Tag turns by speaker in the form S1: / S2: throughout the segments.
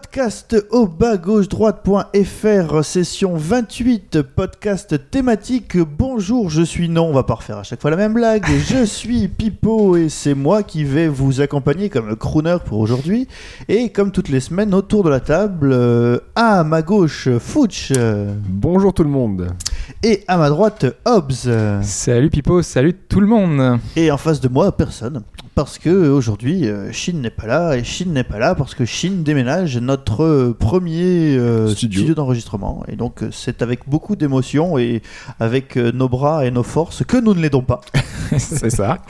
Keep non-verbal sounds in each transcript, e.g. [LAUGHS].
S1: Podcast au bas gauche droite.fr session 28 podcast thématique. Bonjour je suis non on va pas refaire à chaque fois la même blague. [LAUGHS] Je suis Pipo et c'est moi qui vais vous accompagner comme crooner pour aujourd'hui. Et comme toutes les semaines autour de la table euh, à ma gauche Fouch.
S2: Bonjour tout le monde.
S1: Et à ma droite Hobbs
S2: Salut Pipo, salut tout le monde.
S1: et en face de moi personne parce que aujourd'hui euh, Chine n'est pas là et Chine n'est pas là parce que Chine déménage notre euh, premier euh,
S2: Studio.
S1: studio, d'enregistrement et donc euh, c'est avec beaucoup d'émotion et avec euh, nos bras et nos forces que nous ne l'aidons pas. [LAUGHS]
S2: C'est ça. [LAUGHS]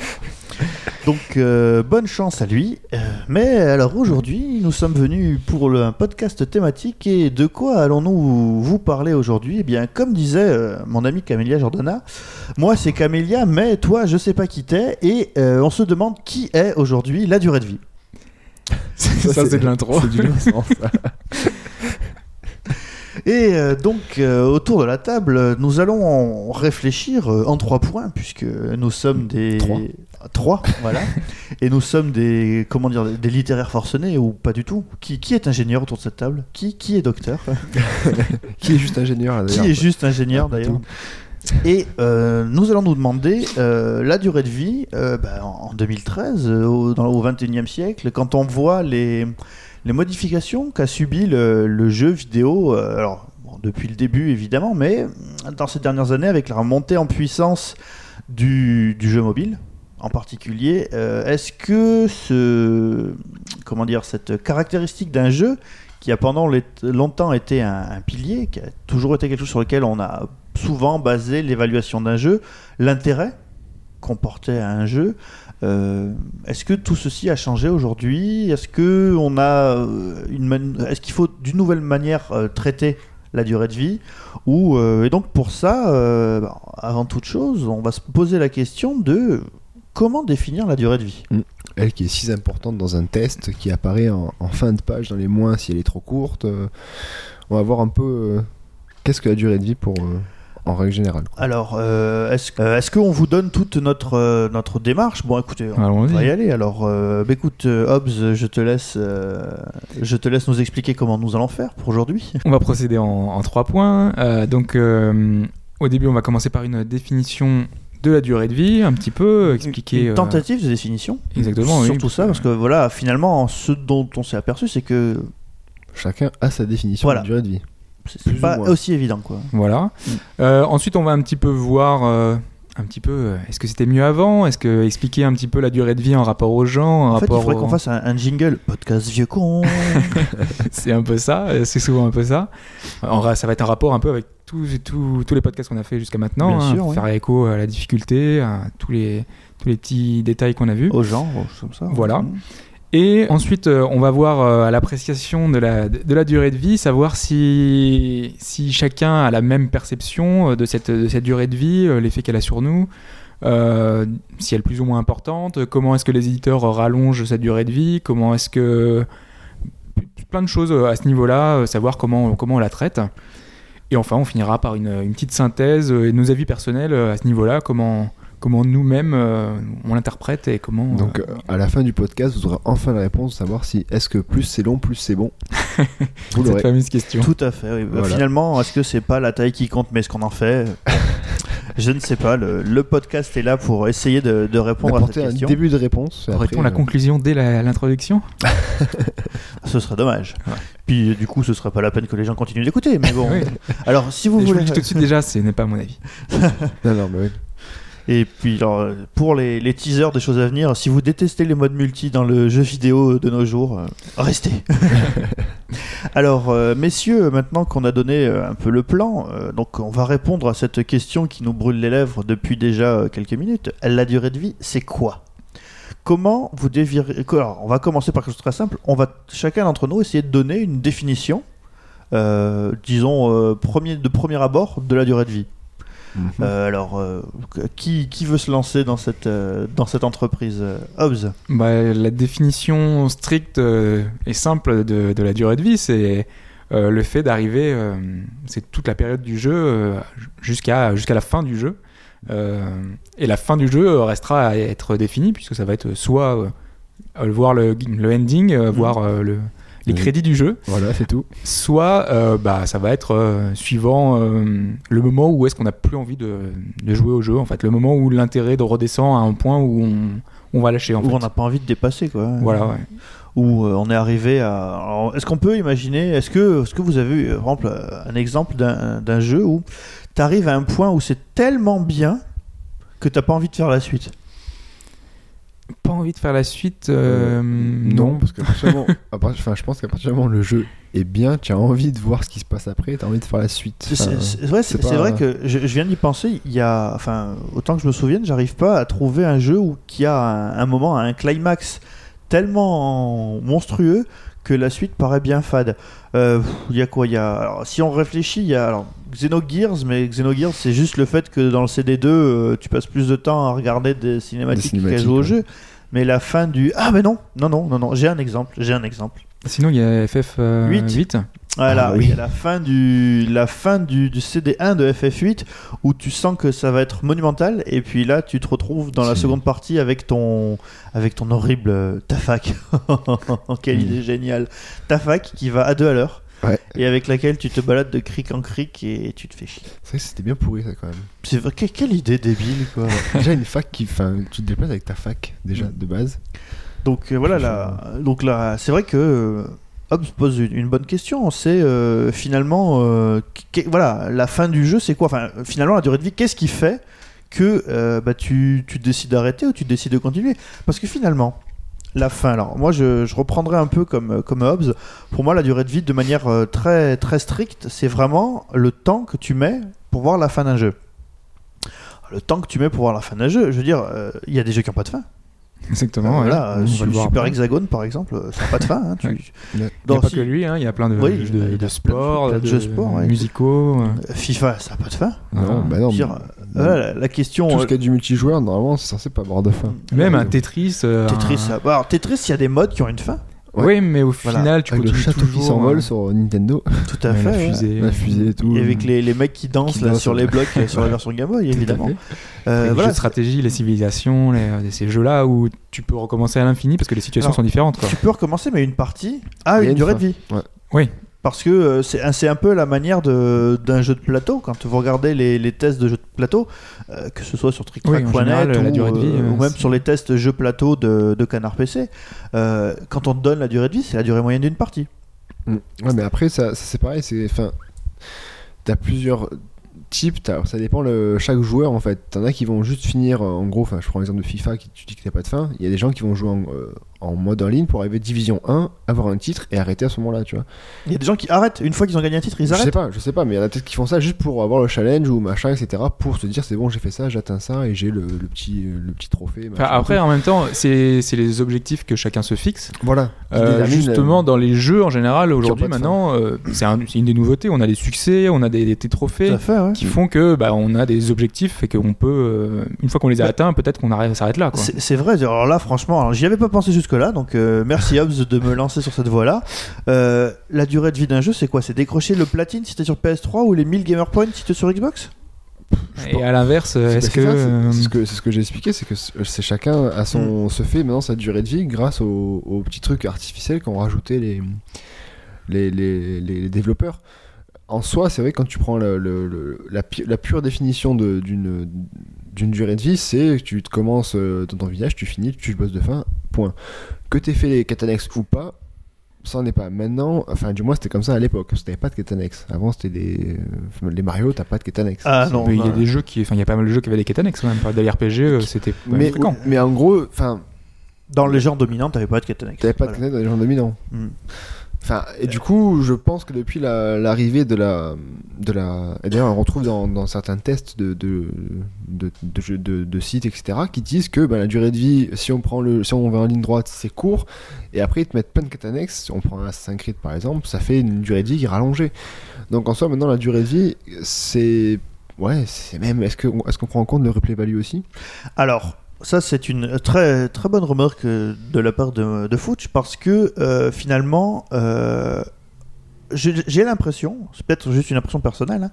S1: Donc euh, bonne chance à lui. Euh, mais alors aujourd'hui nous sommes venus pour le, un podcast thématique et de quoi allons-nous vous parler aujourd'hui? Eh bien comme disait euh, mon ami Camélia Jordana, moi c'est Camélia mais toi je sais pas qui t'es et euh, on se demande qui est aujourd'hui la durée de vie. [LAUGHS]
S2: Ça, c'est de l'intro.
S3: C'est du lancement, ça. [LAUGHS]
S1: Et euh, donc, euh, autour de la table, nous allons en réfléchir euh, en trois points, puisque nous sommes des.
S3: Trois.
S1: Trois, [LAUGHS] voilà. Et nous sommes des. Comment dire Des littéraires forcenés, ou pas du tout. Qui, qui est ingénieur autour de cette table? Qui, qui est docteur? [LAUGHS]
S3: Qui est juste ingénieur
S1: Qui est juste ingénieur, d'ailleurs. Et euh, nous allons nous demander euh, la durée de vie euh, bah, en en 2013, euh, au, dans, au 21e siècle, quand on voit les, les modifications qu'a subi le, le jeu vidéo, euh, alors bon, depuis le début évidemment, mais dans ces dernières années avec la montée en puissance du, du jeu mobile en particulier, euh, est-ce que ce, comment dire, cette caractéristique d'un jeu qui a pendant longtemps été un, pilier, qui a toujours été quelque chose sur lequel on a souvent basé l'évaluation d'un jeu, l'intérêt qu'on portait à un jeu. euh, est-ce que tout ceci a changé aujourd'hui? Est-ce que a euh, est-ce qu'il faut d'une nouvelle manière traiter la durée de vie? Ou et donc pour ça, bah, avant toute chose, on va se poser la question de comment définir la durée de vie?
S3: Elle qui est si importante dans un test qui apparaît en, en fin de page dans les moins si elle est trop courte. euh, on va voir un peu euh, qu'est-ce que la durée de vie pour euh, en règle générale. quoi.
S1: Alors, euh, est-ce euh, est-ce qu'on vous donne toute notre, euh, notre démarche? Bon, écoutez, on
S2: Allons-y.
S1: va y aller. Alors, euh, bah, écoute, Hobbs, je te, laisse, euh, je te laisse nous expliquer comment nous allons faire pour aujourd'hui. [LAUGHS]
S2: On va procéder en, en trois points. Euh, donc, euh, au début, on va commencer par une définition de la durée de vie, un petit peu expliquer.
S1: Une
S2: euh,
S1: tentative de définition.
S2: Exactement, oui,
S1: Surtout
S2: parce
S1: ça, parce que voilà, finalement, ce dont on s'est aperçu, c'est que
S3: Chacun a sa définition
S1: Voilà.
S3: de durée de vie.
S1: c'est
S3: ou
S1: pas aussi évident, quoi.
S2: Voilà.
S1: Mm.
S2: Euh, ensuite, on va un petit peu voir. euh, un petit peu, est-ce que c'était mieux avant? Est-ce que expliquer un petit peu la durée de vie en rapport aux gens en
S1: En fait, il
S2: rapport
S1: faudrait
S2: au-
S1: qu'on fasse un, un jingle podcast vieux con. [LAUGHS]
S2: c'est un peu ça, c'est souvent un peu ça. En ça va être un rapport un peu avec tous, tous, tous les podcasts qu'on a fait jusqu'à maintenant, hein,
S1: sûr,
S2: faire écho à la difficulté, à tous les, tous les petits détails qu'on a vus.
S1: Aux gens, comme ça.
S2: Voilà. Et ensuite, euh, on va voir euh, à l'appréciation de la, de la durée de vie, savoir si, si chacun a la même perception euh, de cette, de cette durée de vie, l'effet qu'elle a sur nous, si elle est plus ou moins importante, comment est-ce que les éditeurs rallongent cette durée de vie, comment est-ce que... plein de choses à ce niveau-là, savoir comment, comment on la traite. Et enfin, on finira par une, une petite synthèse euh, et nos avis personnels euh, à ce niveau-là, comment, comment nous-mêmes euh, on l'interprète et comment...
S3: Donc
S2: euh,
S3: à la fin du podcast, vous aurez enfin la réponse de savoir si est-ce que plus c'est long, plus c'est bon. [LAUGHS] vous
S2: cette fameuse question.
S1: Tout à fait. oui. Bah,
S3: Voilà.
S1: Finalement, est-ce que c'est pas la taille qui compte, mais ce qu'on en fait? [LAUGHS] Je ne sais pas. Le, le podcast est là pour essayer de, de répondre à cette
S3: Apporter un
S1: question.
S3: début de réponse.
S2: Aurait-on
S3: après,
S2: la
S3: euh,
S2: conclusion dès l'introduction [LAUGHS]
S1: Ce serait dommage.
S2: Ouais.
S1: Puis du coup, ce serait pas la peine que les gens continuent d'écouter. Mais bon. [LAUGHS]
S2: Oui.
S1: Alors, si vous
S2: Et Je vous
S1: voulez.
S2: le dis tout de suite déjà, ce n'est pas mon avis. [LAUGHS]
S3: Non, non, mais oui.
S1: Et puis, alors, pour les, les teasers des choses à venir, si vous détestez les modes multi dans le jeu vidéo de nos jours, euh, restez. [LAUGHS] alors, euh, messieurs, maintenant qu'on a donné euh, un peu le plan, euh, donc on va répondre à cette question qui nous brûle les lèvres depuis déjà quelques minutes. La durée de vie, c'est quoi? Comment vous dévirez... Alors, on va commencer par quelque chose de très simple. On va chacun d'entre nous essayer de donner une définition, disons, premier, de premier abord de la durée de vie. Euh, alors, euh, qui, qui veut se lancer dans cette, euh, dans cette entreprise Hobbs?
S2: Bah, la définition stricte et simple de, de la durée de vie, c'est le fait d'arriver, c'est toute la période du jeu jusqu'à jusqu'à la fin du jeu. Euh, et la fin du jeu restera à être définie, puisque ça va être soit euh, voir le, le ending, euh, voir euh, le- les
S3: Oui.
S2: crédits du jeu,
S3: Voilà, c'est tout.
S2: soit euh, bah, ça va être euh, suivant euh, le moment où est-ce qu'on n'a plus envie de, de jouer au jeu, en fait, le moment où l'intérêt de redescend à un point où on, on va lâcher. En
S1: Où
S2: fait.
S1: on n'a pas envie de dépasser, quoi.
S2: Voilà, ouais.
S1: Où on est arrivé à. Est-ce qu'on peut imaginer Est-ce que, est que vous avez eu, par exemple, un exemple d'un d'un jeu où tu arrives à un point où c'est tellement bien que t'as pas envie de faire la suite?
S2: Pas envie de faire la suite euh,
S3: non, parce que à partir du moment- [LAUGHS] à part- enfin, je pense qu'à partir du moment où le jeu est bien, tu as envie de voir ce qui se passe après, tu as envie de faire la suite.
S1: C'est-
S3: Enfin,
S1: C'est c'est vrai,
S3: pas-
S1: vrai que je, je viens d'y penser. Il y a, enfin, autant que je me souvienne, j'arrive pas à trouver un jeu où qui a un, un moment, un climax tellement monstrueux que la suite paraît bien fade. Euh, Il y a quoi Il y a, alors, si on réfléchit, il y a alors, Xenogears, mais Xenogears, c'est juste le fait que dans le CD2, euh, tu passes plus de temps à regarder des cinématiques,
S3: Des
S1: qu'à
S3: cinématiques,
S1: jouer au jeu. Mais la fin du ah mais non non non non non j'ai un exemple j'ai un exemple
S2: Sinon, il y a FF euh,
S1: Huit.
S2: 8.
S1: Voilà,
S3: Ah
S1: il
S3: oui.
S1: y a la fin du la fin du, du CD1 de FF8 où tu sens que ça va être monumental et puis là tu te retrouves dans la seconde partie avec ton avec ton horrible euh, Tafak. [LAUGHS] Quelle
S3: Mm.
S1: idée géniale. Tafak qui va à deux à l'heure
S3: Ouais.
S1: et avec laquelle tu te balades de cric en cric et tu te fais chier.
S3: C'est vrai que c'était bien pourri ça quand même.
S1: C'est vrai, que- quelle idée débile quoi. [LAUGHS]
S3: déjà une fac qui. Enfin, tu te déplaces avec ta fac déjà
S1: Mm.
S3: de base.
S1: Donc euh, voilà, là, donc là, c'est vrai que euh, Hobbes pose une, une bonne question. C'est euh, finalement, euh, qu'est- voilà, la fin du jeu, c'est quoi? Enfin, finalement, la durée de vie, qu'est-ce qui fait que euh, bah, tu, tu décides d'arrêter ou tu décides de continuer? Parce que finalement, la fin. Alors, moi, je, reprendrai un peu comme comme Hobbes. Pour moi, la durée de vie, de manière euh, très très stricte, c'est vraiment le temps que tu mets pour voir la fin d'un jeu. Le temps que tu mets pour voir la fin d'un jeu, je veux dire, euh, il y a des jeux qui n'ont pas de fin.
S2: Exactement.
S1: Voilà, Su- Super
S2: après.
S1: Hexagone par exemple, euh, ça n'a pas de fin. hein, tu-.
S2: Il n'y a pas
S1: si,
S2: que lui, hein, il y a plein de,
S1: Oui,
S2: de,
S1: il y a- il y a
S2: de
S1: plein
S2: sports,
S1: de- de jeux
S2: de
S1: sport, ouais.
S2: musicaux. euh.
S1: euh, FIFA, ça n'a pas de fin.
S3: Non,
S2: Ah.
S3: bah non.
S1: Dire,
S3: mais-
S1: voilà, la, la question.
S3: Tout
S1: euh,
S3: ce qui a du multijoueur, normalement, c'est censé pas avoir de fin.
S2: Même
S3: Ouais.
S2: un Tetris. euh,
S1: Tetris,
S2: un-
S1: alors, Tetris, il y a des modes qui ont une fin.
S2: Oui, mais au
S1: Voilà.
S2: final, tu
S3: Avec le château qui
S2: toujours,
S3: s'envole
S2: euh,
S3: sur Nintendo, [LAUGHS]
S1: Tout à fait.
S2: la
S1: ouais.
S2: fusée.
S3: la fusée et tout.
S1: Et avec les, les mecs qui dansent
S3: Qui
S1: là,
S3: dansent,
S1: sur les blocs euh, [LAUGHS] sur la version Game Boy, évidemment. Euh,
S2: les
S1: voilà,
S2: jeux de stratégie, les civilisations, les- ces jeux-là où tu peux recommencer à l'infini parce que les situations
S1: Alors,
S2: sont différentes. Quoi.
S1: tu peux recommencer, mais une partie a une
S3: une
S1: durée
S3: fin.
S1: de vie.
S3: Ouais.
S2: Oui.
S1: Parce que euh, c'est un- peu la manière d'un jeu de plateau. Quand vous regardez les, les tests de jeux de plateau, euh, que ce soit sur
S2: Oui,
S1: TrickTrack.net
S2: la
S1: ou, euh, ou même sur les tests jeux plateau de, de Canard PC, euh, quand on te donne la durée de vie, c'est la durée moyenne d'une partie.
S3: Mm. Ouais, mais après, ça, ça, c'est pareil. Enfin, t'as plusieurs types. ça dépend le chaque joueur en fait. T'en as qui vont juste finir. En gros, enfin, je prends l'exemple de FIFA qui tu dis que t'as pas de fin. Il y a des gens qui vont jouer en, euh, en mode en ligne pour arriver division 1, avoir un titre et arrêter à ce moment-là, tu vois.
S1: Il y a des gens qui arrêtent. Une fois qu'ils ont gagné un titre, ils
S3: Je sais
S1: arrêtent.
S3: pas, je sais pas, mais il y en a peut-être qui font ça juste pour avoir le challenge ou machin, etc. Pour se dire c'est bon, j'ai fait ça, j'atteins ça et j'ai le, le petit, le petit trophée.
S2: Enfin, après, en même temps, c'est c'est les objectifs que chacun se fixe.
S3: voilà.
S2: Euh, justement, dans les jeux en général, aujourd'hui, maintenant, euh, c'est un- c'est une des nouveautés. On a des succès, on a des, des trophées
S1: à fait, ouais.
S2: qui font que bah, on a des objectifs et qu'on peut, euh, une fois qu'on les a
S1: Ouais.
S2: atteints, peut-être qu'on arrête- s'arrête là.
S1: C'est vrai, alors là franchement, j'y avais pas pensé jusque-là, donc euh, merci Hobbs de me lancer sur cette voie-là. Euh, la durée de vie d'un jeu, c'est quoi? C'est décrocher le platine si t'es sur PS3 ou les 1000 gamer points si t'es sur Xbox?
S2: Et à l'inverse,
S3: C'est-
S2: est-ce que.
S3: c'est
S2: euh,
S3: ce que c'est ce que j'ai expliqué, c'est que c'est chacun à son
S1: Mm.
S3: se fait maintenant sa durée de vie grâce aux, aux petits trucs artificiels qu'ont rajouté les les, les, les- les développeurs. En soi, c'est vrai quand tu prends le- le- le- la, la pure définition d'une d'une durée de vie, c'est que tu te commences dans ton village, tu finis, tu bosses de fin, point. Que t'aies fait les quêtes annexes ou pas, ça n'est pas. Maintenant, enfin du moins c'était comme ça à l'époque, parce que t'avais pas de quêtes annexes. Avant c'était des euh, les Mario, t'as pas de quêtes annexes.
S1: Ah non,
S2: mais il y a des jeux qui, enfin, il y a pas mal de jeux qui avaient des quêtes annexes même. Pas des RPG, euh, c'était
S3: mais,
S2: fréquent.
S3: mais en gros, enfin
S1: Dans les genres dominants, t'avais pas de quête annexe.
S3: T'avais pas de connaître dans les gens dominants.
S1: Mm.
S3: Enfin, et du coup, je pense que depuis la- l'arrivée de la, de la, et d'ailleurs, on retrouve dans, certains tests de, de, de, de, sites, etc., qui disent que bah, la durée de vie, si on prend le, si on va en ligne droite, c'est court, et après ils te mettent plein de quêtes annexes. On prend un Creed par exemple, ça fait une durée de vie rallongée. Donc en soi, maintenant, la durée de vie, c'est Ouais, c'est même. Est-ce que est-ce qu'on prend en compte le replay value aussi?
S1: Alors, ça, c'est une très, très bonne remarque euh, de la part de, de Fouch parce que euh, finalement, euh, j'ai l'impression, c'est peut-être juste une impression personnelle, hein,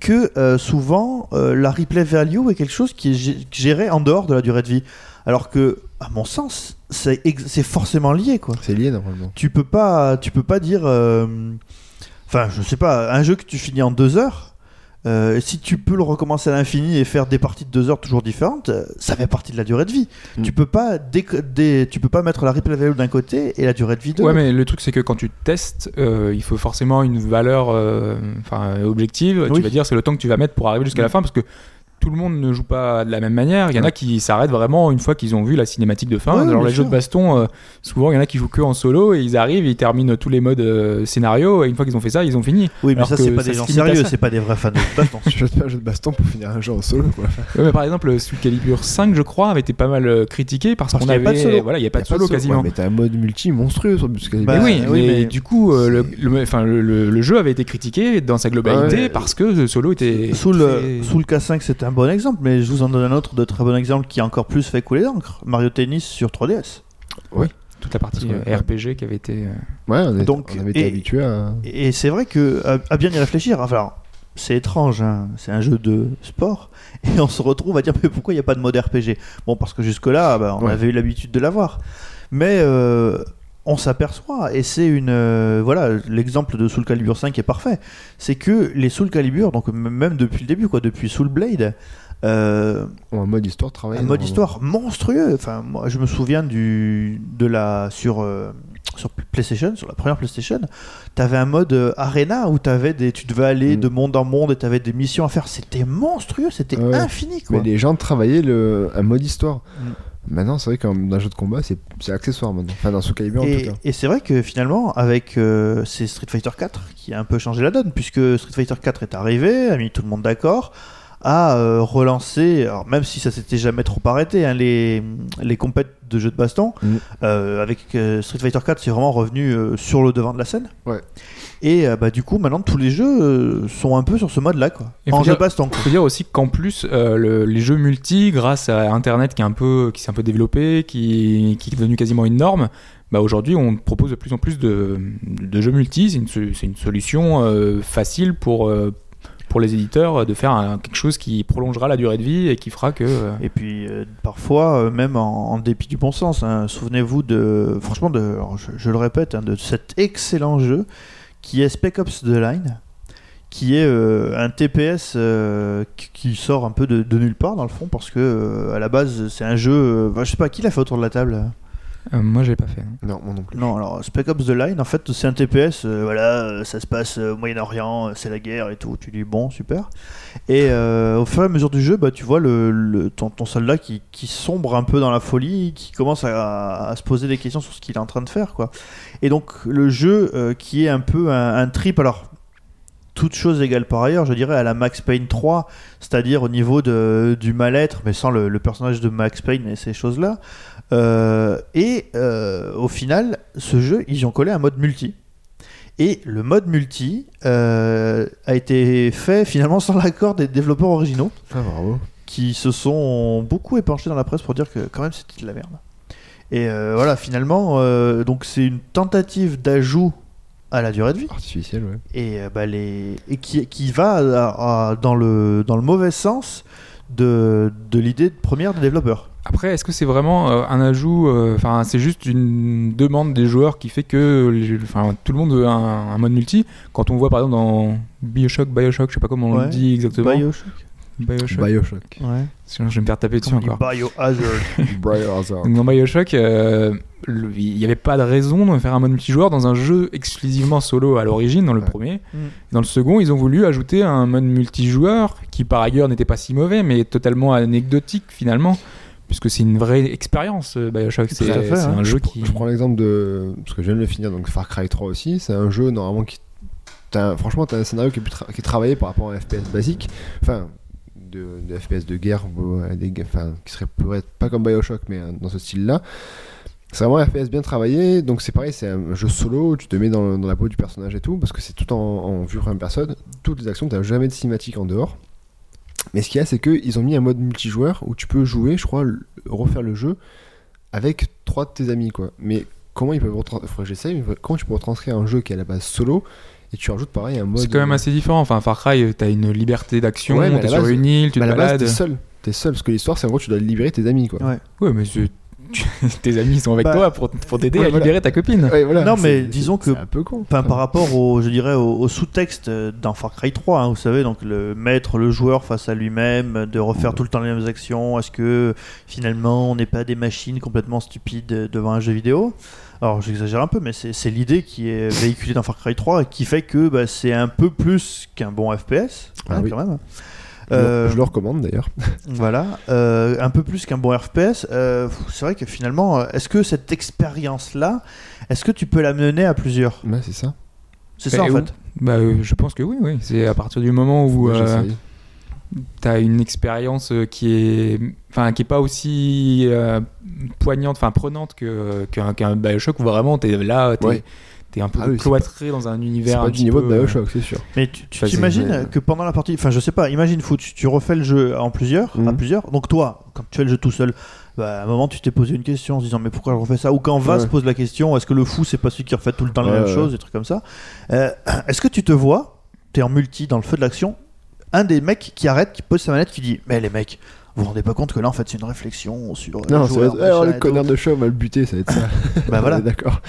S1: que euh, souvent la replay value est quelque chose qui est gé- géré en dehors de la durée de vie. Alors que, à mon sens, c'est forcément lié, quoi.
S3: C'est lié normalement.
S1: Tu peux pas, tu peux pas dire, enfin, je sais pas, un jeu que tu finis en deux heures. Euh, si tu peux le recommencer à l'infini et faire des parties de deux heures toujours différentes, euh, ça fait partie de la durée de vie.
S3: Mm.
S1: Tu peux pas dé- tu peux pas mettre la replay value d'un côté et la durée de vie de
S2: Ouais,
S1: l'autre.
S2: mais le truc, c'est que quand tu testes, euh, il faut forcément une valeur euh, enfin, objective.
S1: Oui.
S2: Tu vas dire, c'est le temps que tu vas mettre pour arriver jusqu'à la fin, parce que tout le monde ne joue pas de la même manière. Il y en a qui s'arrêtent vraiment une fois qu'ils ont vu la cinématique de fin.
S1: Ouais, bien
S2: les jeux de baston, euh, souvent, il y en a qui jouent que en solo et ils arrivent, ils terminent tous les modes euh, scénario et une fois qu'ils ont fait ça, ils ont fini.
S1: Oui, mais
S2: Alors
S1: ça c'est pas des gens sérieux, c'est pas des vrais fans de baston. [LAUGHS]
S3: Tu fais pas un jeu de baston pour finir un jeu en solo quoi.
S2: Ouais, mais par exemple, Soul Calibur 5, je crois, avait été pas mal euh, critiqué parce,
S1: Parce
S2: qu'on
S1: y avait
S2: avait.
S1: pas de solo.
S2: Voilà, il n'y a pas
S3: Y
S2: de solo quasiment.
S3: Ouais, mais t'as un mode multi monstrueux sur
S1: Bah,
S2: Mais oui,
S1: oui,
S2: mais,
S1: mais
S2: du coup, euh, le,
S3: c'est-
S2: le- enfin, le, le- le jeu avait été critiqué dans sa globalité parce que le solo était.
S1: Sous le,
S2: très-
S1: sous le K5, c'est un bon exemple, mais je vous en donne un autre de très bon exemple qui a encore plus fait couler l'encre. Mario Tennis sur 3DS.
S2: toute la partie euh, RPG qui avait été. euh,
S3: Ouais, on, est-
S1: Donc,
S3: on avait été
S1: et-
S3: habitué à.
S1: Et c'est vrai que, à, à bien y réfléchir, enfin, alors, c'est étrange, hein, c'est un jeu de sport, [LAUGHS] et on se retrouve à dire mais pourquoi il n'y a pas de mode RPG Bon, parce que jusque-là, bah, on
S3: Ouais.
S1: avait eu l'habitude de l'avoir. Mais euh, on s'aperçoit, et c'est une. euh, voilà, l'exemple de Soul Calibur 5 est parfait. C'est que les Soul Calibur, donc même depuis le début, quoi, depuis Soul Blade, euh,
S3: ont un mode histoire travaillé.
S1: un mode histoire monstrueux. Enfin, moi, je me souviens du de la sur euh, sur PlayStation, sur la première PlayStation, t'avais un mode euh, arena où t'avais des, tu devais aller
S3: Mm.
S1: de monde en monde et t'avais des missions à faire. C'était monstrueux, c'était
S3: Ouais.
S1: infini quoi.
S3: Mais les gens travaillaient le... un mode histoire.
S1: Mm.
S3: Maintenant, c'est vrai qu'un jeu de combat, c'est c'est accessoire maintenant. Enfin, dans Soul Calibur en tout cas.
S1: et c'est vrai que finalement, avec euh, c'est Street Fighter 4 qui a un peu changé la donne, puisque Street Fighter 4 est arrivé, a mis tout le monde d'accord, a euh, relancé, alors même si ça s'était jamais trop arrêté, hein, les, les compètes de jeux de baston,
S3: Mm.
S1: euh, avec euh, Street Fighter 4, c'est vraiment revenu euh, sur le devant de la scène.
S3: Ouais.
S1: Et euh, bah, du coup, maintenant, tous les jeux euh, sont un peu sur ce mode-là, quoi.
S2: Et
S1: En jeu de baston. quoi.
S2: faut dire aussi qu'en plus, euh, le- les jeux multi, grâce à Internet qui est un peu, qui s'est un peu développé, qui, qui est devenu quasiment une norme, bah aujourd'hui on propose de plus en plus de, de jeux multi. C'est une, une solution euh, facile pour euh, pour les éditeurs euh, de faire quelque chose qui prolongera la durée de vie et qui fera que. euh,
S1: Et puis euh, parfois, même en, dépit du bon sens, hein, souvenez-vous de, franchement, de, je, je le répète, hein, de cet excellent jeu qui est Spec Ops The Line, qui est un TPS qui, sort un peu de, nulle part dans le fond, parce que à la base c'est un jeu, bah, je sais pas qui l'a fait autour de la table.
S2: Euh, moi j'ai pas fait. hein.
S3: Non, moi non plus.
S1: Non, alors Spec Ops The Line, en fait, c'est un TPS, euh, voilà, euh, ça se passe au Moyen-Orient, c'est la guerre et tout. Tu dis bon, super. Et euh, au fur et à mesure du jeu, bah, tu vois le, le- ton, ton soldat qui, qui sombre un peu dans la folie, qui commence à, à se poser des questions sur ce qu'il est en train de faire, quoi. Et donc, le jeu euh, qui est un peu un, un trip, alors. Toutes choses égales par ailleurs, je dirais à la Max Payne 3, c'est-à-dire au niveau de, du mal-être, mais sans le, le personnage de Max Payne et ces choses-là. Euh, et euh, au final, ce jeu, ils y ont collé un mode multi. Et le mode multi euh, a été fait finalement sans l'accord des développeurs originaux,
S3: Ah, bravo.
S1: qui se sont beaucoup épanchés dans la presse pour dire que quand même c'était de la merde. Et voilà, finalement, donc c'est une tentative d'ajout à la durée de vie
S3: Artificiel, ouais.
S1: et, euh, bah, les... et qui, qui va à- à- dans, le, dans le mauvais sens de, de l'idée première des développeurs.
S2: Après, est-ce que c'est vraiment euh, un ajout euh, Enfin, c'est juste une demande des joueurs qui fait que enfin, tout le monde veut un, un mode multi? Quand on voit par exemple dans Bioshock, Bioshock, je sais pas comment on
S1: Ouais.
S2: le dit exactement.
S1: Bioshock
S2: Bioshock.
S3: Bioshock.
S1: Ouais.
S2: Sinon, je vais me faire taper dessus encore.
S1: Biohazard. [LAUGHS]
S3: Biohazard.
S2: Donc dans Bioshock, euh, le- il n'y avait pas de raison de faire un mode multijoueur dans un jeu exclusivement solo à l'origine, dans le
S3: Ouais.
S2: premier.
S1: Mm.
S2: Dans le second, ils ont voulu ajouter un mode multijoueur qui par ailleurs n'était pas si mauvais, mais totalement anecdotique finalement, puisque c'est une vraie expérience euh, Bioshock. C'est
S1: Tout à fait,
S2: c'est
S1: hein.
S2: un jeu qui...
S3: Je prends l'exemple de. Parce que je viens de le finir, donc Far Cry 3 aussi. C'est un jeu normalement qui. t'as un- Franchement, t'as un scénario qui est, plus tra- qui est travaillé par rapport à un FPS basique. Enfin, de, FPS de guerre, euh, des, enfin, qui serait pourrait être pas comme Bioshock, mais euh, dans ce style-là. C'est vraiment un FPS bien travaillé, donc c'est pareil, c'est un jeu solo, tu te mets dans, la peau du personnage et tout, parce que c'est tout en, en vue première personne. Toutes les actions, t'as jamais de cinématique en dehors. Mais ce qu'il y a, c'est qu'ils ont mis un mode multijoueur où tu peux jouer, je crois, refaire le jeu avec trois de tes amis, quoi. Mais comment ils peuvent retranscrire comment tu peux retranscrire un jeu qui est à la base solo et tu rajoutes pareil un mode.
S2: C'est quand même assez différent. Enfin, Far Cry, t'as une liberté d'action,
S3: Ouais,
S2: t'es sur une île, tu
S3: bah,
S2: te
S3: à la base,
S2: balades.
S3: t'es seul. T'es seul parce que l'histoire, c'est en gros, tu dois libérer tes amis, quoi.
S1: Ouais.
S2: Ouais, mais [LAUGHS] tes amis sont avec
S1: Bah,
S2: toi pour, pour t'aider
S3: ouais,
S2: à
S3: voilà.
S2: libérer ta copine.
S3: Ouais, voilà,
S1: Non, mais disons que-
S3: un peu con.
S1: Enfin, par rapport au, je dirais, au, au sous-texte euh, dans Far Cry 3, hein, vous savez, donc le mettre le joueur face à lui-même, de refaire tout le temps les mêmes actions. Est-ce que finalement on n'est pas des machines complètement stupides euh, devant un jeu vidéo? Alors j'exagère un peu, mais c'est l'idée qui est véhiculée dans Far Cry 3 et qui fait que bah, c'est un peu plus qu'un bon FPS,
S3: Ah
S1: hein,
S3: oui.
S1: quand même.
S3: Je, le-
S1: Euh,
S3: je le recommande d'ailleurs. [LAUGHS]
S1: Voilà, euh, un peu plus qu'un bon FPS. euh, c'est vrai que finalement, est-ce que cette expérience-là, est-ce que tu peux la mener à plusieurs?
S3: C'est ça.
S1: C'est ça en fait.
S2: Bah, euh, je pense que oui, oui. C'est à partir du moment où
S3: j'essaye.
S2: t'as une expérience euh, qui est, enfin, qui est pas aussi euh, poignante, enfin prenante que qu'un qu'un Bioshock où vraiment t'es là, t'es
S3: Ouais.
S2: t'es un peu
S3: Ah oui,
S2: cloîtré dans un
S3: C'est
S2: univers.
S3: pas
S2: un
S3: du niveau
S2: peu,
S3: de
S2: euh,
S3: Bioshock, c'est sûr.
S1: Mais tu, tu t'imagines
S3: mais-
S1: que pendant la partie, enfin je sais pas, imagine foot, tu, tu refais le jeu en plusieurs, à
S3: Mhm.
S1: plusieurs. Donc toi, quand tu fais le jeu tout seul, bah, à un moment tu t'es posé une question en se disant mais pourquoi je refais ça? Ou quand Vaz
S3: Ouais.
S1: pose la question, est-ce que le fou c'est pas celui qui refait tout le temps les
S3: Ouais,
S1: mêmes
S3: ouais.
S1: choses, des trucs comme ça? Euh, [CLEARS THROAT] est-ce que tu te vois, t'es en multi dans le feu de l'action, un des mecs qui arrête, qui pose sa manette, qui dit mais les mecs, vous vous rendez pas compte que là en fait c'est une réflexion sur
S3: Non, ça va
S1: joueur,
S3: être. Alors,
S1: machin
S3: le connard de chat on va le buter, ça va être ça. [LAUGHS]
S1: Bah voilà.
S3: On D'accord.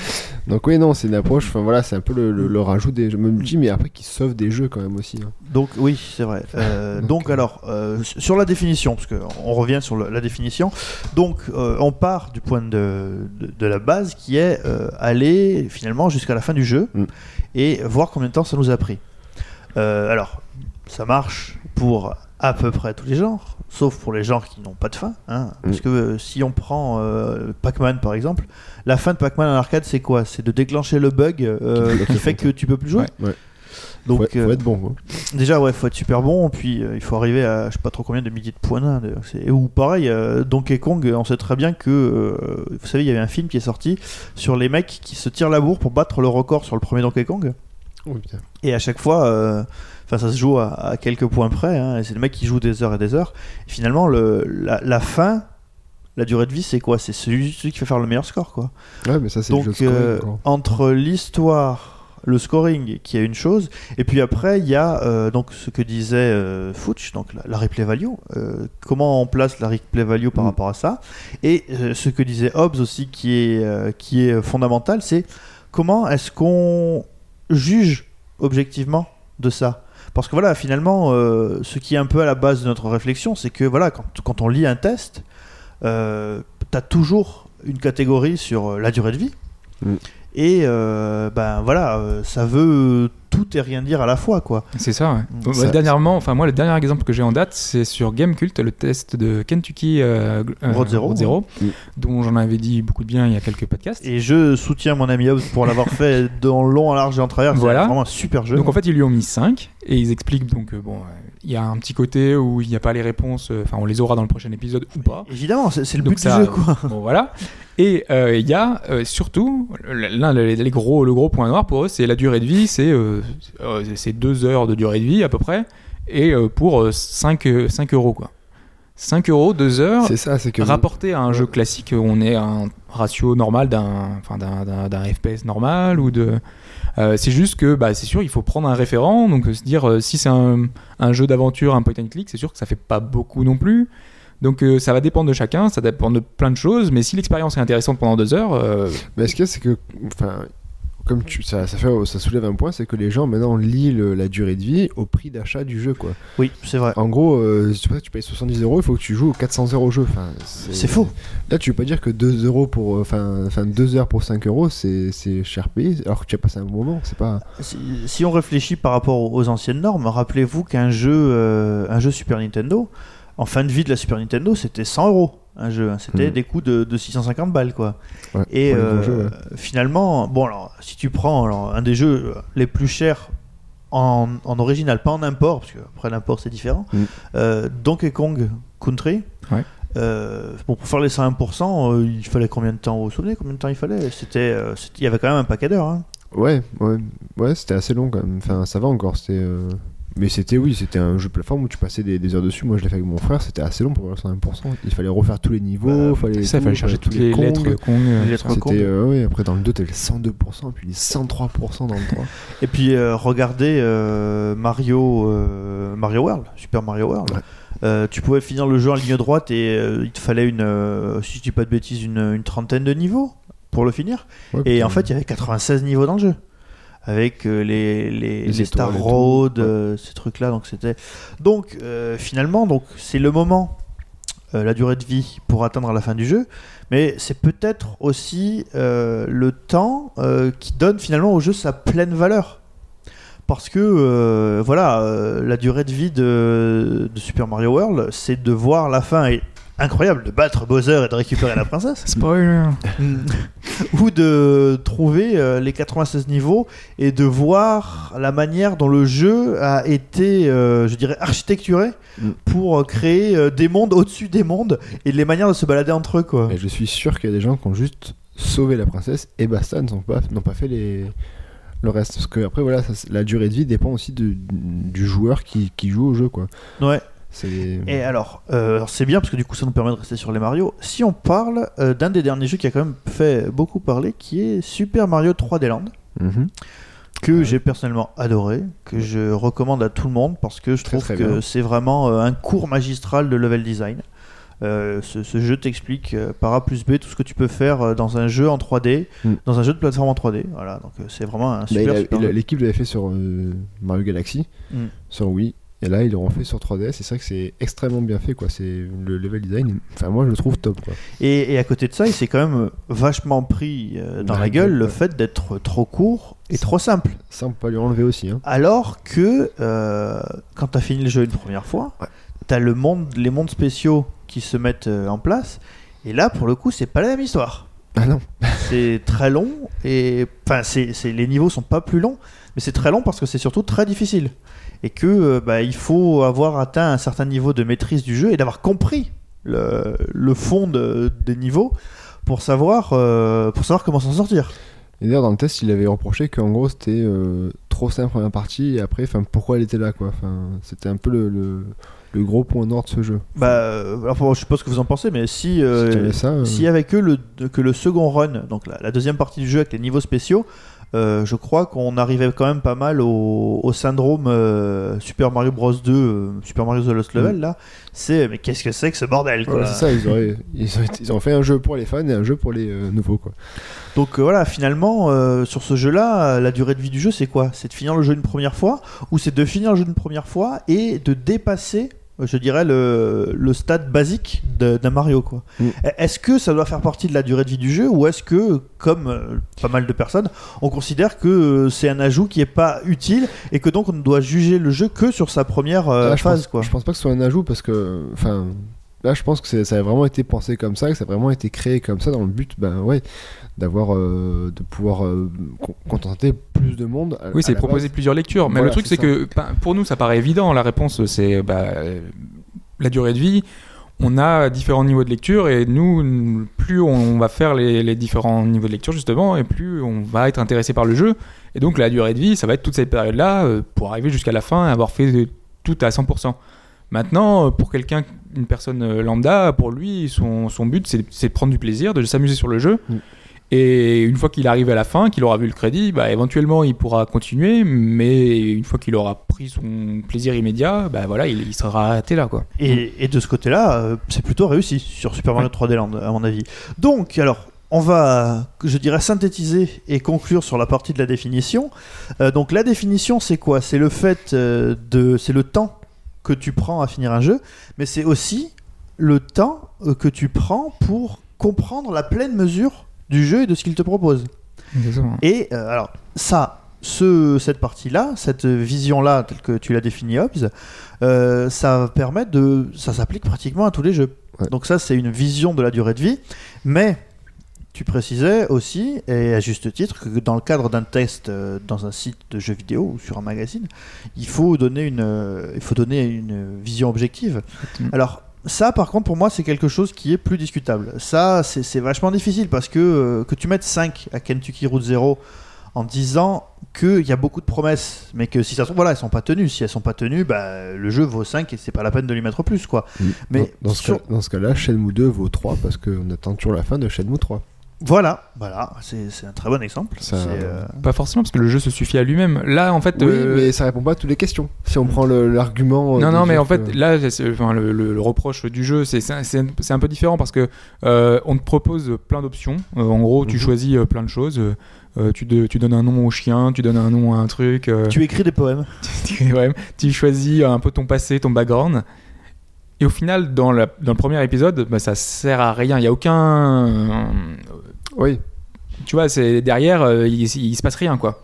S3: Donc, oui, non, c'est une approche. Enfin, voilà, c'est un peu le, le, le rajout des jeux multi, mais après qui sauve des jeux quand même aussi. hein.
S1: Donc oui, c'est vrai. Euh, [LAUGHS]
S3: Donc,
S1: donc
S3: euh,
S1: alors, euh, sur la définition, parce qu'on revient sur le- la définition, donc euh, on part du point de, de, de la base qui est aller finalement jusqu'à la fin du jeu
S3: Mm.
S1: et voir combien de temps ça nous a pris. Alors, ça marche pour à peu près tous les genres, sauf pour les genres qui n'ont pas de fin. hein. parce
S3: Mm.
S1: que euh, si on prend euh, Pac-Man par exemple, la fin de Pac-Man en arcade c'est quoi? C'est de déclencher le bug euh, [LAUGHS] qui fait que tu peux plus jouer?
S3: Ouais.
S1: Donc,
S3: faut, faut être bon. quoi.
S1: Déjà, ouais, faut être super bon, puis euh, il faut arriver à je sais pas trop combien de milliers de points. C'est- Ou pareil, euh, Donkey Kong, on sait très bien que, euh, vous savez, il y avait un film qui est sorti sur les mecs qui se tirent la bourre pour battre le record sur le premier Donkey Kong.
S3: Oh.
S1: Et à chaque fois, euh, enfin, ça se joue à, à quelques points près, hein, et c'est le mec qui joue des heures et des heures. Et finalement, le, la, la fin, la durée de vie, c'est quoi? C'est celui, celui qui fait faire le meilleur score, quoi.
S3: Ouais, mais ça, c'est le
S1: Donc
S3: scoring,
S1: euh, entre l'histoire, le scoring qui est une chose, et puis après il y a euh, donc ce que disait euh, Fouch, donc la, la replay value, euh, comment on place la replay value par
S3: Mm.
S1: rapport à ça, et ce que disait Hobbes aussi qui est, qui est fondamental, c'est comment est-ce qu'on juge objectivement de ça? Parce que voilà, finalement, euh, ce qui est un peu à la base de notre réflexion, c'est que voilà, quand, on lit un test, euh, tu as toujours une catégorie sur euh, la durée de vie.
S3: Mm.
S1: Et euh, ben voilà, euh, ça veut tout et rien dire à la fois, quoi.
S2: C'est ça, ouais.
S1: Mm.
S2: Ouais,
S3: Ça-
S2: dernièrement, enfin moi le dernier exemple que j'ai en date, c'est sur Gamecult, le test de Kentucky euh, euh,
S1: Road Zero,
S2: Zero,
S3: ouais.
S2: dont j'en avais dit beaucoup de bien il y a quelques podcasts.
S1: Et je soutiens mon ami Hobbes pour l'avoir fait [LAUGHS] dans long, en large et en travers.
S2: Voilà.
S1: C'est vraiment un super jeu.
S2: Donc en fait ils lui ont mis 5 et ils expliquent donc euh, bon, il y a un petit côté où il n'y a pas les réponses, euh, enfin on les aura dans le prochain épisode ou pas.
S1: Évidemment, c'est le
S2: Donc
S1: but
S2: ça,
S1: du jeu, quoi.
S2: Bon voilà. Et euh, il y a euh, surtout l'un des les gros le gros point noir pour eux, c'est la durée de vie, c'est euh, euh, c'est deux heures de durée de vie à peu près et euh, pour 5 5 euros quoi. 5 euros, 2 heures.
S3: C'est ça, c'est que.
S2: Rapporté à un jeu classique, on est à un ratio normal d'un, enfin d'un, d'un- d'un FPS normal ou de. Euh, c'est juste que, bah, c'est sûr, il faut prendre un référent. Donc, euh, se dire euh, si c'est un, un jeu d'aventure, un point and click, c'est sûr que ça fait pas beaucoup non plus. Donc, ça va dépendre de chacun, ça dépend de plein de choses. Mais si l'expérience est intéressante pendant deux heures,
S3: Mais ce qu'il y a, c'est que. Comme tu, ça, ça, fait, ça soulève un point, c'est que les gens maintenant lient le- la durée de vie au prix d'achat du jeu. quoi.
S1: Oui, c'est vrai.
S3: En gros, euh, tu, payes 70 euros, il faut que tu joues aux 400 euros au jeu. Enfin,
S1: C'est faux.
S3: Là, tu veux pas dire que 2 euros pour. euh, Enfin, enfin 2 heures pour 5 euros, c'est c'est cher payé, alors que tu as passé un bon moment. C'est pas.
S1: Si, si on réfléchit par rapport aux anciennes normes, rappelez-vous qu'un jeu, euh, un jeu Super Nintendo, en fin de vie de la Super Nintendo, c'était 100 euros un jeu. hein. C'était
S3: Mhm.
S1: des coûts de, de 650 balles, quoi.
S3: Ouais,
S1: Et euh,
S3: jeux, ouais.
S1: finalement, bon, alors, si tu prends alors, un des jeux les plus chers en, en original, pas en import, parce que après l'import c'est différent,
S3: Mm.
S1: euh, Donkey Kong Country.
S2: Ouais.
S1: euh, bon, pour faire les 101%, euh, il fallait combien de temps Vous vous souvenez combien de temps il fallait? C'était, c'était- il y avait quand même un paquet d'heures. hein.
S3: Ouais, ouais, ouais, c'était assez long quand même. Enfin, ça va encore. C'était. Euh, Mais c'était, oui, c'était un jeu de plateforme où tu passais des, des heures dessus. Moi, je l'ai fait avec mon frère, c'était assez long pour avoir 101%. Il fallait refaire tous les niveaux,
S1: Bah,
S3: fallait,
S2: Ça, il
S3: tout,
S2: fallait chercher
S3: tous
S2: toutes les lettres Kong. euh,
S1: Les lettres. Kong.
S3: Euh, ouais, après dans le 2, t'avais les 102%, puis les 103% dans le 3.
S1: Et puis euh, regardez euh, Mario, euh, Mario World, Super Mario World.
S3: Ouais.
S1: Euh, tu pouvais finir le jeu en ligne droite et euh, il te fallait une, euh, si je dis pas de bêtises, une, une trentaine de niveaux pour le finir.
S3: Ouais,
S1: Et en fait, il y avait 96 niveaux dans le jeu. Avec euh, les, les,
S3: Les
S1: les Star. Road,
S3: Ouais.
S1: euh, ces trucs-là. Donc, c'était. Donc, euh, finalement, donc, c'est le moment, la durée de vie pour atteindre la fin du jeu. Mais c'est peut-être aussi euh, le temps euh, qui donne finalement au jeu sa pleine valeur. Parce que, euh, voilà, la durée de vie de, de Super Mario World, c'est de voir la fin et incroyable de battre Bowser et de récupérer la princesse.
S2: Spoiler. [LAUGHS]
S1: ou de trouver euh, les 96 niveaux et de voir la manière dont le jeu a été, euh, je dirais, architecturé
S3: Mm.
S1: pour euh, créer euh, des mondes au-dessus des mondes et les manières de se balader entre eux, quoi.
S3: Et je suis sûr qu'il y a des gens qui ont juste sauvé la princesse et basta, n'ont pas, n'ont pas fait les... le reste. Parce que après, voilà, ça, la durée de vie dépend aussi de- du joueur qui, qui joue au jeu, quoi.
S1: Ouais. Et alors, euh, c'est bien parce que du coup ça nous permet de rester sur les Mario. Si on parle euh, d'un des derniers jeux qui a quand même fait beaucoup parler, qui est Super Mario 3D Land,
S3: Mhm.
S1: que j'ai personnellement adoré, que je recommande à tout le monde parce que je
S3: Très,
S1: trouve
S3: très
S1: que c'est vraiment euh, un cours magistral de level design. Ce, ce jeu t'explique par A plus B tout ce que tu peux faire dans un jeu en 3D,
S3: Mm.
S1: dans un jeu de plateforme en 3D. Voilà, donc c'est vraiment un
S3: Bah,
S1: super, jeu.
S3: L'équipe l'avait fait sur Mario Galaxy,
S1: Mm.
S3: sur Wii. Et là, ils l'auront fait sur 3DS. Et c'est vrai que c'est extrêmement bien fait, quoi. C'est le level design. Enfin, moi, je le trouve top, quoi.
S1: Et, et à côté de ça, il s'est quand même vachement pris euh, dans la gueule le fait d'être trop court et trop simple.
S3: Ça, on peut pas lui enlever aussi, hein.
S1: Alors que euh, quand tu as fini le jeu une première fois,
S3: Ouais.
S1: tu as le monde, les mondes spéciaux qui se mettent euh, en place. Et là, pour le coup, c'est pas la même histoire.
S3: Ah non. [LAUGHS]
S1: C'est très long et enfin, c'est, c'est- les niveaux sont pas plus longs, mais c'est très long parce que c'est surtout très difficile et que euh, bah, il faut avoir atteint un certain niveau de maîtrise du jeu et d'avoir compris le, le fond de- des niveaux pour savoir euh, pour savoir comment s'en sortir.
S3: Et d'ailleurs, dans le test, il avait reproché qu'en gros, c'était euh, trop simple en première partie. Et après, enfin, pourquoi elle était là, quoi. Enfin, c'était un peu le, le, le gros point noir de ce jeu.
S1: Bah, alors, je sais pas ce que vous en pensez, mais si euh,
S3: Si ça,
S1: y avait que le, que le second run, donc la, la deuxième partie du jeu avec les niveaux spéciaux, euh, je crois qu'on arrivait quand même pas mal au, au syndrome euh, Super Mario Bros 2, euh, Super Mario The Lost Level là. C'est mais qu'est-ce que c'est que ce bordel quoi.
S3: C'est ça, ils, auraient, ils, ont, ils ont fait un jeu pour les fans et un jeu pour les nouveaux, quoi.
S1: Donc voilà, finalement sur ce jeu-là, la durée de vie du jeu c'est quoi? C'est de finir le jeu une première fois ou c'est de finir le jeu une première fois et de dépasser je dirais le, le stade basique d'un Mario quoi.
S3: Mm.
S1: Est-ce que ça doit faire partie de la durée de vie du jeu ou est-ce que comme euh, pas mal de personnes, on considère que euh, c'est un ajout qui est pas utile et que donc on ne doit juger le jeu que sur sa première euh,
S3: Là,
S1: phase
S3: pense,
S1: quoi?
S3: je pense pas que ce soit un ajout parce que, enfin, là, je pense que ça a vraiment été pensé comme ça, que ça a vraiment été créé comme ça dans le but, ben ouais, d'avoir, euh, de pouvoir euh, con- contenter plus de monde. à-
S2: Oui, c'est proposer
S3: base.
S2: plusieurs lectures. Mais
S3: Voilà,
S2: le truc,
S3: c'est
S2: que ben, pour nous, ça paraît évident. La réponse, c'est bah, la durée de vie. On a différents niveaux de lecture et nous, plus on va faire les, les différents niveaux de lecture justement, et plus on va être intéressé par le jeu. Et donc la durée de vie, ça va être toute cette période-là euh, pour arriver jusqu'à la fin et avoir fait de- tout à 100%. Maintenant, pour quelqu'un, une personne lambda, pour lui, son, son but, c'est c'est de prendre du plaisir, de s'amuser sur le jeu.
S3: Mm.
S2: Et une fois qu'il arrive à la fin, qu'il aura vu le crédit, bah, éventuellement il pourra continuer, mais une fois qu'il aura pris son plaisir immédiat, bah, voilà, il, sera arrêté là. Quoi.
S1: Et, de ce côté-là, euh, c'est plutôt réussi sur Super Mario 3D Land, à mon avis. Donc, alors, on va, je dirais, synthétiser et conclure sur la partie de la définition. Euh, donc, la définition, c'est quoi? C'est le fait euh, de, c'est le temps que tu prends à finir un jeu, mais c'est aussi le temps que tu prends pour comprendre la pleine mesure du jeu et de ce qu'il te propose. Et euh, alors, ça, ce, cette partie-là, cette vision-là, telle que tu l'as définie, Hobbes, euh, ça va permettre de. Ça s'applique pratiquement à tous les jeux.
S3: Ouais.
S1: Donc, ça, c'est une vision de la durée de vie. Mais. Tu précisais aussi, et à juste titre, que dans le cadre d'un test euh, dans un site de jeux vidéo ou sur un magazine, il faut donner une, il faut donner une vision objective. Alors, ça, par contre, pour moi, c'est quelque chose qui est plus discutable. Ça, c'est vachement difficile parce que euh, que tu mettes 5 à Kentucky Route Zero en disant qu'il y a beaucoup de promesses, mais que si ça se trouve, voilà, elles sont pas tenues. Si elles sont pas tenues, bah, le jeu vaut 5 et c'est pas la peine de lui mettre plus, quoi. Mais
S3: dans, dans ce
S1: sur-
S3: cas, dans ce cas-là, Shenmue 2 vaut 3 parce qu'on attend toujours la fin de Shenmue 3.
S1: Voilà, voilà, c'est c'est un très bon exemple.
S3: Ça-
S1: euh,
S2: Pas forcément, parce que le jeu se suffit à lui-même. Là, en fait.
S3: Oui,
S2: euh,
S3: mais ça répond pas à toutes les questions. Si on prend l'argument. euh,
S2: Non, non, mais en fait,
S3: que-
S2: là, c'est- enfin, le, le- le reproche du jeu, c'est c'est- c'est un, peu différent parce que euh, on te propose plein d'options. Euh, en gros, tu
S3: Mhm.
S2: choisis euh, plein de choses. Euh, tu, de- tu donnes un nom au chien, tu donnes un nom à un truc. euh,
S1: Tu écris des poèmes. [LAUGHS]
S2: tu, ouais, tu choisis un peu ton passé, ton background. Et au final, dans, la- dans le premier épisode, bah, ça sert à rien. Il n'y a aucun.
S3: Oui,
S2: tu vois, c'est derrière, euh, il, il se passe rien, quoi.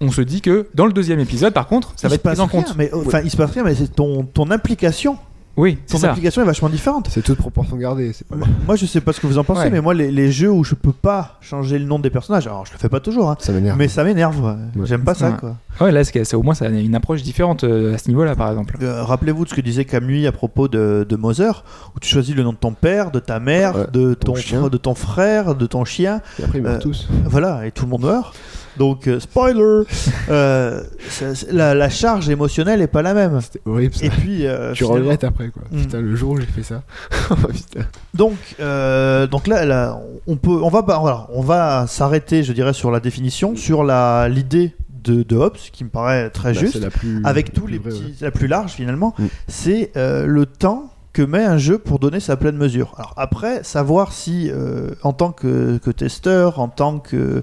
S2: On se dit que dans le deuxième épisode, par contre, ça
S1: Il
S2: va être pris en
S1: rien,
S2: compte.
S1: Mais enfin, il se passe rien, mais c'est ton ton implication.
S2: Oui,
S1: Ton
S2: c'est ça.
S1: implication est vachement différente.
S3: c'est toute proportion gardée. C'est pas...
S1: Moi, je sais pas ce que vous en pensez,
S2: Ouais.
S1: mais moi, les, les jeux où je peux pas changer le nom des personnages, alors je le fais pas toujours, hein,
S3: Ça m'énerve.
S1: mais ça m'énerve. ouais. J'aime pas ça,
S2: Ouais.
S1: quoi.
S2: Ouais, là, c'est au moins, ça a une approche différente euh, à ce niveau-là, par exemple.
S1: Euh, Rappelez-vous de ce que disait Camus à propos de, de Mother, où tu choisis le nom de ton père, de ta mère,
S3: Ouais,
S1: de,
S3: ton
S1: ton,
S3: chien.
S1: de ton frère, de ton chien.
S3: Et après, ils meurent
S1: Euh,
S3: tous.
S1: Voilà, et tout le monde meurt. Donc, euh, spoiler euh, c'est- la, la charge émotionnelle est pas la même.
S3: C'était horrible ça.
S1: Et puis, euh,
S3: tu
S1: finalement-
S3: regrettes après quoi.
S1: Mm.
S3: Putain, le jour où j'ai fait ça. [LAUGHS] Putain.
S1: Donc, euh, donc là, là, on peut, on va, voilà, on va s'arrêter, je dirais, sur la définition, sur la l'idée de, de Hobbes, qui me paraît très
S3: Bah,
S1: juste,
S3: c'est la plus,
S1: avec
S3: la
S1: tous
S3: plus
S1: les
S3: vraie, ouais.
S1: petits, la plus large finalement,
S3: Mm.
S1: c'est euh, le temps que met un jeu pour donner sa pleine mesure. Alors après, savoir si, euh, en tant que, que testeur, en tant que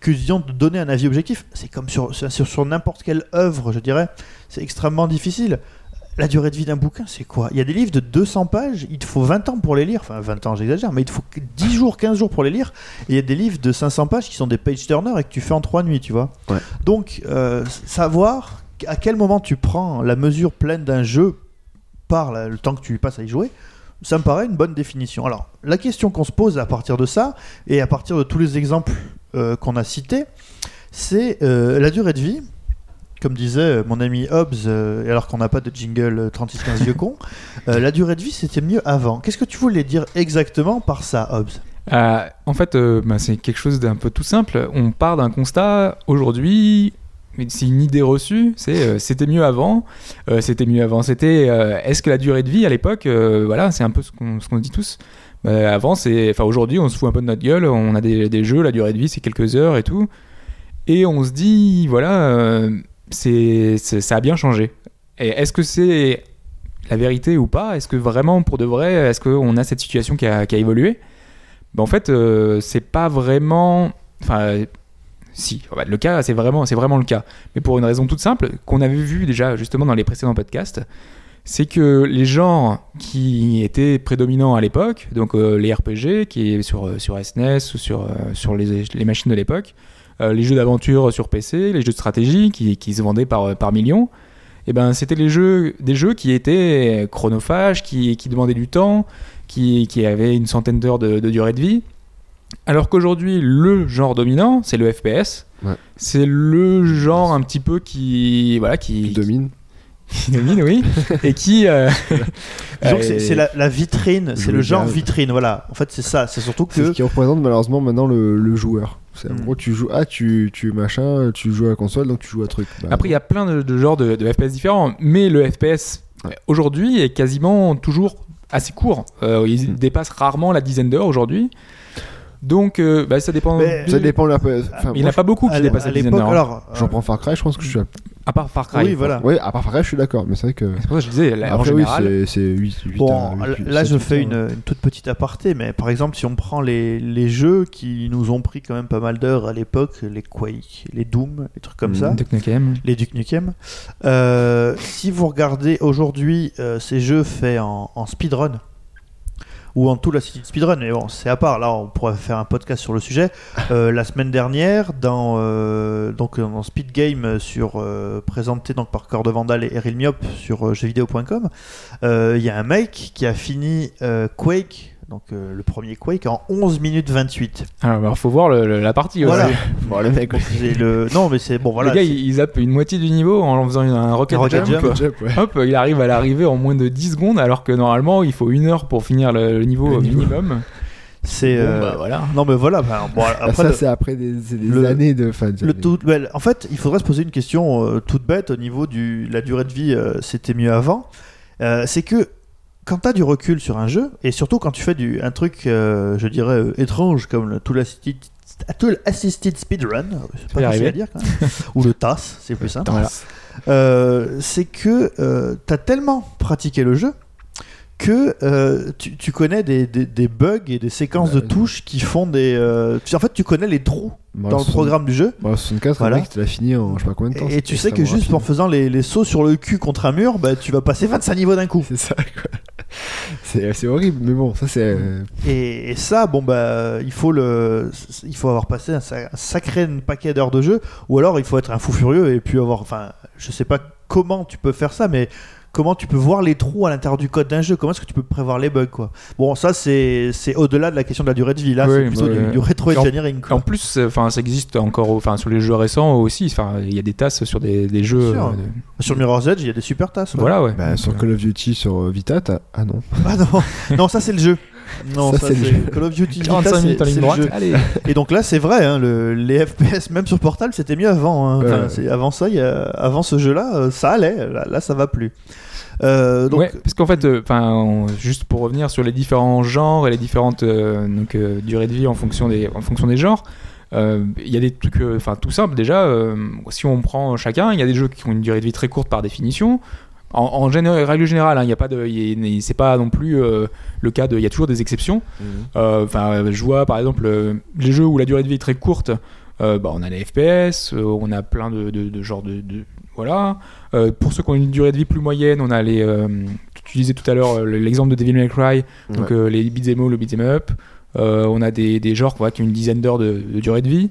S1: que disons de donner un avis objectif, c'est comme sur sur, sur n'importe quelle œuvre, je dirais, c'est extrêmement difficile. La durée de vie d'un bouquin, c'est quoi? Il y a des livres de 200 pages, il te faut 20 ans pour les lire. Enfin, 20 ans, j'exagère, mais il te faut 10 jours, 15 jours pour les lire. Et il y a des livres de 500 pages qui sont des page turners et que tu fais en 3 nuits, tu vois.
S3: Ouais.
S1: Donc, euh, savoir à quel moment tu prends la mesure pleine d'un jeu par la- le temps que tu passes à y jouer, ça me paraît une bonne définition. Alors, la question qu'on se pose à partir de ça, et à partir de tous les exemples qu'on a cités, c'est euh, la durée de vie. Comme disait euh, mon ami Hobbes, euh, et alors qu'on n'a pas de jingle euh, 3615 vieux con, euh, [LAUGHS] la durée de vie c'était mieux avant. Qu'est-ce que tu voulais dire exactement par ça, Hobbes?
S2: Euh, en fait, euh, bah, c'est quelque chose d'un peu tout simple. On part d'un constat aujourd'hui. C'est une idée reçue, c'est euh, c'était mieux avant, euh, c'était mieux avant. C'était euh, est-ce que la durée de vie à l'époque, euh, voilà, c'est un peu ce qu'on ce qu'on dit tous. Bah, avant, c'est, enfin aujourd'hui, on se fout un peu de notre gueule. On a des, jeux, la durée de vie c'est quelques heures et tout, et on se dit voilà, euh, c'est, ça a bien changé. Est-ce que c'est la vérité ou pas? Est-ce que vraiment pour de vrai, est-ce qu'on a cette situation qui a, qui a évolué? Bah, en fait, euh, c'est pas vraiment. Enfin, euh, si, le cas, c'est vraiment, c'est vraiment le cas. Mais pour une raison toute simple, qu'on avait vu déjà justement dans les précédents podcasts, c'est que les genres qui étaient prédominants à l'époque, donc euh, les RPG qui sur, euh, sur SNES ou sur, euh, sur les, les machines de l'époque, euh, les jeux d'aventure sur PC, les jeux de stratégie qui, qui se vendaient par, par millions, et ben c'était les jeux, des jeux qui étaient chronophages, qui, qui demandaient du temps, qui, qui avait une centaine d'heures de, de durée de vie. Alors qu'aujourd'hui, le genre dominant, c'est le FPS.
S3: Ouais.
S2: C'est le genre un petit peu qui, voilà, qui,
S3: Qui domine. [LAUGHS]
S2: qui domine, oui, et qui. euh,
S1: Disons [LAUGHS] que
S2: euh,
S1: c'est- c'est la, la vitrine, c'est le genre vitrine, voilà. En fait, c'est ça. C'est surtout
S3: C'est ce
S1: que.
S3: qui représente malheureusement maintenant le, le joueur. C'est en
S1: Mm.
S3: gros, tu joues, ah, tu, tu machin, tu joues à la console, donc tu joues à truc. Bah,
S2: Après, il y a plein de, de genres de, de FPS différents, mais le FPS
S3: Ouais.
S2: aujourd'hui est quasiment toujours assez court. Euh, il
S3: Mm.
S2: dépasse rarement la dizaine d'heures aujourd'hui. Donc, euh, bah, ça dépend.
S1: Mais-
S3: ça dépend de la. Enfin,
S2: Il n'y en a pas beaucoup qui dépassent
S1: à
S2: la dizaine
S1: l'époque,
S2: d'heures. hein.
S1: alors.
S3: J'en
S1: euh,
S3: prends Far Cry, je pense que je suis à...
S2: À part Far Cry.
S1: Oui, voilà.
S3: Oui, à part Far Cry, je suis d'accord, mais c'est vrai que.
S2: C'est pour ça que je disais, là, en
S3: Après, oui,
S2: général.
S3: c'est- c'est 8, 8
S1: Bon, là, je fais une, une toute petite aparté, mais par exemple, si on prend les, les jeux qui nous ont pris quand même pas mal d'heures à l'époque, les Quake, les Doom, les trucs comme
S3: Mhm.
S1: ça,
S2: Duke Nukem.
S1: les Duke Nukem, euh, si vous regardez aujourd'hui euh, ces jeux faits en, en speedrun, ou en tout la city de speedrun, mais bon, c'est à part, là on pourrait faire un podcast sur le sujet. [LAUGHS] Euh, la semaine dernière, dans, euh, donc, dans Speed Game, sur, euh, présenté donc, par Corde Vandal et Eril Miop sur euh, jeuxvideo.com, euh, il y a un mec qui a fini euh, Quake, donc euh, le premier Quake, en 11 minutes 28.
S2: Alors, il faut voir le- le- la partie.
S1: Voilà. [LAUGHS]
S3: Bon, le mec,
S1: le... Non, mais c'est bon, voilà.
S2: le gars, il, il zappe une moitié du niveau en faisant un rocket,
S1: Un rocket
S2: jump.
S1: jump.
S2: quoi.
S3: jump, ouais.
S2: Hop, il arrive à l'arrivée en moins de 10 secondes, alors que normalement, il faut une heure pour finir le, le niveau minimum.
S1: C'est.
S2: Bon,
S1: euh,
S2: bah, voilà.
S1: Non, mais voilà. bon,
S3: Ah,
S1: après,
S3: ça,
S1: le-
S3: c'est après des, c'est des
S1: le-
S3: années de. Enfin,
S1: Le tout, well, en fait, il faudrait se poser une question euh, toute bête au niveau de la durée de vie, euh, c'était mieux avant. Euh, c'est que quand tu as du recul sur un jeu, et surtout quand tu fais du, un truc, euh, je dirais, euh, étrange comme le Tool Assisted, Tool Assisted Speedrun, c'est
S2: y
S1: pas facile à dire quand même, ou le TAS, c'est plus simple,
S2: Voilà.
S1: euh, c'est que tu as tellement pratiqué le jeu que euh, tu, tu connais des, des- des bugs et des séquences de
S3: Ouais.
S1: touches qui font des... euh, tu- en fait, tu connais les trous dans le programme du jeu.
S3: Bon, 64,
S1: Voilà.
S3: tu l'as fini en je sais pas combien de temps.
S1: Et tu sais que juste en faisant les, les sauts sur le cul contre un mur, bah, tu vas passer 25 niveaux d'un coup.
S3: C'est ça, quoi. [LAUGHS] C'est horrible, mais bon, ça c'est. euh,
S1: Et, et ça, bon bah, il faut le, il faut avoir passé un, un sacré paquet d'heures de jeu, ou alors il faut être un fou furieux et puis avoir, enfin, je sais pas comment tu peux faire ça, mais comment tu peux voir les trous à l'intérieur du code d'un jeu Comment est-ce que tu peux prévoir les bugs quoi Bon, ça c'est, c'est au-delà de la question de la durée de vie. Là,
S2: Oui,
S1: c'est plutôt
S2: ouais,
S1: du,
S2: ouais.
S1: du rétro
S2: Et en- plus, euh, enfin, ça existe encore, enfin, sur les jeux récents aussi. Enfin, il y a des tasses sur des, des jeux.
S1: sûr.
S2: euh, de-
S1: Sur Mirror's Edge, il y a des super tasses.
S2: Voilà, ouais.
S3: Bah, sur Call of Duty sur euh, Vita, t'as. Ah non.
S1: Ah non, non, ça c'est le jeu. Non,
S3: Ça,
S1: ça,
S3: c'est le
S1: c'est
S3: jeu.
S1: Call of Duty. Vita,
S2: 45
S1: c'est-
S2: minutes en ligne droite. Allez.
S1: Et donc là, c'est vrai, hein, le- les FPS, même sur portable, c'était mieux avant. hein. Enfin,
S3: Ouais.
S1: c'est- avant ça, il y a- avant ce jeu-là, euh, ça allait. Là, là, ça va plus. Euh, donc,
S2: ouais, parce qu'en fait, euh, juste pour revenir sur les différents genres et les différentes euh, donc, euh, durées de vie en fonction des, en fonction des genres, euh, il y a des trucs, euh, enfin, tout simple déjà. euh, si on prend chacun, il y a des jeux qui ont une durée de vie très courte par définition. En, en géné- règle générale, hein, il y a pas de, c'est pas non plus euh, le cas de, il y a toujours des exceptions. Euh, Enfin, je vois par exemple euh, les jeux où la durée de vie est très courte. bah, on a les FPS, on a plein de, de, de genres de, de- voilà. Pour ceux qui ont une durée de vie plus moyenne, on a les. tu disais tout à l'heure l'exemple de Devil May Cry, donc
S3: Ouais.
S2: euh, les beat'em le beat'em up. Euh, on a des, des genres qui ont une dizaine d'heures de, de durée de vie.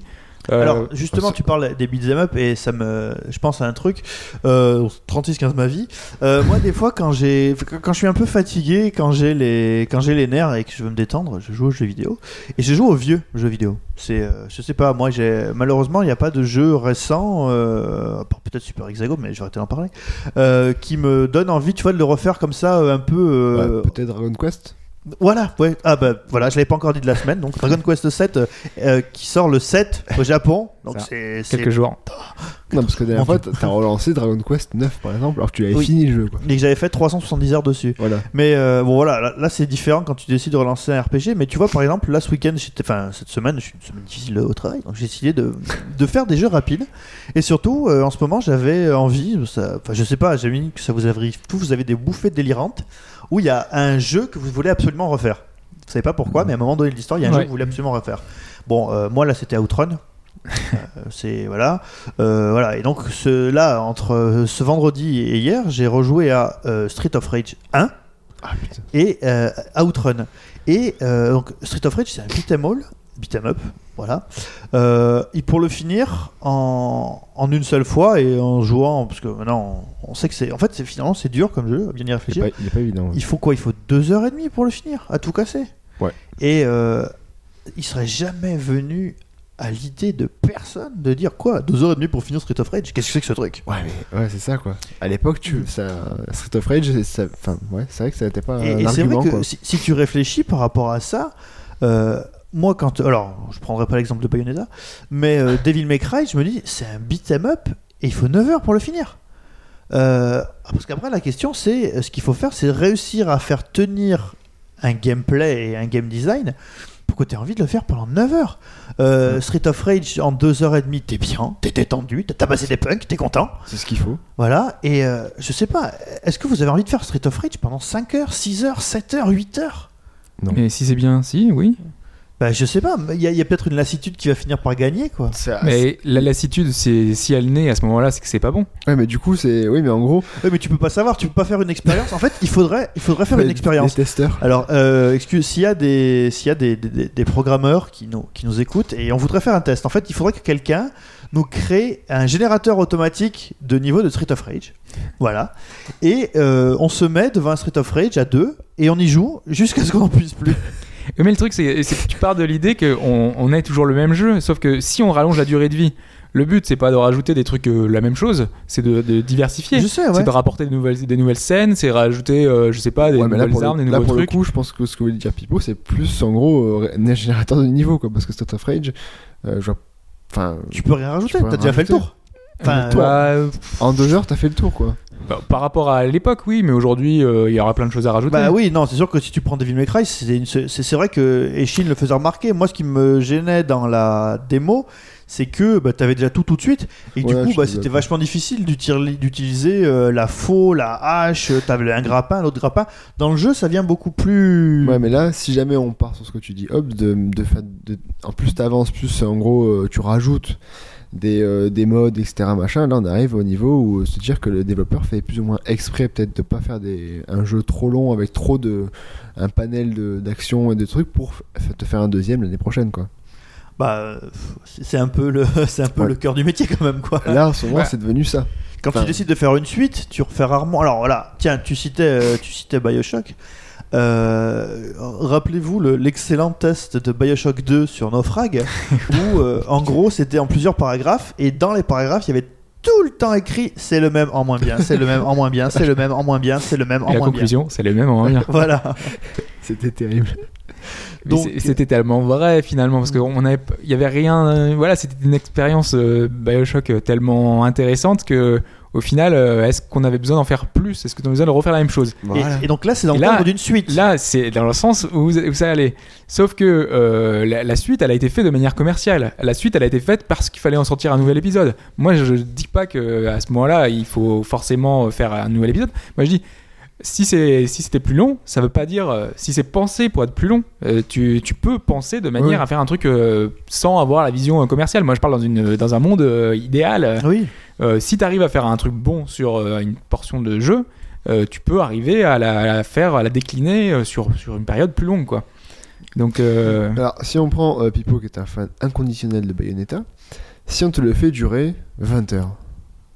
S2: Euh,
S1: alors justement, tu parles des beat'em up et ça me, je pense à un truc. Euh, 36-15 ma vie. Euh, moi, des fois, quand j'ai, quand je suis un peu fatigué, quand j'ai les, quand j'ai les nerfs et que je veux me détendre, je joue aux jeux vidéo et je joue aux vieux jeux vidéo. C'est, euh, je sais pas, moi, j'ai, malheureusement, il n'y a pas de jeu récent, euh, peut-être Super Hexagon, mais arrêté d'en parler, euh, qui me donne envie, tu vois, de le refaire comme ça, un peu. euh,
S3: Ouais, Peut-être Dragon Quest
S1: Voilà, ouais. Ah bah voilà, je l'avais pas encore dit de la semaine. Donc Dragon Quest 7 euh, euh, qui sort le 7 au Japon. Donc c'est
S2: quelques jours.
S3: Non, parce que la dernière fois, t'as relancé Dragon Quest 9 par exemple, alors que tu avais
S1: Oui.
S3: fini le jeu, quoi.
S1: Et que j'avais fait 370 heures dessus.
S3: Voilà.
S1: Mais euh, bon voilà, là, là, c'est différent quand tu décides de relancer un RPG. Mais tu vois par exemple là ce week-end, enfin cette semaine, je suis une semaine difficile au travail, donc j'ai décidé de, de faire des jeux rapides. Et surtout euh, en ce moment j'avais envie, enfin je sais pas, j'ai mis que ça vous arrive tous, vous avez des bouffées délirantes où il y a un jeu que vous voulez absolument refaire. Vous savez pas pourquoi, mais à un moment donné de l'histoire, il y a un
S2: Ouais.
S1: jeu que vous voulez absolument refaire. Bon, euh, moi là c'était Outrun. [LAUGHS] Euh, c'est voilà, Euh, voilà. Et donc ce, là entre ce vendredi et hier, j'ai rejoué à Street of Rage 1
S3: Ah
S1: et Outrun. Et donc Street of Rage, c'est un beat'em all, beat'em up, voilà. Euh, et pour le finir en, en une seule fois et en jouant, parce que maintenant on, on sait que c'est, en fait, c'est finalement c'est dur comme jeu, à bien y
S3: Il est
S1: réfléchir.
S3: pas, il est pas évident. ouais.
S1: Il faut quoi? Il faut deux heures et demie pour le finir, à tout casser.
S3: Ouais.
S1: Et euh, il serait jamais venu à l'idée de personne de dire quoi? Deux heures et demie pour finir Street of Rage? Qu'est-ce que c'est que ce truc?
S3: Ouais, mais ouais, c'est ça quoi. À l'époque, tu, ça, Street of Rage, c'est- ça, enfin, ouais, c'est vrai que ça n'était pas
S1: Et,
S3: un
S1: et c'est vrai que si tu réfléchis par rapport à ça, euh, moi quand. Alors, je prendrai pas l'exemple de Bayonetta, mais euh, [LAUGHS] Devil May Cry, je me dis, c'est un beat'em up et il faut 9 heures pour le finir. Euh, parce qu'après, la question, c'est euh, ce qu'il faut faire, c'est réussir à faire tenir un gameplay et un game design pour que tu aies envie de le faire pendant 9 heures. Euh, Street of Rage, en 2h30, t'es bien, t'es détendu, t'as tabassé des punks, t'es content.
S3: C'est ce qu'il faut.
S1: Voilà, et euh, je sais pas, est-ce que vous avez envie de faire Street of Rage pendant 5 heures, 6 heures, 7 heures, 8 heures?
S3: Non.
S2: Et si c'est bien, si, oui.
S1: Bah je sais pas, mais il y a, y a peut-être une lassitude qui va finir par gagner quoi.
S3: Ça-
S2: Mais la lassitude, c'est si elle naît à ce moment-là, c'est que c'est pas bon.
S3: Ouais, mais du coup, c'est. Oui, mais en gros.
S1: Ouais, mais tu peux pas savoir, tu peux pas faire une expérience. En fait, il faudrait, il faudrait faire une expérience.
S3: Les testeurs.
S1: Alors, euh, excuse, s'il y a des, s'il y a des, des- des- des programmeurs qui nous, qui nous écoutent et on voudrait faire un test, en fait, il faudrait que quelqu'un nous crée un générateur automatique de niveau de Street of Rage. Voilà. Et euh, on se met devant un Street of Rage à deux et on y joue jusqu'à ce qu'on n'en puisse plus.
S2: Mais le truc, c'est que tu pars de l'idée qu'on on ait toujours le même jeu, sauf que si on rallonge la durée de vie, le but c'est pas de rajouter des trucs euh, la même chose, c'est de, de diversifier.
S1: Je sais, ouais.
S2: C'est de rapporter des nouvelles, des nouvelles scènes, c'est rajouter, euh, je sais pas, des
S3: Ouais, mais là,
S2: nouvelles
S3: pour,
S2: armes,
S3: le,
S2: des
S3: là,
S2: nouveaux
S3: pour le
S2: trucs.
S3: coup, je pense que ce que voulait dire Pipo, c'est plus en gros euh, un générateur de niveau, quoi. Parce que Street of Rage, euh, je vois- Enfin,
S1: Tu peux rien rajouter, t'as déjà fait le tour. Enfin,
S3: Mais toi-
S2: Bah, euh,
S3: en deux heures, t'as fait le tour, quoi.
S2: Bah, par rapport à l'époque, oui, mais aujourd'hui, euh, il y aura plein de choses à rajouter.
S1: Bah oui, non, c'est sûr que si tu prends Devil May Cry, c'est vrai que Eshin le faisait remarquer. Moi, ce qui me gênait dans la démo, c'est que bah, t'avais déjà tout tout de suite, et
S3: Ouais,
S1: du coup, bah, c'était vachement difficile d'util- d'utiliser euh, la faux, la hache. euh, T'avais un grappin, l'autre grappin. Dans le jeu, ça vient beaucoup plus.
S3: Ouais, mais là, si jamais on part sur ce que tu dis, hop, de, de, en plus t'avances, plus en gros, euh, tu rajoutes des, euh, des modes, etc. Machin, là, on arrive au niveau où euh, se dire que le développeur fait plus ou moins exprès, peut-être, de pas faire des, un jeu trop long avec trop de. un panel de- d'actions et de trucs pour te faire un deuxième l'année prochaine, quoi.
S1: Bah, c'est c'est un peu le, [LAUGHS] c'est un peu
S3: Ouais.
S1: le cœur du métier quand même, quoi.
S3: Là, en ce moment,
S2: Ouais.
S3: c'est devenu ça.
S1: Quand
S3: Enfin-
S1: tu décides de faire une suite, tu refais rarement. Alors voilà, tiens, tu citais, euh, tu citais Bioshock. Euh, Rappelez-vous le- l'excellent test de Bioshock 2 sur Naufrag, [LAUGHS] où euh, en gros c'était en plusieurs paragraphes, et dans les paragraphes il y avait tout le temps écrit c'est le même en moins bien, c'est le même en moins bien, c'est le même en moins bien, c'est le même en
S2: Et la
S1: moins bien.
S2: conclusion, c'est le même en rien. [LAUGHS]
S1: Voilà. [LAUGHS]
S3: C'était terrible.
S2: C'était tellement vrai finalement parce qu'on avait, il y avait rien. euh, voilà, c'était une expérience Bioshock tellement intéressante que au final, euh, est-ce qu'on avait besoin d'en faire plus? Est-ce qu'on avait besoin de refaire la même chose?
S1: Et, et donc là c'est dans
S2: Et
S1: le cadre d'une suite.
S2: Là, c'est dans le sens où, vous- où ça allait. Sauf que euh, la, la suite, elle a été faite de manière commerciale. La suite, elle a été faite parce qu'il fallait en sortir un nouvel épisode. Moi, je dis pas que à ce moment-là, il faut forcément faire un nouvel épisode. Moi, je dis si c'est si c'était plus long, ça veut pas dire euh, si c'est pensé pour être plus long. euh, tu, tu peux penser de manière à faire un truc euh, sans avoir la vision euh, commerciale. Moi, je parle dans une dans un monde euh, idéal.
S1: Oui.
S2: Euh, si tu arrives à faire un truc bon sur euh, une portion de jeu, euh, tu peux arriver à la, à la faire, à la décliner euh, sur, sur une période plus longue, quoi. Donc, euh,
S3: Alors, si on prend euh, Pipo, qui est un fan inconditionnel de Bayonetta, si on te le fait durer 20 heures,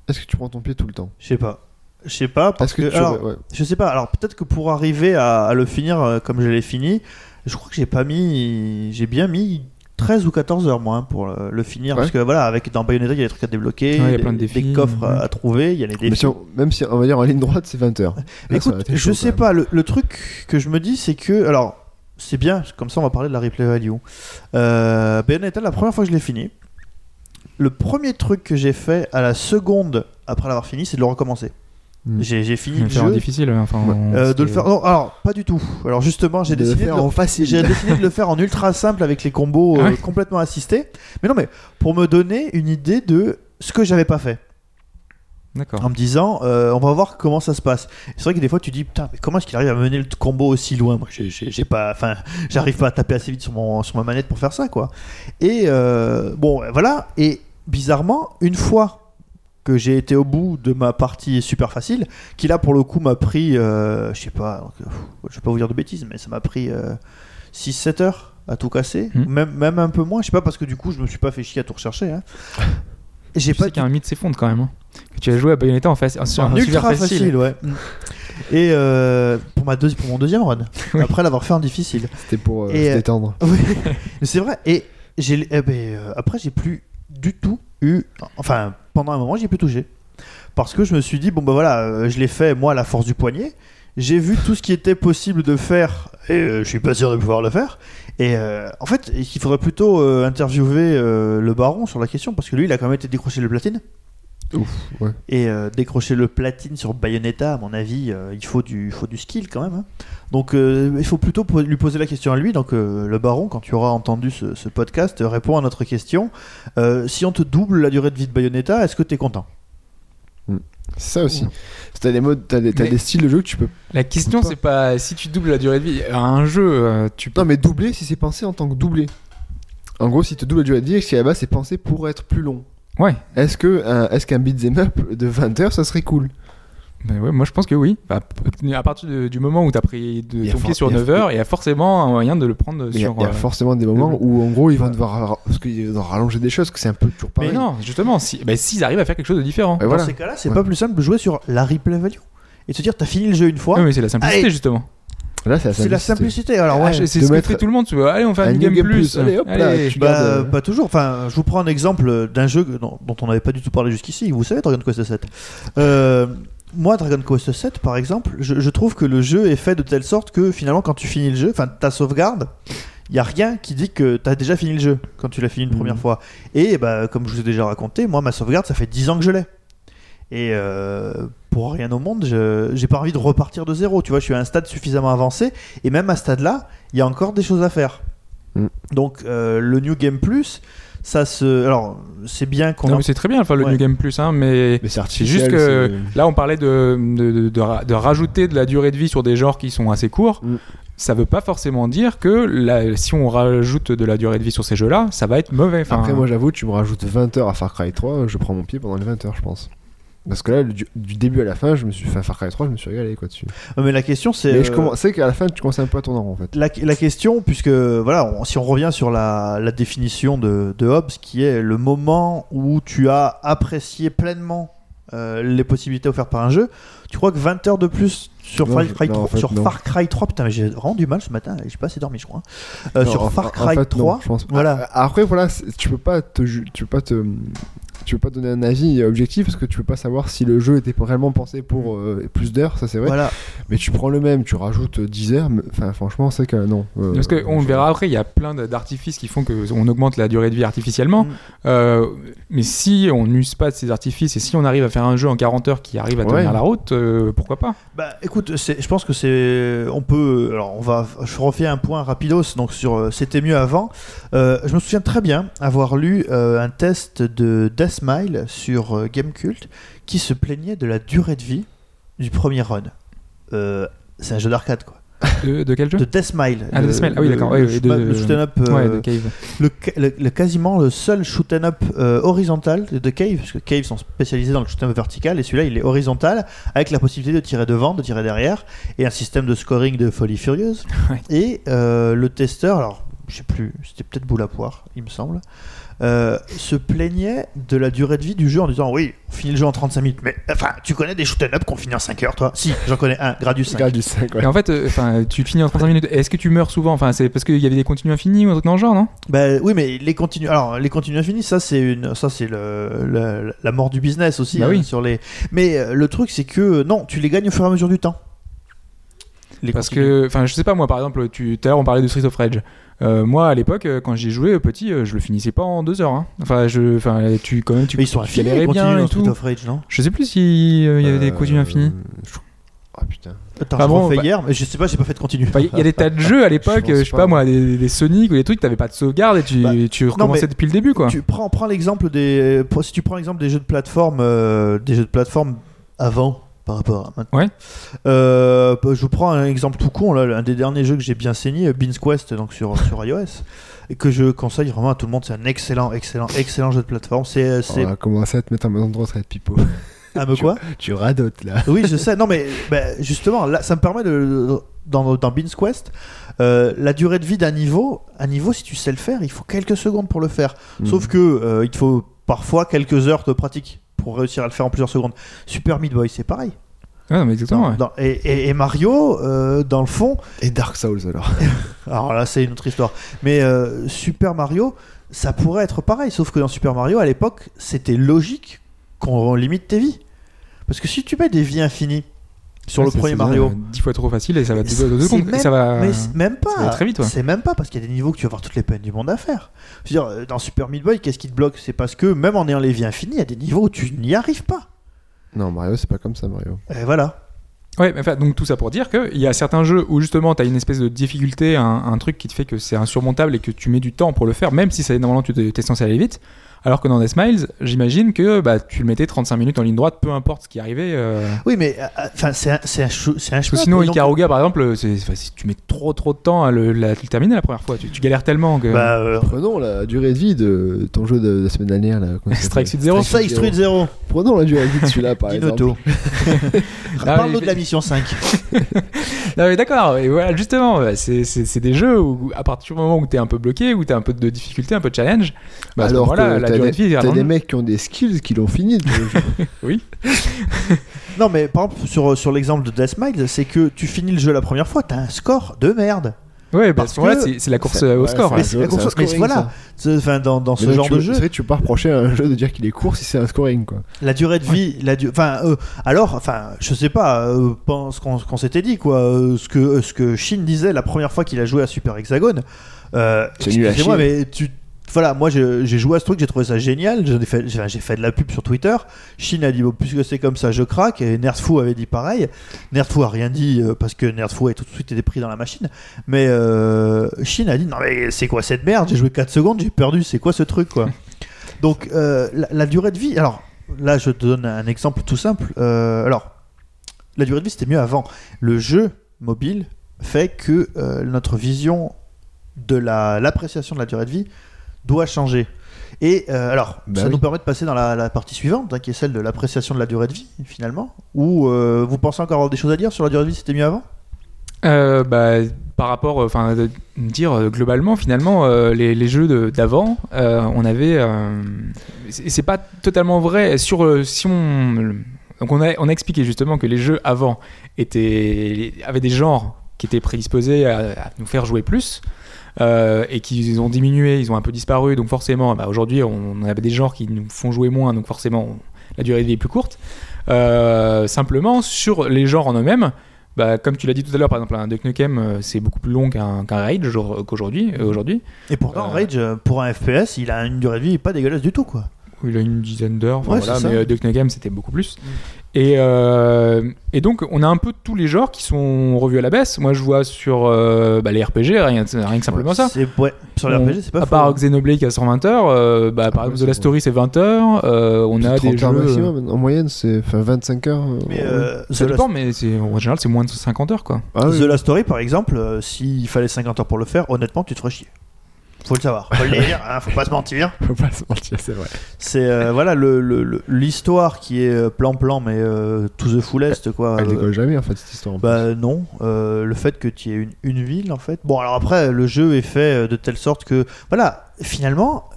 S3: est-ce que tu prends ton pied tout le temps?
S1: Je sais pas. Je sais pas parce
S3: que,
S1: que,
S3: tu
S1: alors,
S3: aurais- ouais.
S1: Je sais pas. Alors peut-être que pour arriver à, à le finir euh, comme je l'ai fini, je crois que j'ai pas mis, j'ai bien mis 13 ou 14 heures moi hein, pour le, le finir
S3: Ouais.
S1: parce que voilà, avec dans Bayonetta il y a des trucs à débloquer,
S2: Ouais, il y a
S1: des,
S2: plein de défis,
S1: des coffres
S2: ouais.
S1: à, trouver, il y a les défis.
S3: si on- même si on va dire en ligne droite, c'est 20 heures. [LAUGHS] Là,
S1: Écoute, je
S3: chaud,
S1: sais pas. Le, le truc que je me dis, c'est que alors c'est bien. Comme ça, on va parler de la replay value. Euh, Bayonetta, la première fois que je l'ai fini, le premier truc que j'ai fait à la seconde après l'avoir fini, c'est de le recommencer.
S3: Mm.
S1: J'ai fini le
S2: faire en
S1: jeu.
S2: difficile. Enfin,
S1: Euh, de le faire. Non, alors pas du tout. Alors justement, j'ai
S3: De le
S1: décidé de le-
S3: en facile.
S1: j'ai décidé de le faire en ultra [LAUGHS] simple avec les combos
S2: Ah
S1: euh,
S2: ouais
S1: complètement assistés. Mais non, mais pour me donner une idée de ce que j'avais pas fait,
S2: D'accord.
S1: en me disant, euh, on va voir comment ça se passe. C'est vrai que des fois, tu dis, putain, mais comment est-ce qu'il arrive à mener le combo aussi loin? Moi, j'ai- pas, enfin, j'arrive pas à taper assez vite sur mon sur ma manette pour faire ça, quoi. Et euh, bon, voilà. Et bizarrement, une fois que j'ai été au bout de ma partie super facile, qui là pour le coup m'a pris, euh, je sais pas, donc, euh, je vais pas vous dire de bêtises, mais ça m'a pris 6-7 heures à tout casser,
S2: Hmm.
S1: même, même un peu moins, je sais pas parce que du coup je me suis pas fait chier à tout rechercher. Hein. [LAUGHS] J'ai pas
S2: sais qu'il y a un mythe s'effondre quand même. hein. Que tu as joué à Bayonetta en, face, en, sur
S1: en
S2: un super
S1: ultra
S2: facile.
S1: facile, ouais. [LAUGHS] Et euh, pour, ma deuxi- pour mon deuxième run,
S2: Oui.
S1: après l'avoir fait en difficile.
S3: C'était pour euh,
S1: Et,
S3: se
S1: euh,
S3: détendre. [LAUGHS]
S1: Oui, mais c'est vrai. Et j'ai, eh ben, euh, après, j'ai plus du tout eu. Enfin, pendant un moment, j'ai plus touché. Parce que je me suis dit, bon, bah voilà, euh, je l'ai fait, moi, à la force du poignet. J'ai vu tout ce qui était possible de faire, et euh, je suis pas sûr de pouvoir le faire. Et euh, en fait, il faudrait plutôt interviewer le baron sur la question, parce que lui, il a quand même été décroché le platine.
S3: Ouf, ouais.
S1: Et euh, décrocher le platine sur Bayonetta, à mon avis, euh, il faut du, il faut du skill quand même. hein. Donc euh, il faut plutôt po- lui poser la question à lui. Donc euh, le baron, quand tu auras entendu ce, ce podcast, réponds à notre question. Euh, si on te double la durée de vie de Bayonetta, est-ce que tu es content?
S3: C'est ça aussi. T'as des modes, t'as des, des styles de jeu que tu peux.
S2: La question, c'est pas si tu doubles la durée de vie. À un jeu, tu peux.
S3: Non, mais doubler si c'est pensé en tant que doublé. En gros, si tu doubles la durée de vie, et que à la base c'est pensé pour être plus long.
S2: Ouais.
S3: Est-ce que un, est-ce qu'un beat'em up de 20 heures ça serait cool?
S2: Ben ouais, moi je pense que oui. Bah, à partir de- du moment où tu as pris de,
S3: y a
S2: ton pied sur
S3: il y a-
S2: 9 heures, il y a forcément un moyen de le prendre
S3: Il y a,
S2: sur.
S3: il y a
S2: euh,
S3: forcément des moments où en gros ils vont devoir parce qu'ils vont rallonger des choses, que c'est un peu toujours
S2: Mais
S3: pareil.
S2: non, justement, si, bah, s'ils arrivent à faire quelque chose de différent.
S3: Voilà.
S1: Dans ces cas-là, c'est
S3: Ouais.
S1: pas plus simple de jouer sur la replay value et de se dire t'as fini le jeu une fois.
S2: Oui, mais c'est la simplicité
S1: Allez.
S2: justement.
S3: Là, c'est la
S1: C'est la simplicité. Alors,
S2: Ah, c'est ce que fait tout le monde. tu vois. Allez, on fait un,
S3: un
S2: Game,
S3: Game
S2: Plus.
S3: Plus. Allez, hop là,
S2: Allez.
S3: tu-
S1: Bah, pas toujours. Enfin, je vous prends un exemple d'un jeu dont, dont on n'avait pas du tout parlé jusqu'ici. Vous savez, Dragon Quest VII. Euh, moi, Dragon Quest VII, par exemple, je, je trouve que le jeu est fait de telle sorte que finalement, quand tu finis le jeu, enfin, ta sauvegarde, il y a rien qui dit que tu as déjà fini le jeu quand tu l'as fini une
S3: Mhm.
S1: première fois. Et bah, comme je vous ai déjà raconté, moi, ma sauvegarde, ça fait 10 ans que je l'ai. Et euh, pour rien au monde, je j'ai pas envie de repartir de zéro. Tu vois, je suis à un stade suffisamment avancé. Et même à ce stade-là, il y a encore des choses à faire.
S3: Mm.
S1: Donc, euh, le New Game Plus, ça se. Alors, c'est bien qu'on.
S2: Non,
S1: en-
S2: c'est très bien enfin, le
S1: Ouais.
S2: New Game Plus, hein, mais
S3: Mais c'est
S2: juste que là on parlait de, de, de- de ra- de rajouter de la durée de vie sur des genres qui sont assez courts.
S3: Mm.
S2: Ça veut pas forcément dire que la- si on rajoute de la durée de vie sur ces jeux-là, ça va être mauvais. Enfin,
S3: Après, moi, j'avoue, tu me rajoutes 20 heures à Far Cry 3, je prends mon pied pendant les 20 heures, je pense. Parce que là, du, du début à la fin, je me suis fait Far Cry 3, je me suis régalé quoi dessus.
S1: Mais la question, c'est.
S3: Mais je
S1: euh,
S3: commence- c'est qu'à la fin, tu commences un peu à tourner en rond, en fait.
S1: La, la question, puisque voilà, on- si on revient sur la, la définition de, de Hobbes, qui est le moment où tu as apprécié pleinement euh, les possibilités offertes par un jeu, tu crois que 20 heures de plus sur,
S3: Non,
S1: Far,
S3: je-
S1: Cry
S3: non, en
S1: 3,
S3: fait,
S1: sur
S3: non.
S1: Far Cry 3, putain, mais j'ai vraiment du mal ce matin, j'ai pas assez dormi, je crois. hein. Euh,
S3: Non,
S1: sur
S3: en-
S1: Far
S3: en
S1: Cry
S3: fait, non,
S1: 3,
S3: je pense.
S1: voilà.
S3: Après, voilà, tu peux pas te, tu peux pas te, tu peux pas donner un avis objectif parce que tu peux pas savoir si le jeu était réellement pensé pour euh, plus d'heures, ça c'est vrai.
S1: Voilà.
S3: Mais tu prends le même, tu rajoutes 10 heures, mais- enfin franchement, c'est que non. euh,
S2: Parce qu'on le verra après, il y a plein d'artifices qui font qu'on augmente la durée de vie artificiellement.
S1: Mm.
S2: Euh, mais si on n'use pas de ces artifices et si on arrive à faire un jeu en 40 heures qui arrive à tenir
S3: Ouais.
S2: la route, euh, pourquoi pas?
S1: Bah écoute, je pense que c'est. On peut. Alors on va. Je refais un point rapidos donc sur euh, C'était mieux avant. Euh, je me souviens très bien avoir lu euh, un test de Deathmile sur euh, Gamecult qui se plaignait de la durée de vie du premier run. Euh, c'est un jeu d'arcade quoi.
S2: de, de quel jeu
S1: De Deathmile.
S2: Ah,
S1: Le-
S2: Deathmile, ah oui,
S1: le-
S2: d'accord,
S1: Le, shoot-
S2: de-
S1: le shoot up. euh,
S2: de Cave.
S1: le, le- le- quasiment le seul shoot up euh, horizontal de Cave, parce que Cave sont spécialisés dans le shoot up vertical, et celui-là il est horizontal, avec la possibilité de tirer devant, de tirer derrière, et un système de scoring de folie furieuse. [LAUGHS]
S2: Ouais.
S1: Et euh, le testeur, alors je sais plus, c'était peut-être boule à poire, il me semble, euh, se plaignait de la durée de vie du jeu en disant oui, on finit le jeu en 35 minutes, mais enfin, tu connais des shoot 'em up qu'on finit en 5 heures, toi? Si, j'en connais un, Gradius 5.
S3: Regarde du 5, ouais.
S2: Et en fait, euh, enfin, tu finis en 35 minutes. Est-ce que tu meurs souvent? Enfin, c'est parce qu'il y avait des continues infinis ou un truc dans le genre, non?
S1: Bah oui, mais les continues. Alors les continues infinis, ça c'est une, ça c'est le, le- la mort du business aussi.
S2: Bah
S1: hein,
S2: oui.
S1: sur les. Mais euh, le truc c'est que non, tu les gagnes au fur et à mesure du temps. Les
S2: Parce
S1: continues.
S2: que, enfin, je sais pas moi, par exemple, tu, tout à l'heure on parlait de Street of Rage. Euh, moi, à l'époque, euh, quand j'y jouais petit, euh, je le finissais pas en deux heures. hein. Enfin, je, enfin, tu quand même, tu,
S1: mais ils sont infinis.
S2: bien et tout.
S1: of Rage, non?
S2: Je sais plus s'il y avait des continues infinies.
S3: je- Ah putain.
S1: Attends,
S2: Ah
S1: je
S2: bon,
S1: refais
S2: bah-
S1: hier, mais je sais pas, j'ai pas fait de continue.
S2: Enfin, il y a des tas de jeux à [LAUGHS] l'époque,
S3: Je
S2: sais pas
S3: pas.
S2: moi, des, des Sonic ou des trucs, t'avais pas de sauvegarde et tu,
S1: Bah,
S2: tu recommençais depuis le début quoi.
S1: Tu prends, prends l'exemple des. Si tu prends l'exemple des jeux de plateforme, euh, des jeux de plateforme avant par rapport à maintenant.
S2: Ouais.
S1: Euh, je vous prends un exemple tout con là, un des derniers jeux que j'ai bien saigné, Beans Quest, donc sur [LAUGHS] sur iOS, et que je conseille vraiment à tout le monde. C'est un excellent, excellent, excellent jeu de plateforme. C'est c'est
S3: On va commencer à te mettre en maison de retraite, Pipo. [LAUGHS]
S1: ah mais quoi
S3: tu radotes là.
S1: Oui, je sais. Non, mais bah, justement, là, ça me permet de. Dans, dans Beans Quest, euh, la durée de vie d'un niveau, un niveau, si tu sais le faire, il faut quelques secondes pour le faire.
S3: Mm.
S1: Sauf que euh, il te faut parfois quelques heures de pratique pour réussir à le faire en plusieurs secondes. Super Meat Boy, c'est pareil.
S2: Ouais, non, mais exactement. ouais.
S1: Dans- et, et- et Mario, euh, dans le fond,
S3: Et Dark Souls alors. [LAUGHS]
S1: alors là, c'est une autre histoire. Mais euh, Super Mario, ça pourrait être pareil. Sauf que dans Super Mario, à l'époque, c'était logique qu'on limite tes vies. Parce que si tu mets des vies infinies sur
S2: Ouais,
S1: le premier Mario,
S2: déjà dix fois trop facile et ça va deux
S1: c'est
S2: secondes. et Ça va.
S1: Mais c'est même pas.
S2: ça va très vite, ouais.
S1: C'est même pas parce qu'il y a des niveaux que tu vas avoir toutes les peines du monde à faire. Je veux dire, euh, dans Super Meat Boy, qu'est-ce qui te bloque? C'est parce que même en ayant les vies infinies, il y a des niveaux où tu n'y arrives pas.
S3: Non, Mario, c'est pas comme ça, Mario.
S1: Et voilà.
S2: Ouais, mais enfin, donc tout ça pour dire qu'il y a certains jeux où justement tu as une espèce de difficulté, un, un truc qui te fait que c'est insurmontable et que tu mets du temps pour le faire, même si ça, normalement tu es censé aller vite. Alors que dans Death Smiles, j'imagine que bah, tu le mettais 35 minutes en ligne droite, peu importe ce qui arrivait. euh.
S1: Oui, mais euh, enfin, c'est un, c'est un, chou- c'est un
S2: Parce que
S1: shmup,
S2: sinon,
S1: donc-
S2: Ikaruga par exemple, c'est- si tu mets trop trop de temps à le, la- le terminer la première fois, tu, tu galères tellement que.
S1: Bah, euh,
S3: Prenons la durée de vie de ton jeu de la semaine dernière là.
S2: Strike
S3: s'appelle
S2: Suit Zero.
S1: Strike Street Zero,
S3: Prenons la durée de vie de celui-là par exemple.
S2: Ah, [LAUGHS]
S1: Parle-nous
S2: mais-
S1: de la mission 5. [LAUGHS]
S2: Non mais d'accord, et voilà justement, bah, c'est c'est- c'est des jeux où à partir du moment où t'es un peu bloqué, où t'as un peu de difficulté, un peu de challenge, bah, à ce
S3: Alors
S2: moment-là,
S3: que
S2: la
S3: t'as
S2: durée
S3: des,
S2: de vie est
S3: t'as des mecs qui ont des skills qui l'ont fini. jeu. [LAUGHS] [LAUGHS]
S1: Non, mais par exemple, sur, sur l'exemple de Deathmile, c'est que tu finis le jeu la première fois, t'as un score de merde.
S2: Ouais,
S1: Parce
S2: à ce moment-là,
S1: que-
S2: c'est c'est la course au score.
S1: Mais c'est la course- mais voilà. Enfin, dans, dans ce genre
S3: tu,
S1: de jeu,
S3: vrai tu peux pas reprocher à un jeu de dire qu'il est court si c'est un scoring, quoi.
S1: la durée de vie, la du- enfin, euh, alors, enfin, je sais pas, euh, pense qu'on s'était dit quoi, euh, ce que euh, ce que Shin disait la première fois qu'il a joué à Super Hexagone. Euh, excusez-moi, mais tu voilà, moi j'ai joué à ce truc, j'ai trouvé ça génial, fait, j'ai fait de la pub sur Twitter. Shin a dit, bon, puisque c'est comme ça, je craque. Et Nerfou avait dit pareil. Nerfou a rien dit euh, parce que Nerfou a tout de suite été pris dans la machine. Mais euh, Shin a dit, non mais c'est quoi cette merde? J'ai joué 4 secondes, j'ai perdu, c'est quoi ce truc quoi? [LAUGHS] Donc euh, la, la durée de vie, alors là je te donne un exemple tout simple. Euh, alors, la durée de vie c'était mieux avant. Le jeu mobile fait que notre vision de la- l'appréciation de la durée de vie doit changer. Et euh, alors,
S3: Bah
S1: ça
S3: oui.
S1: nous permet de passer dans la, la partie suivante, hein, qui est celle de l'appréciation de la durée de vie, finalement. Où euh, vous pensez encore avoir des choses à dire sur la durée de vie, c'était mieux avant?
S2: Euh, bah, par rapport, enfin, de dire globalement, finalement, les, les jeux d'avant, on avait, c'est pas totalement vrai. Sur si on, donc on a, on a expliqué justement que les jeux avant étaient, avaient des genres qui étaient prédisposés à, à nous faire jouer plus. Euh, et qu'ils ont diminué, ils ont un peu disparu, donc forcément, bah, aujourd'hui, on, on a des genres qui nous font jouer moins, donc forcément, on- la durée de vie est plus courte. Euh, simplement, sur les genres en eux-mêmes, bah, comme tu l'as dit tout à l'heure, par exemple, un Duck Nukem, euh, c'est beaucoup plus long qu'un qu'un Rage jour- qu'aujourd'hui. euh, aujourd'hui.
S1: Et pourtant. Rage, pour un FPS, il a une durée de vie pas dégueulasse du tout, quoi.
S2: il a une dizaine d'heures, enfin,
S1: Ouais,
S2: voilà, mais Duck Nukem, c'était beaucoup plus. Et, euh, et donc, on a un peu tous les genres qui sont revus à la baisse. Moi, je vois sur euh, bah, les RPG, rien, rien que simplement ça.
S1: Ouais, sur les
S2: On-
S1: RPG, c'est pas
S2: à part Xenoblade qui a 120 heures, euh, bah, par exemple, The Last. Story c'est 20 heures, euh, on a
S3: 30
S2: des jeux...
S3: heures maximum. En moyenne, c'est enfin, 25 heures.
S1: Mais euh,
S2: Ça dépend, mais en général, c'est moins de 50 heures, quoi.
S3: Ah oui.
S1: The Last Story, par exemple, euh, s'il fallait 50 heures pour le faire, honnêtement, tu te ferais chier. Faut le savoir, faut le dire, hein, faut pas se mentir. [LAUGHS]
S3: Faut pas se mentir, c'est vrai.
S1: C'est euh, voilà le- le- le- l'histoire qui est euh, plan-plan, mais euh, to the fullest, quoi.
S3: Elle
S1: Euh,
S3: décolle jamais en fait cette histoire. en plus.
S1: Bah non, Euh, le fait que tu aies une, une ville en fait. Bon alors après le jeu est fait de telle sorte que voilà finalement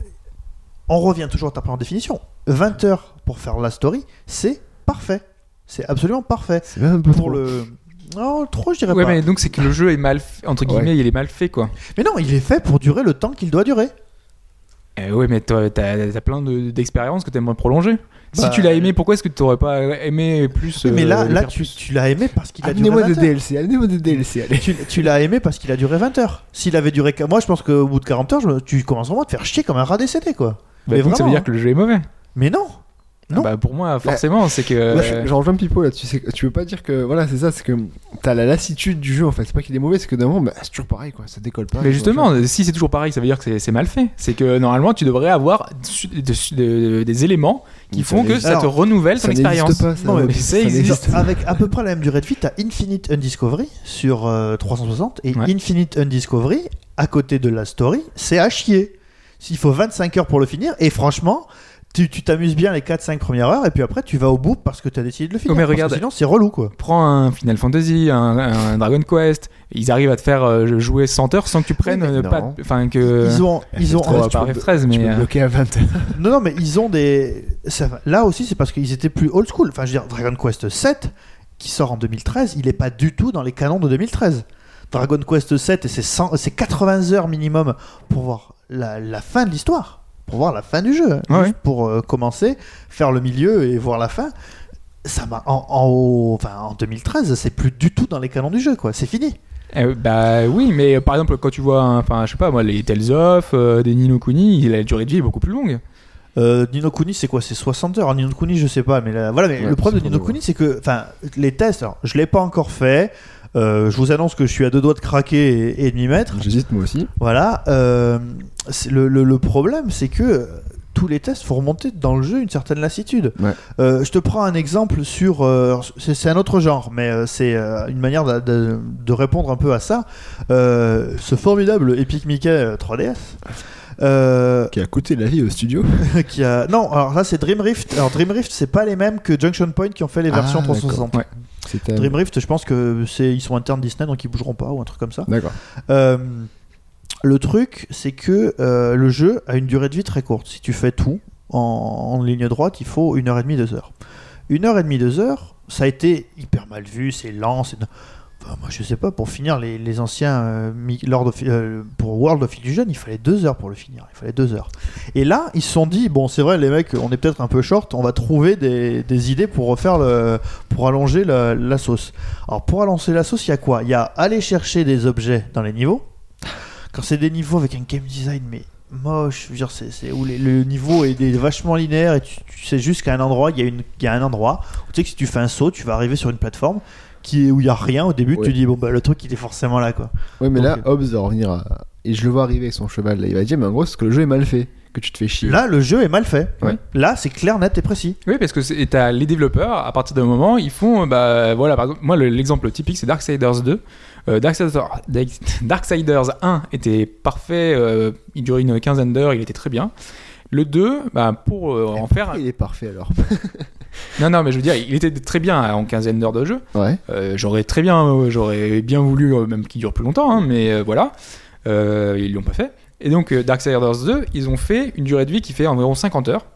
S1: on revient toujours à ta première définition. 20 heures pour faire la story, c'est parfait. C'est absolument parfait.
S3: c'est même un peu
S1: Pour
S3: trop.
S1: le non trop je dirais
S2: Ouais,
S1: pas.
S2: mais donc c'est que le jeu est mal, fait- entre guillemets, il est mal fait, quoi.
S1: Mais non il est fait pour durer le temps qu'il doit durer.
S2: Euh, ouais, mais toi, t'as as plein de- d'expériences que t'aimerais prolonger. si
S1: Bah,
S2: tu l'as aimé, pourquoi est-ce que t'aurais pas aimé plus
S1: mais
S2: euh,
S1: là
S2: le
S1: là tu, tu l'as aimé parce qu'il a duré
S3: Amenez-moi
S1: 20
S3: des
S1: heures.
S3: DLC, amenez-moi des DLC, allez.
S1: Tu, tu l'as aimé parce qu'il a duré 20 heures. S'il avait duré moi je pense qu'au bout de 40 heures je tu commences vraiment à te faire chier comme un rat décédé quoi.
S2: Bah,
S1: Mais
S2: donc ça veut dire que le jeu est mauvais.
S1: Mais non. Non.
S2: Bah, pour moi, forcément, c'est que.
S3: Je, je rejoins Pipo là, tu sais, tu veux pas dire que voilà, c'est ça, c'est que t'as la lassitude du jeu en fait. C'est pas qu'il est mauvais, c'est que d'un moment, bah, c'est toujours pareil quoi, ça décolle pas.
S2: Mais justement, si c'est toujours pareil, ça veut dire que c'est- c'est mal fait. C'est que normalement, tu devrais avoir su- de- de- des éléments qui font que ça te renouvelle ton expérience.
S3: n'existe pas. Ça,
S1: Non, mais
S2: ça existe.
S1: Avec à peu près la même durée de vie, t'as Infinite Undiscovery sur euh, 360 et
S2: Ouais.
S1: Infinite Undiscovery à côté de la story, c'est à chier. S'il faut 25 heures pour le finir, et franchement, tu tu t'amuses bien les 4-5 premières heures, et puis après tu vas au bout parce que t'as décidé de le finir.
S2: Oh, mais
S1: Parce que
S2: regarde.
S1: sinon c'est relou quoi.
S2: Prends un Final Fantasy, un, un Dragon Quest, ils arrivent à te faire euh, jouer 100 heures sans que tu prennes
S3: mais
S2: euh, pas. Enfin, que.
S1: Ils ont, ils ont,
S2: On va
S3: tu peux-
S2: F13,
S3: Tu
S2: mais.
S3: peux
S2: euh,
S3: bloquer à 20 [LAUGHS]
S1: non non mais ils ont des, ça là aussi c'est parce qu'ils étaient plus old school. Enfin je veux dire Dragon Quest 7 qui sort en 2013, il est pas du tout dans les canons de 2013. Dragon Quest 7 et c'est 100 c'est 80 heures minimum pour voir la, la fin de l'histoire, pour voir la fin du jeu, hein.
S2: Ouais,
S1: Juste pour euh, commencer, faire le milieu et voir la fin. Ça m'a en, en, enfin, en 2013, c'est plus du tout dans les canons du jeu quoi, c'est fini.
S2: Euh, bah oui, mais euh, par exemple, quand tu vois, enfin, je sais pas, moi, les Tales of, euh, des Nino Kuni, la durée de vie est beaucoup plus longue.
S1: Euh, Nino Kuni, c'est quoi? C'est 60 heures. Nino Kuni, je sais pas, mais là, voilà. Mais
S3: Ouais,
S1: le problème de Nino Kuni, c'est que, enfin, les tests. Alors, je l'ai pas encore fait. Euh, je vous annonce que je suis à deux doigts de craquer et, et de m'y mettre.
S3: J'hésite moi aussi.
S1: Voilà. Euh, le, le- le problème, c'est que euh, tous les tests font remonter dans le jeu une certaine lassitude.
S3: Ouais.
S1: Euh, je te prends un exemple sur. euh, c'est un autre genre, mais euh, c'est une manière de, de- de répondre un peu à ça. Ce formidable Epic Mickey euh, 3DS. Euh,
S3: Qui a coûté la vie au studio. [LAUGHS]
S1: qui a non alors là c'est Dream Rift alors Dream Rift c'est pas les mêmes que Junction Point qui ont fait les
S3: Ah,
S1: versions 360
S2: d'accord.
S1: Dream Rift je pense que c'est ils sont internes Disney donc ils bougeront pas ou un truc comme ça
S3: D'accord.
S1: Euh, le truc, c'est que euh, le jeu a une durée de vie très courte. Si tu fais tout en, en ligne droite, il faut une heure et demie, deux heures. Une heure et demie, deux heures, ça a été hyper mal vu, c'est lent, c'est. Enfin, moi, je sais pas, pour finir les, les anciens euh, Lord of- euh, pour World of Illusion, il fallait deux heures pour le finir. Il fallait deux heures. Et là, ils se sont dit, bon, c'est vrai, les mecs, on est peut-être un peu short, on va trouver des, des idées pour refaire le, pour allonger la, sauce. Alors, pour allonger la sauce, il y a quoi? Il y a aller chercher des objets dans les niveaux. Quand c'est des niveaux avec un game design, mais moche, je veux dire, c'est, où le niveau est, vachement linéaire et tu, sais juste qu'à un endroit, il y, y a un endroit où tu sais que si tu fais un saut, tu vas arriver sur une plateforme qui est, où il y a rien au début,
S3: Ouais.
S1: tu dis, bon, bah le truc il est forcément là quoi.
S3: Ouais, mais là,
S1: Ok.
S3: Hobbs va revenir à... Et je le vois arriver avec son cheval. Là. Il va dire, mais en gros, c'est que le jeu est mal fait. Que tu te fais chier.
S1: Là, le jeu est mal fait.
S3: Ouais.
S1: Là, c'est clair, net et précis.
S2: Oui, parce que c'est- t'as les développeurs, à partir d'un moment, ils font, euh, bah voilà, par exemple, moi le- l'exemple typique c'est Darksiders 2. Euh, Darksiders, [LAUGHS] Darksiders 1 était parfait, euh, il durait une quinzaine d'heures, il était très bien. Le 2, bah, pour euh, en faire.
S3: Il est parfait alors? [LAUGHS]
S2: Non, non, mais je veux dire, il était très bien en quinzaine d'heures de jeu.
S3: Ouais.
S2: Euh, j'aurais très bien, euh, j'aurais bien voulu euh, même qu'il dure plus longtemps, hein, mais euh, voilà, Euh, ils l'ont pas fait. Et donc euh, Darksiders 2, ils ont fait une durée de vie qui fait environ 50 heures.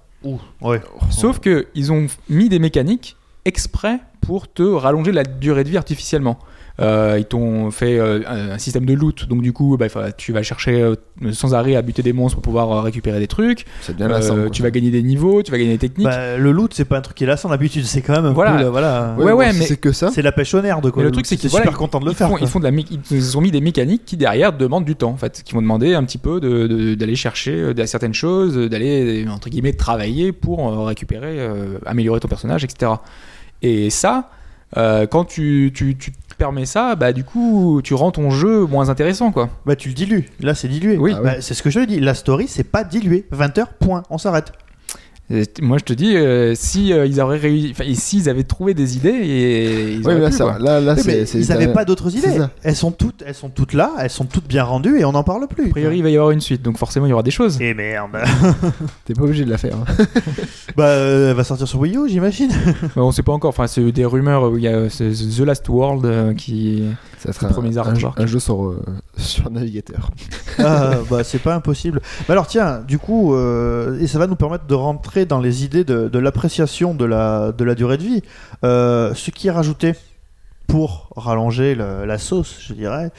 S1: Ouais.
S2: Sauf que ils ont mis des mécaniques exprès pour te rallonger la durée de vie artificiellement. Euh, ils t'ont fait euh, un système de loot, donc du coup, bah, tu vas chercher euh, sans arrêt à buter des monstres pour pouvoir euh, récupérer des trucs.
S3: C'est bien
S2: Euh,
S3: lassant. quoi.
S2: tu vas gagner des niveaux, tu vas gagner des techniques.
S1: Bah, le loot, c'est pas un truc qui est lassant d'habitude, c'est quand même un
S2: Voilà.
S1: voilà.
S2: Ouais, ouais, mais-
S3: C'est que ça.
S1: C'est la pêche au nerf de quoi.
S2: Mais le truc, c'est
S1: qu'ils
S2: qu'ils
S1: super
S2: voilà,
S1: content de le
S2: ils
S1: faire.
S2: Font, ils, font de la, ils ont mis des mécaniques qui derrière demandent du temps, en fait, qui vont demander un petit peu de- de- d'aller chercher euh, certaines choses, d'aller entre guillemets travailler pour euh, récupérer, euh, améliorer ton personnage, etc. Et ça, euh, quand tu, tu, tu te permets ça, bah du coup, tu rends ton jeu moins intéressant, quoi.
S1: Bah, tu le dilues. Là, c'est dilué.
S2: Oui.
S1: Bah, c'est ce que je te dis. La story, c'est pas dilué. 20 heures, point. On s'arrête.
S2: Et moi, je te dis, euh, si euh, ils auraient réussi, enfin, et s'ils avaient trouvé des idées, et ils
S3: Oui, mais là,
S2: pu,
S3: ça
S2: quoi.
S3: va. Là, là,
S1: Oui, mais
S3: c'est. c'est-
S1: ils avaient
S3: t'as-
S1: pas d'autres idées. Elles sont toutes, elles sont toutes là. Elles sont toutes bien rendues et on n'en parle plus.
S2: A priori, il va y avoir une suite, donc forcément, il y aura des choses.
S1: Et merde. [LAUGHS]
S3: T'es pas obligé de la faire. hein. [LAUGHS]
S1: bah, euh, elle va sortir sur Wii U, j'imagine. [LAUGHS]
S2: Bah, on sait pas encore. Enfin, c'est des rumeurs. où Il y a euh, The Last World euh, qui.
S3: Ça sera un, un jeu, un jeu sur, euh, [LAUGHS] sur navigateur.
S1: Ah, bah, c'est pas impossible. Bah alors tiens, du coup, euh, et ça va nous permettre de rentrer dans les idées de, de l'appréciation de la, de la durée de vie. Euh, ce qui est rajouté pour rallonger le- la sauce, je dirais.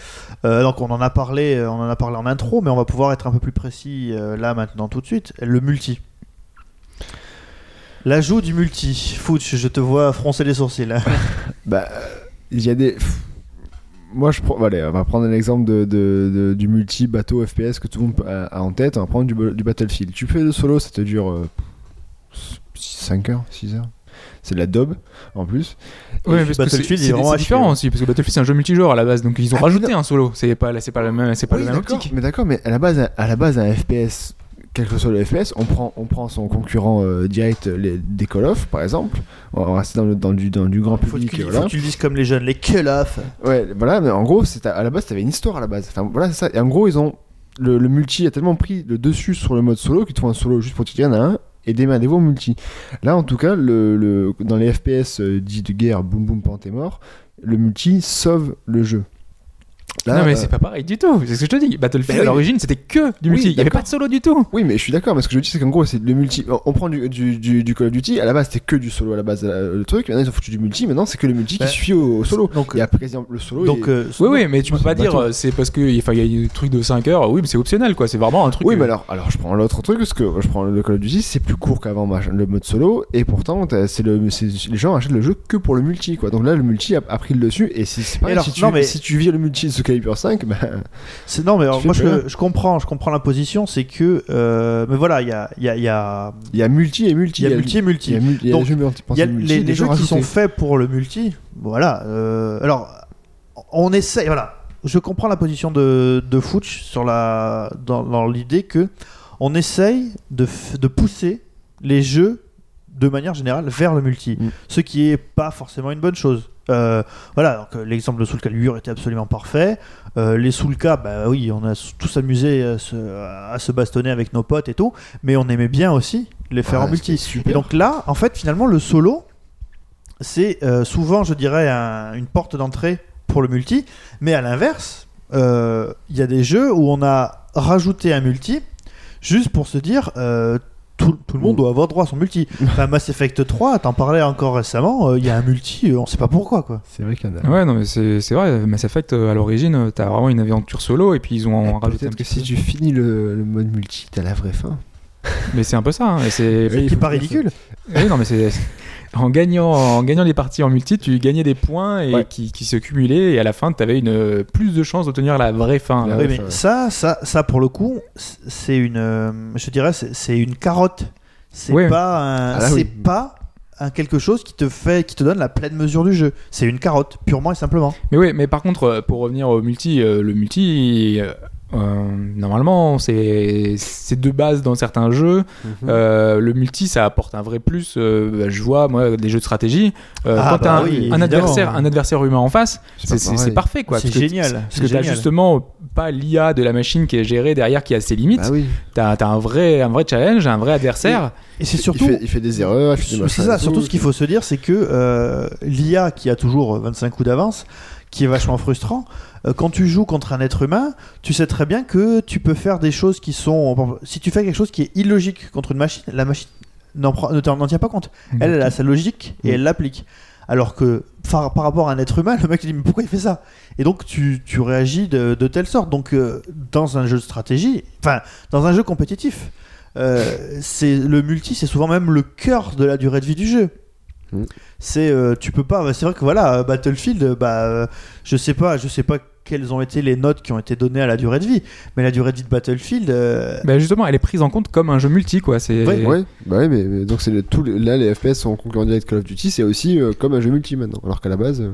S1: Donc on en a parlé, on en a parlé en intro, mais on va pouvoir être un peu plus précis là maintenant tout de suite. Le multi. L'ajout du multi. Fouch, je te vois froncer les sourcils. [LAUGHS]
S3: Bah, il y a des. Moi, je prends. Allez, on va prendre un exemple de, de- de- du multi bateau FPS que tout le monde a, a en tête. On va prendre du, du Battlefield. Tu fais le solo, ça te dure euh, 5 heures, 6 heures. C'est de la daube en plus.
S2: Ouais, parce que
S1: Battlefield,
S2: c'est- différent
S1: ouais.
S2: aussi, parce que Battlefield c'est un jeu multijoueur à la base, donc ils ont
S3: Ah,
S2: rajouté
S3: non.
S2: un solo. C'est pas, c'est pas le même, c'est pas
S3: Oui,
S2: le même
S3: d'accord,
S2: optique.
S3: Mais d'accord, mais à la base, à la base, un FPS, quel que soit le FPS, on prend, on prend son concurrent euh, direct les, des Call of, par exemple. On va rester dans, le, dans, du, dans du grand
S1: Faut
S3: public. et
S1: faut
S3: voilà.
S1: que tu le dises comme les jeunes, les kill off.
S3: Ouais, voilà, mais en gros, c'est à, à la base, t'avais une histoire à la base. Enfin, voilà, c'est ça. Et en gros, ils ont. Le, le multi a tellement pris le dessus sur le mode solo qu'ils te font un solo juste pour te dire, il y en a un, et démerdez-vous au multi. Là, en tout cas, le, le- dans les FPS euh, dits de guerre, boum boum, pan, t'es mort, le multi sauve le jeu. Là,
S2: non, mais
S3: euh,
S2: c'est pas pareil du tout. C'est ce que je te dis. Battlefield
S3: Bah
S2: à l'origine c'était que du
S3: Oui,
S2: multi. Il y avait pas de solo du tout.
S3: Oui, mais je suis d'accord, mais ce que je dis, c'est qu'en gros, c'est le multi. On prend du, du, du, du Call of Duty, à la base, c'était que du solo, à la base, euh, le truc. Maintenant, ils ont foutu du multi, maintenant, c'est que le multi
S1: Bah,
S3: qui suffit au, au solo.
S1: donc-
S3: et après, par exemple, le solo.
S1: Donc, euh,
S2: Oui, oui, mais tu peux pas dire euh, c'est parce que enfin, il y a un truc de 5 heures. Oui, mais c'est optionnel quoi. C'est vraiment un truc.
S3: Oui,
S2: euh,
S3: mais alors, alors je prends l'autre truc, parce que je prends le Call of Duty, c'est plus court qu'avant le mode solo, et pourtant, c'est le, les gens achètent le jeu que pour le multi, quoi. Donc là, le multi a, a pris le dessus, et si, c'est
S1: alors,
S3: si, tu,
S1: non, mais-
S3: si tu vis le multi ce calibre 5, ben,
S1: C'est non, mais alors, moi je, je comprends, je comprends la position, c'est que, euh, mais voilà, il y a, il y a, il y a,
S3: y a multi et multi.
S1: il y a multi et multi.
S3: Il y a, mul- il y a
S1: Donc, y a
S3: multi,
S1: les, les jeux qui sont faits pour le multi. Voilà. euh, alors, on essaie. Voilà. Je comprends la position de, de Fouch sur la, dans, dans l'idée que on essaye de, f- de pousser les jeux de manière générale vers le multi,
S3: Mm.
S1: ce qui est pas forcément une bonne chose. Euh, voilà, donc, euh, l'exemple de Soul Calibur était absolument parfait. Euh, les Soulka, bah oui, on a tous amusé à se, à se bastonner avec nos potes et tout, mais on aimait bien aussi les faire
S3: Ah,
S1: en multi. Et donc là, en fait, finalement, le solo, c'est euh, souvent, je dirais, un- une porte d'entrée pour le multi, mais à l'inverse, il y a des jeux où on a rajouté un multi juste pour se dire tout, tout le monde doit avoir droit à son multi. Enfin, Mass Effect 3, t'en parlais encore récemment, euh, il y a un multi, euh, on sait pas pourquoi quoi.
S3: C'est vrai qu'il y en a.
S2: Ouais, non, mais c'est c'est vrai, Mass Effect, euh, à l'origine, euh, t'as vraiment une aventure solo et puis ils ont rajouté un
S3: Peut-être que si tu finis le, le mode multi, t'as la vraie fin.
S2: Mais c'est un peu ça. hein, et c'est
S1: Qui pas ridicule.
S2: Oui, non, mais c'est. En gagnant, en gagnant les parties en multi, tu gagnais des points et
S3: Ouais.
S2: qui, qui se cumulaient et à la fin, tu avais une, plus de chances d'obtenir la vraie fin.
S3: La
S1: mais
S3: ça-
S1: ça, ça, pour le coup, c'est une, euh, je dirais, c'est une carotte. C'est
S2: Ouais.
S1: pas, un-
S3: Ah là,
S1: c'est
S3: oui.
S1: pas un quelque chose qui te fait, qui te donne la pleine mesure du jeu. C'est une carotte, purement et simplement.
S2: Mais oui, mais par contre, euh, pour revenir au multi, euh, le multi, euh, normalement, c'est c'est de base dans certains jeux. Euh, le multi, ça apporte un vrai plus. Euh, bah, je vois, moi, des jeux de stratégie. euh,
S1: Ah,
S2: quand
S1: bah
S2: t'as un,
S1: oui,
S2: un
S1: évidemment.
S2: adversaire, un adversaire humain en face,
S3: C'est
S2: parfait, quoi.
S1: C'est génial,
S2: Parce que t'as justement pas l'IA de la machine qui est gérée derrière, qui a ses limites.
S3: Bah oui.
S2: T'as as un vrai, un vrai challenge, un vrai adversaire.
S1: Et c'est
S3: Il
S1: surtout,
S3: fait, il fait des erreurs,
S1: c'est ça.
S3: tout.
S1: Surtout, ce qu'il faut se dire, c'est que euh, l'IA qui a toujours 25 coups d'avance, qui est vachement frustrant. Euh, quand tu joues contre un être humain, tu sais très bien que tu peux faire des choses qui sont. Si tu fais quelque chose qui est illogique contre une machine, la machine n'en ne t'en n'en tient pas compte. Elle, elle a sa logique et elle l'applique. Alors que par, par rapport à un être humain, [LAUGHS] le mec il dit mais pourquoi il fait ça? Et donc tu, tu réagis de, de telle sorte. Donc euh, dans un jeu de stratégie, enfin dans un jeu compétitif, euh, c'est le multi, c'est souvent même le cœur de la durée de vie du jeu.
S3: Mm.
S1: C'est euh, tu peux pas. C'est vrai que voilà Battlefield, bah je sais pas, je sais pas quelles ont été les notes qui ont été données à la durée de vie, mais la durée de vie de Battlefield. euh,
S2: Bah justement, elle est prise en compte comme un jeu multi, quoi. C'est
S1: Ouais,
S3: Ouais, bah ouais, mais, mais donc c'est le, tout là les FPS sont concurrents direct Call of Duty, c'est aussi euh, comme un jeu multi maintenant. Alors qu'à la base, euh,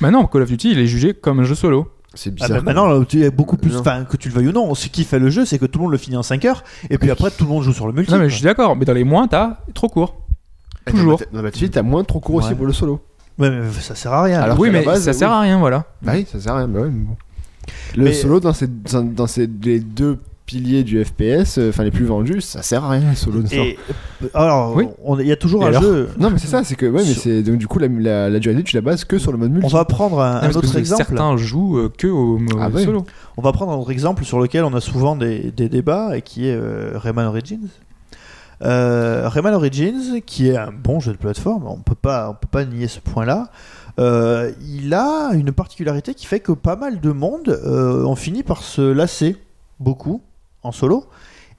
S2: Maintenant, Call of Duty, il est jugé comme un jeu solo.
S3: c'est
S1: Ah
S3: bizarre.
S1: bah maintenant, là, tu es beaucoup plus. Enfin, que tu le veuilles ou non, ce qui fait le jeu, c'est que tout le monde le finit en 5 heures, et puis après, tout le monde joue sur le multi.
S2: Non, mais
S1: quoi.
S2: je suis d'accord. Mais dans les moins, t'as trop court. Toujours.
S3: Dans Battlefield, t'as moins trop court aussi pour le solo.
S1: Ouais, mais ça sert à rien.
S3: Alors
S2: oui, mais
S3: base,
S2: ça
S3: oui.
S2: sert à rien, voilà.
S3: Bah oui, ça sert à rien. Bah ouais, mais bon. Le
S1: Mais-
S3: solo dans ces, dans, dans ces les deux piliers du FPS, euh, enfin les plus vendus, ça sert à rien le solo de.
S1: Et euh, alors,
S2: Oui.
S1: on- il y a toujours
S2: Et
S1: un
S2: alors
S1: jeu.
S3: Non mais c'est ça, c'est que ouais, mais
S1: Sur-
S3: c'est donc du coup la, la, la durée de vie, tu la bases que sur le mode multi.
S1: On va prendre un,
S2: Non,
S1: un autre exemple.
S2: Certains jouent euh, que au, au
S3: Ah ouais.
S2: solo.
S1: On va prendre un autre exemple sur lequel on a souvent des, des débats et qui est euh, Rayman Origins. Euh, Rayman Origins, qui est un bon jeu de plateforme, on peut pas, on peut pas nier ce point-là. euh, il a une particularité qui fait que pas mal de monde euh, ont fini par se lasser beaucoup en solo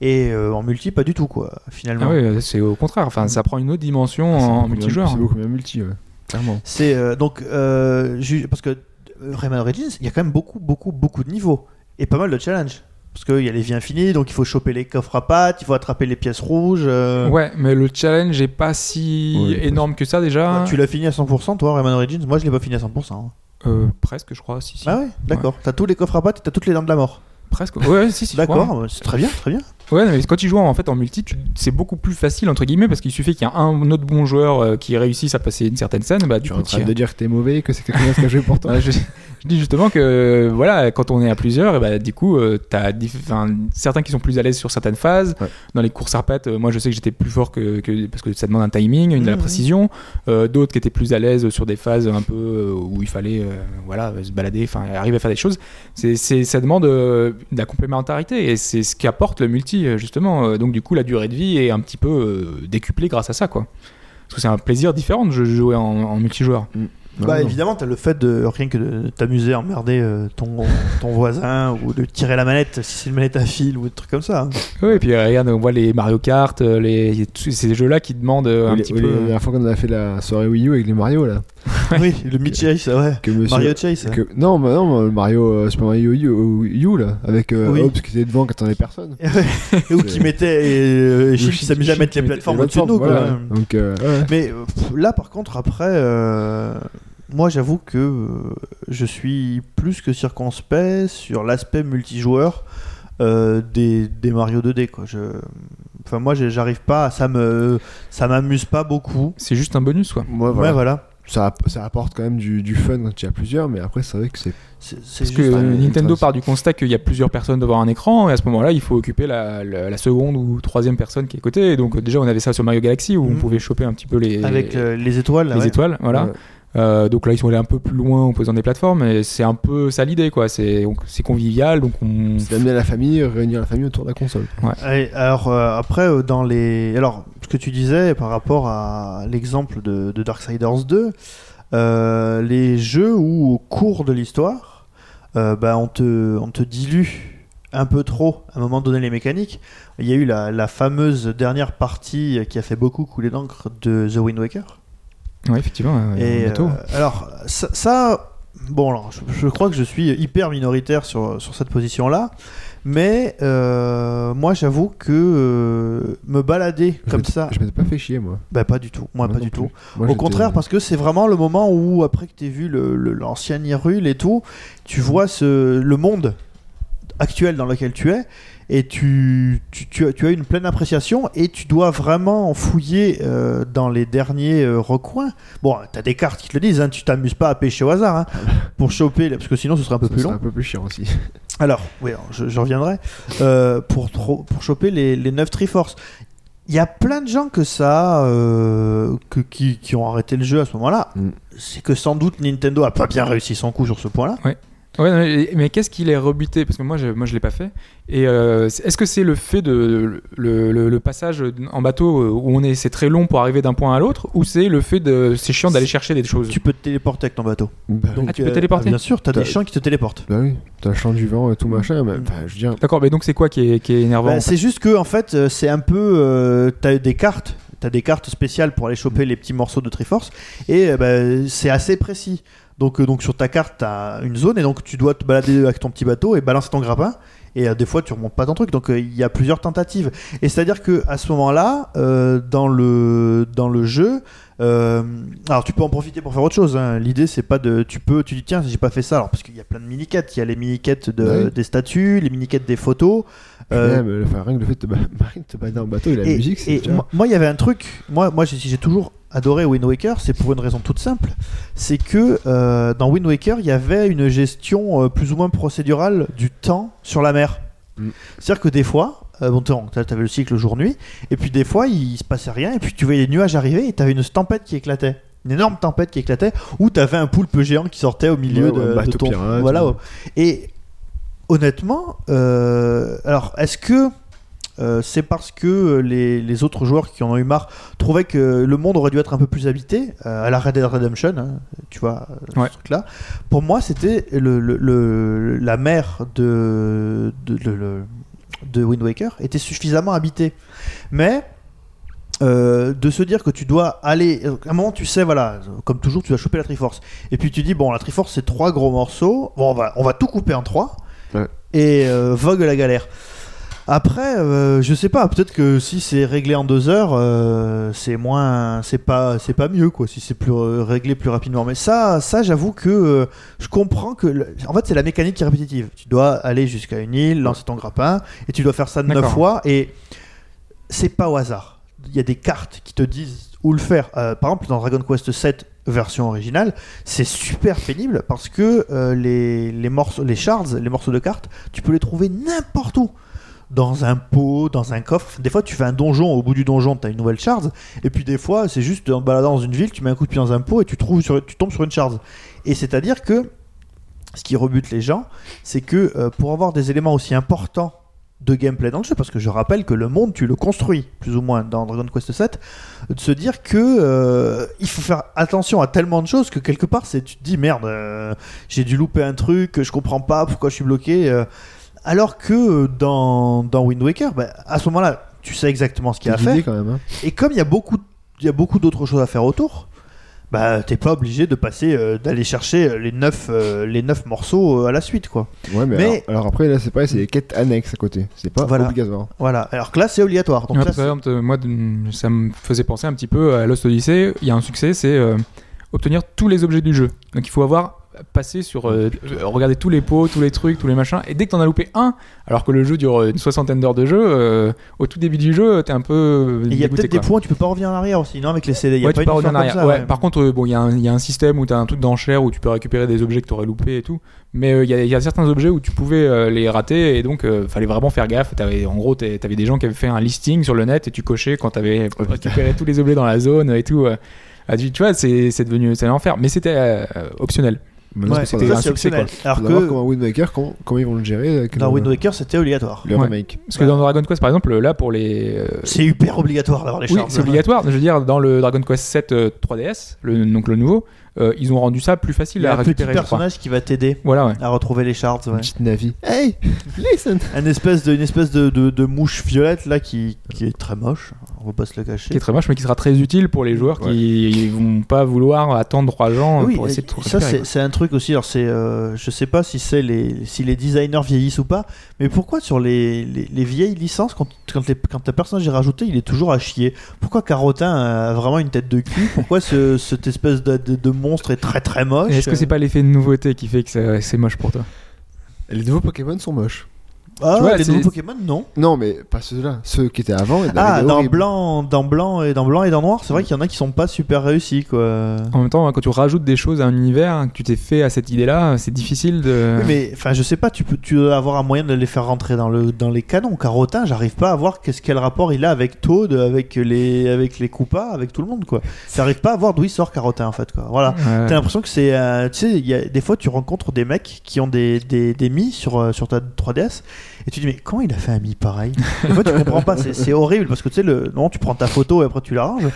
S1: et euh, en multi pas du tout quoi finalement.
S2: Ah oui, c'est au contraire. Enfin, ça prend une autre dimension
S3: C'est
S2: en multijoueur.
S3: C'est beaucoup mieux multi, ouais. Clairement.
S1: C'est euh, donc euh, parce que Rayman Origins, il y a quand même beaucoup, beaucoup, beaucoup de niveaux et pas mal de challenges. Parce qu'il y a les vies infinies, donc il faut choper les coffres à pattes, il faut attraper les pièces rouges. euh.
S2: Ouais, mais le challenge est pas si
S3: Ouais,
S2: énorme que ça déjà.
S1: Tu l'as fini à 100% toi, Rayman Origins? Moi je l'ai pas fini à 100%. hein.
S2: Euh, presque, je crois. Si, si.
S1: Ah ouais, d'accord. T'as tous les coffres à pattes et t'as toutes les dents de la mort.
S2: Presque. Ouais, ouais, si, si.
S1: D'accord, c'est très bien, très bien.
S2: Ouais, mais quand tu joues en fait en multi, tu- c'est beaucoup plus facile entre guillemets parce qu'il suffit qu'il y ait un autre bon joueur euh, qui réussisse à passer une certaine scène, bah du
S3: Tu es
S2: coup
S3: en train
S2: tu-
S3: de dire que t'es mauvais, que c'est quelqu'un qui a joué pour toi. [LAUGHS]
S2: Ouais, je, je dis justement que voilà, quand on est à plusieurs, et bah, du coup, euh, t'as diff- enfin, certains qui sont plus à l'aise sur certaines phases.
S3: Ouais.
S2: Dans les courses à pattes, euh, moi je sais que j'étais plus fort que, que- parce que ça demande un timing, une de la
S1: Mhm.
S2: précision. Euh, D'autres qui étaient plus à l'aise sur des phases un peu euh, où il fallait euh, voilà se balader, enfin arriver à faire des choses. C'est, c'est- ça demande euh, de la complémentarité et c'est ce qu'apporte le multi justement. Donc du coup, la durée de vie est un petit peu euh, décuplée grâce à ça, quoi. Parce que c'est un plaisir différent de jouer en, en multijoueur.
S1: Bah
S3: non.
S1: évidemment, t'as le fait de rien que de t'amuser à emmerder euh, ton, ton voisin [LAUGHS] ou de tirer la manette si c'est une manette à fil ou des trucs comme ça. hein.
S2: Oui, et puis euh, regarde, on voit les Mario Kart, euh, les, tous ces jeux-là qui demandent
S3: Ou
S2: un petit
S3: ou
S2: peu.
S3: La dernière fois qu'on a fait la soirée Wii U avec les Mario là. [LAUGHS]
S1: oui, le Mid Chase, ouais.
S3: Que monsieur-
S1: Mario Chase.
S3: que- non, mais non, le Mario, euh, Super Mario U, U, U, là, avec euh,
S1: Oui.
S3: Hobbs qui était devant quand on avait personne. [LAUGHS]
S1: Et où qui mettait euh, Chip qui s'amusait à mettre les plateformes
S3: Et
S1: au-dessus de nous.
S3: voilà. Donc, euh, ouais.
S1: Mais pff, là, par contre, après, euh, moi, j'avoue que euh, je suis plus que circonspect sur l'aspect multijoueur euh, des, des Mario 2D. Quoi. Je... Enfin, moi, j'arrive pas, ça me, ça m'amuse pas beaucoup.
S2: C'est juste un bonus, quoi.
S3: Moi,
S1: Ouais,
S3: voilà.
S1: voilà.
S3: Ça, ça apporte quand même du, du fun quand il y a plusieurs, mais après, c'est vrai que c'est.
S2: Parce que
S1: un-
S2: Nintendo part du constat qu'il y a plusieurs personnes devant un écran, et à ce moment-là, il faut occuper la, la- la seconde ou troisième personne qui est à côté. Et donc, déjà, on avait ça sur Mario Galaxy où on
S1: Mhm.
S2: pouvait choper un petit peu les,
S1: avec euh, les étoiles. là,
S2: les
S1: ouais.
S2: étoiles. Voilà. Euh, donc là, ils sont allés un peu plus loin en posant des plateformes, et c'est un peu ça l'idée, quoi. C'est donc, c'est convivial, donc on.
S3: C'est d'amener la famille, réunir la famille autour de la console.
S1: Et alors euh, après euh, dans les alors ce que tu disais par rapport à l'exemple de, de Darksiders 2 euh, les jeux où au cours de l'histoire euh, bah, on te on te dilue un peu trop à un moment donné les mécaniques il y a eu la, la fameuse dernière partie qui a fait beaucoup couler d'encre de The Wind Waker
S2: Ouais, effectivement. ouais,
S1: et
S2: bientôt.
S1: euh, alors ça, ça, bon alors je, je crois que je suis hyper minoritaire sur, sur cette position là mais euh, moi j'avoue que euh, me balader
S3: Je
S1: comme ça
S3: Je m'étais pas fait chier, moi.
S1: bah pas du tout moi
S3: Moi
S1: pas du
S3: plus.
S1: tout
S3: Moi,
S1: au contraire parce que c'est vraiment le moment où après que tu vu le- le- et tout tu vois ce, le monde actuel dans lequel tu es et tu, tu, tu as, tu as une pleine appréciation et tu dois vraiment fouiller euh, dans les derniers euh, recoins. Bon, tu as des cartes qui te le disent, hein, tu t'amuses pas à pêcher au hasard hein, [LAUGHS] pour choper, parce que sinon ce serait un peu
S3: Ça
S1: plus
S3: serait
S1: long.
S3: un peu plus chiant aussi. [LAUGHS]
S1: Alors, oui, je, je reviendrai. Euh, pour, pour choper les, les 9 Triforce. Il y a plein de gens que ça, euh, que, qui, qui ont arrêté le jeu à ce moment-là.
S3: Mm.
S1: C'est que sans doute Nintendo a pas bien réussi son coup sur ce point-là.
S2: Ouais, non, mais, mais qu'est-ce qui les rebuté? Parce que moi, je, moi, je l'ai pas fait. Et euh, est-ce que c'est le fait de le, le- le passage en bateau euh, où on est, c'est très long pour arriver d'un point à l'autre, ou c'est le fait de, c'est chiant d'aller chercher des choses?
S1: Tu peux te téléporter avec ton bateau.
S3: Bah,
S1: Donc,
S2: Ah, tu peux téléporter
S1: Bien sûr, tu as des
S3: T'as-
S1: champs qui te téléportent.
S3: bah oui, t'as le champ du vent et tout machin. Mais, enfin, je
S2: D'accord, mais donc c'est quoi qui est, qui est énervant
S1: Bah,
S2: en fait?
S1: c'est juste que en fait, euh, c'est un peu. euh, t'as des cartes. T'as des cartes spéciales pour aller choper les petits morceaux de Triforce et euh, bah, c'est assez précis. Donc, euh, donc sur ta carte, t'as une zone et donc tu dois te balader avec ton petit bateau et balancer ton grappin. Et euh, des fois, tu remontes pas ton truc. Donc euh, il y a plusieurs tentatives. Et c'est à dire que à ce moment-là, dans le dans le jeu, alors tu peux en profiter pour faire autre chose. hein. L'idée, c'est pas de. Tu peux, tu dis tiens, j'ai pas fait ça. Alors parce qu'il y a plein de mini-quêtes. Il y a les mini-quêtes de- des statues, les mini-quêtes des photos.
S3: Même, enfin, rien que le fait de te, ba- [LAUGHS] te balader en bateau et la
S1: et,
S3: musique, c'est
S1: moi- il y avait un truc. Moi, moi, j'ai toujours adoré Wind Waker. C'est pour une raison toute simple. C'est que euh, dans Wind Waker, il y avait une gestion euh, plus ou moins procédurale du temps sur la mer.
S3: Mm.
S1: C'est-à-dire que des fois, euh, bon, tu avais le cycle jour-nuit, et puis des fois, il, se passait rien, et puis tu voyais les nuages arriver, et tu avais une tempête qui éclatait. Une énorme tempête qui éclatait, où tu avais un poulpe géant qui sortait au milieu
S3: Ouais, ouais,
S1: de,
S3: bateau
S1: ton.
S3: pirate,
S1: voilà.
S3: ouais.
S1: ouais. Et honnêtement, euh, alors est-ce que euh, c'est parce que les, les autres joueurs qui en ont eu marre trouvaient que le monde aurait dû être un peu plus habité euh, à la Red Dead Redemption, hein, tu vois, euh,
S2: Ouais.
S1: ce truc-là. Pour moi, c'était le, le- le- la mer de, de, de- le- de Wind Waker était suffisamment habitée. Mais euh, de se dire que tu dois aller. À un moment, tu sais, voilà, comme toujours, tu vas choper la Triforce. Et puis tu dis, bon, la Triforce, c'est trois gros morceaux. Bon, on va, on va tout couper en trois.
S3: Ouais.
S1: Et euh, vogue la galère. Après, euh, je sais pas, peut-être que si c'est réglé en deux heures, euh, c'est moins, c'est pas, c'est pas mieux quoi. Si c'est plus euh, réglé plus rapidement, mais ça, ça, j'avoue que je comprends que, le- en fait, c'est la mécanique qui est répétitive. Tu dois aller jusqu'à une île, lancer ton grappin, et tu dois faire ça neuf fois, et c'est pas au hasard. Il y a des cartes qui te disent où le faire. Par exemple, dans Dragon Quest 7 version originale, c'est super pénible parce que les, les morceaux, les shards, les morceaux de cartes, tu peux les trouver n'importe où. Dans un pot, dans un coffre. Des fois, tu fais un donjon, au bout du donjon, tu as une nouvelle shard. Et puis, des fois, c'est juste en baladant dans une ville, tu mets un coup de pied dans un pot et tu, trouves sur, tu tombes sur une shard. Et c'est-à-dire que ce qui rebute les gens, c'est que euh, pour avoir des éléments aussi importants de gameplay dans le jeu, parce que je rappelle que le monde, tu le construis, plus ou moins, dans Dragon Quest 7, de se dire que euh, il faut faire attention à tellement de choses que quelque part, c'est tu te dis merde, euh, j'ai dû louper un truc, je comprends pas pourquoi je suis bloqué. Euh. alors que euh, dans, dans Wind Waker, bah, à ce moment-là, tu sais exactement ce qu'il y a à faire.
S3: quand même. hein.
S1: Et comme il y a beaucoup, il y a beaucoup d'autres choses à faire autour, bah t'es pas obligé de passer, euh, d'aller chercher les neuf, euh, les neuf morceaux euh, à la suite, quoi.
S3: Ouais, mais,
S1: Mais-
S3: Alors, alors après, là, c'est pareil, c'est des quêtes annexes à côté. C'est pas
S1: Voilà.
S3: obligatoire.
S1: Voilà. Alors que là, c'est obligatoire. Donc
S2: Ouais,
S1: là,
S2: par exemple, euh, moi, ça me faisait penser un petit peu à Lost Odyssey. Il y a un succès, c'est euh, obtenir tous les objets du jeu. Donc il faut avoir passé sur euh, euh, regarder tous les pots, tous les trucs, tous les machins. Et dès que t'en as loupé un, alors que le jeu dure euh, une soixantaine d'heures de jeu, euh, au tout début du jeu, t'es un peu
S1: il y a peut-être des points tu peux pas revenir en arrière aussi, non Avec les CD. Il y a pas une
S2: revenir en
S1: histoire
S2: arrière.
S1: comme ça,
S2: ouais. Par contre, euh, bon, il y, a un- il y a un système où tu as un truc d'enchère où tu peux récupérer des objets que tu aurais loupés et tout. Mais il y, a- il y a certains objets où tu pouvais les rater et donc fallait vraiment faire gaffe. T'avais- en gros, tu avais des gens qui avaient fait un listing sur le net et tu cochais quand tu avais récupéré tous les objets dans la zone et tout. Ah, tu, vois, c'est c'est devenu c'est l'enfer. Mais c'était euh, optionnel.
S1: Ouais,
S3: c'est
S2: c'était un
S1: optionnel. Alors que
S3: comment Wind Waker, comment, comment ils vont le gérer avec
S1: dans
S3: le,
S1: Wind Waker, c'était obligatoire.
S3: le
S2: Ouais.
S3: remake.
S2: Parce que dans Dragon Quest, par exemple, là, pour les. euh,
S1: C'est hyper obligatoire d'avoir les
S2: Oui,
S1: charges.
S2: c'est obligatoire. Je veux dire, dans le Dragon Quest 7 euh, 3DS, le, donc le nouveau, euh, ils ont rendu ça plus facile
S1: Il y a
S2: à
S1: un petit
S2: récupérer. je crois.
S1: personnage qui va t'aider
S2: Voilà, ouais.
S1: à retrouver les shards.
S3: Une
S1: Ouais.
S3: petite Navi. Hey, [LAUGHS] listen.
S1: Une espèce de, une espèce de, de, de mouche violette là qui, qui est très moche. On va pas se le cacher.
S2: Qui est très moche, mais qui sera très utile pour les joueurs qui vont pas vouloir attendre 3 ans
S1: Oui,
S2: pour essayer de
S1: ça
S2: récupérer,
S1: c'est un truc aussi. Alors c'est, euh, je sais pas si c'est les si les designers vieillissent ou pas, mais pourquoi sur les, les, les vieilles licences quand quand, les- quand un personnage est rajouté, il est toujours à chier? Pourquoi Carotin a vraiment une tête de cul? Pourquoi ce, cette espèce de, de, de monstre est très très moche?
S2: Est-ce que c'est pas l'effet de nouveauté qui fait que ça- c'est moche pour toi?
S3: Les nouveaux Pokémon sont moches.
S1: Ah,
S2: tu vois,
S1: les nouveaux Pokémon non
S3: Non, mais pas ceux-là. Ceux qui étaient avant. ils
S1: Ah dans blanc dans blanc et dans blanc et dans noir, c'est vrai qu'il y en a qui sont pas super réussis quoi.
S2: En même temps, quand tu rajoutes des choses à un univers, que tu t'es fait à cette idée-là, c'est difficile de.
S1: Oui, mais enfin, je sais pas, tu peux, tu dois avoir un moyen de les faire rentrer dans le dans les canons. Carotin, j'arrive pas à voir qu'est-ce quel rapport il a avec Toad, avec les avec les Koopas, avec tout le monde quoi. J'arrive pas à voir d'où il sort Carotin en fait quoi. Voilà.
S2: Ouais.
S1: T'as l'impression que c'est, euh, tu sais, il y a des fois tu rencontres des mecs qui ont des des, des mi sur euh, sur ta 3DS et tu dis mais comment il a fait un mi pareil Des fois tu comprends pas, c'est, horrible parce que tu sais le non tu prends ta photo et après tu l'arranges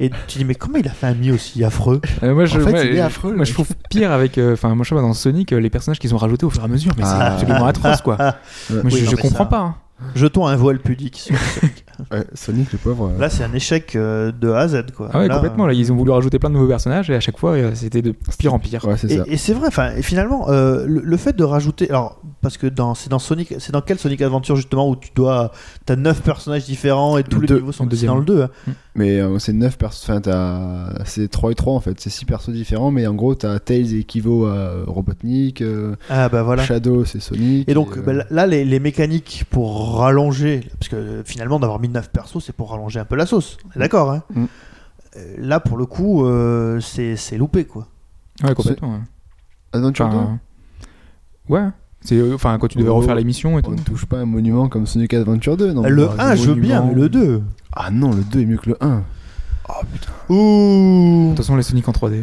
S1: et tu dis mais comment il a fait un mi aussi affreux
S2: Euh, moi, je,
S3: En fait,
S2: moi,
S3: il est affreux,
S2: moi, je trouve pire avec. euh, Enfin, moi, je sais pas, dans Sonic, euh, les personnages qu'ils ont rajoutés au fur et à mesure, mais c'est
S3: Ah.
S2: absolument atroce, quoi. [LAUGHS]
S1: Ah,
S2: Moi,
S1: Oui,
S2: je,
S1: non,
S2: je
S1: mais
S2: comprends
S1: ça-
S2: pas. hein.
S1: Jetons un voile pudique. sur- [LAUGHS]
S3: Ouais, Sonic, le pauvre. euh,
S1: Là c'est un échec euh, de A à Z quoi.
S2: Ah ouais,
S1: Là,
S2: complètement. Là, ils ont voulu rajouter plein de nouveaux personnages et à chaque fois, c'était de pire en pire.
S3: Ouais, c'est
S1: Et,
S3: ça.
S1: et c'est vrai, enfin, et finalement, euh, le, le fait de rajouter, alors parce que dans c'est dans Sonic, c'est dans quel Sonic Adventure justement où tu dois, t'as neuf personnages différents et tous
S3: Le
S1: les
S3: deux,
S1: niveaux sont
S2: le
S1: dans le 2 hein.
S3: Mais euh, c'est 9 persos. Enfin, t'as. C'est 3 et 3 en fait. C'est 6 persos différents. Mais en gros, t'as Tails équivaut à Robotnik. euh,
S1: Ah bah voilà.
S3: Shadow, c'est Sonic.
S1: Et donc
S3: euh,
S1: bah, là, les, les mécaniques pour rallonger, parce que euh, finalement d'avoir mis 9 persos, c'est pour rallonger un peu la sauce. Est d'accord, hein
S3: Mm.
S1: Euh, Là, pour le coup, euh, c'est c'est loupé quoi.
S2: Ouais, complètement. ouais.
S3: Adventure 2
S2: Enfin, ouais. C'est euh, enfin quand tu devais
S3: Oh.
S2: refaire l'émission et tout.
S3: On ne touche pas un monument comme Sonic Adventure 2. Non,
S1: le
S3: mais-
S1: 1, je veux bien, mais le 2.
S3: Ah non, le 2 est mieux que le 1.
S1: Ouh
S2: De toute façon, les Sonic en 3D.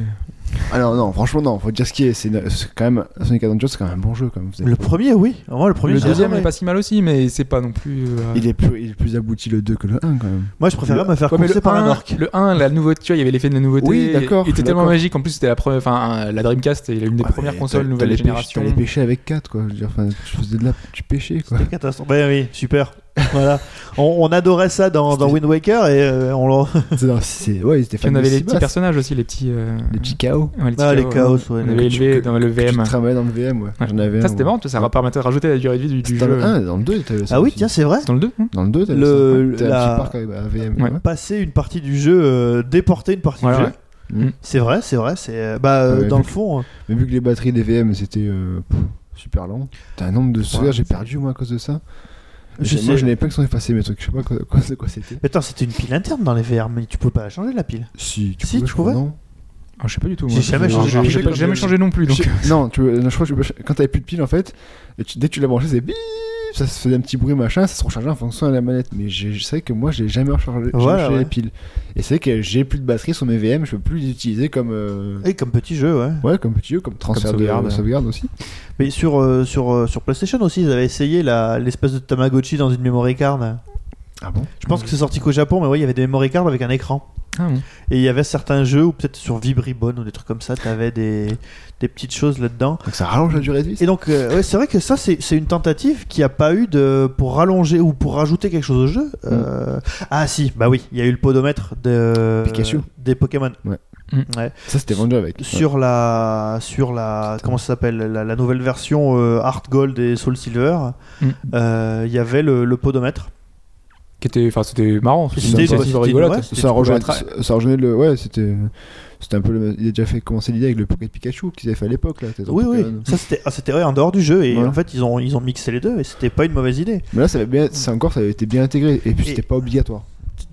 S3: Alors non, franchement non, faut dire ce qui est, c'est quand même Sonic Adventure, c'est quand même un bon jeu quand même. Vous avez-
S1: Le premier, oui. Moi, le premier,
S2: Le deuxième est pas si mal aussi, mais c'est pas non plus. euh,
S3: Il est plus, il est plus abouti le 2 que le 1 quand même.
S1: Moi, je préférais me faire
S2: Ouais, le
S1: par un
S2: 1,
S1: orc.
S2: le 1, la nouveauté, tu vois, il y avait l'effet de la nouveauté.
S3: Oui, d'accord,
S2: Il était tellement magique. En plus, c'était la première, enfin, la Dreamcast, il a une des
S3: Ouais,
S2: premières consoles nouvelle génération.
S3: T'allais pêcher avec 4 quoi. Je veux dire, enfin, tu faisais de la, tu pêchais quoi.
S1: Catastrophe. Ben oui, super. Voilà. On, on adorait ça dans, dans Wind Waker et euh, on le... [LAUGHS]
S3: C'est- non, c'est, ouais, ils étaient
S2: Puis on avait
S3: de
S2: les petits personnages aussi, les petits. euh,
S3: les petits chaos.
S2: ouais, les petits
S1: Ah, les
S2: chaos, ouais.
S1: ouais.
S2: On avait élevé dans le VM.
S3: travaillais dans le VM, ouais.
S2: Ouais.
S3: J'en avais
S2: Ça,
S3: un,
S2: c'était marrant, ça rajoutait rajouter la durée de vie du, du
S3: Dans
S2: jeu.
S3: le 1, dans le 2, t'avais ça
S1: Ah oui, tiens, c'est vrai.
S2: C'est dans le 2 hein
S3: Dans le 2, t'avais
S1: Le-
S3: ça.
S1: La-
S3: un petit parc avec- à VM.
S2: Ouais.
S3: ouais.
S1: Passer une partie du jeu, euh, déporter une partie
S2: Voilà,
S1: du
S2: ouais.
S1: jeu.
S3: Mm.
S1: C'est vrai, c'est vrai. C'est euh, bah euh,
S3: Ouais,
S1: dans le fond. euh,
S3: Mais vu que les batteries des VM c'était euh, super lent, t'as un nombre de souvenirs, j'ai perdu moi à cause de ça.
S1: Je sais.
S3: Moi je n'avais pas que sont effacés mes trucs, je sais pas quoi, quoi, quoi c'était.
S1: Mais attends, c'était une pile interne dans les VR, mais tu peux pas la changer la pile.
S3: Si,
S1: Si, tu
S3: je crois,
S1: pouvais
S3: non
S2: Ah, Je sais pas du tout.
S1: J'ai jamais
S2: Je-
S1: changé
S2: j'ai-
S1: pile.
S2: jamais changé non plus. Donc.
S3: Je- Non, tu, non, je crois que tu- quand t'avais plus de piles en fait, et tu- dès que tu l'as branché, c'est bip, ça se faisait un petit bruit machin, ça se rechargeait en fonction de la manette. Mais je sais que moi j'ai jamais rechargé,
S1: Voilà, ouais.
S3: les piles. Et c'est que j'ai plus de batterie sur mes VM, je peux plus les utiliser comme. euh,
S1: Et comme petit jeu, ouais.
S3: Ouais, comme petit jeu, comme transfert
S2: sauvegarde.
S3: de sauvegarde aussi.
S1: Mais sur, euh, sur, euh, sur PlayStation aussi, ils avaient essayé l'espèce de Tamagotchi dans une memory card.
S3: Ah bon
S1: Je pense que c'est sorti qu'au Japon, mais ouais, il y avait des memory cards avec un écran.
S2: Ah, bon.
S1: Et il y avait certains jeux, ou peut-être sur Vibribone ou des trucs comme ça, t'avais des, des petites choses là-dedans.
S3: Donc ça rallonge la durée de vie
S1: Et donc, euh, ouais, c'est vrai que ça, c'est c'est une tentative qui a pas eu de. pour rallonger ou pour rajouter quelque chose au jeu. Euh, Ah, si, bah oui, il y a eu le podomètre de,
S3: Pikachu.
S1: des Pokémon.
S3: Ouais.
S2: Mm.
S1: Ouais.
S3: Ça c'était vendu avec.
S1: Sur la. Sur la. Comment ça s'appelle la, la nouvelle version euh, Art Gold et Soul Silver,
S2: Mm.
S1: euh, il y avait le, le podomètre.
S2: Qui était, enfin, c'était marrant. C'était une initiative rigolote.
S3: Ça,
S1: c'était-
S3: ça, ça, ça rejoignait le. Ouais, c'était. C'était un peu le. Il a déjà fait commencer l'idée avec le Pocket Pikachu qu'ils avaient fait à l'époque là.
S1: Oui, oui.
S3: Pokémon.
S1: Ça, c'était ah, c'était ouais, en dehors du jeu. Et
S3: Ouais.
S1: en fait, ils ont, ils ont mixé les deux et c'était pas une mauvaise idée.
S3: Mais là, ça avait bien. C'est encore, ça avait été bien intégré. Et puis c'était pas obligatoire.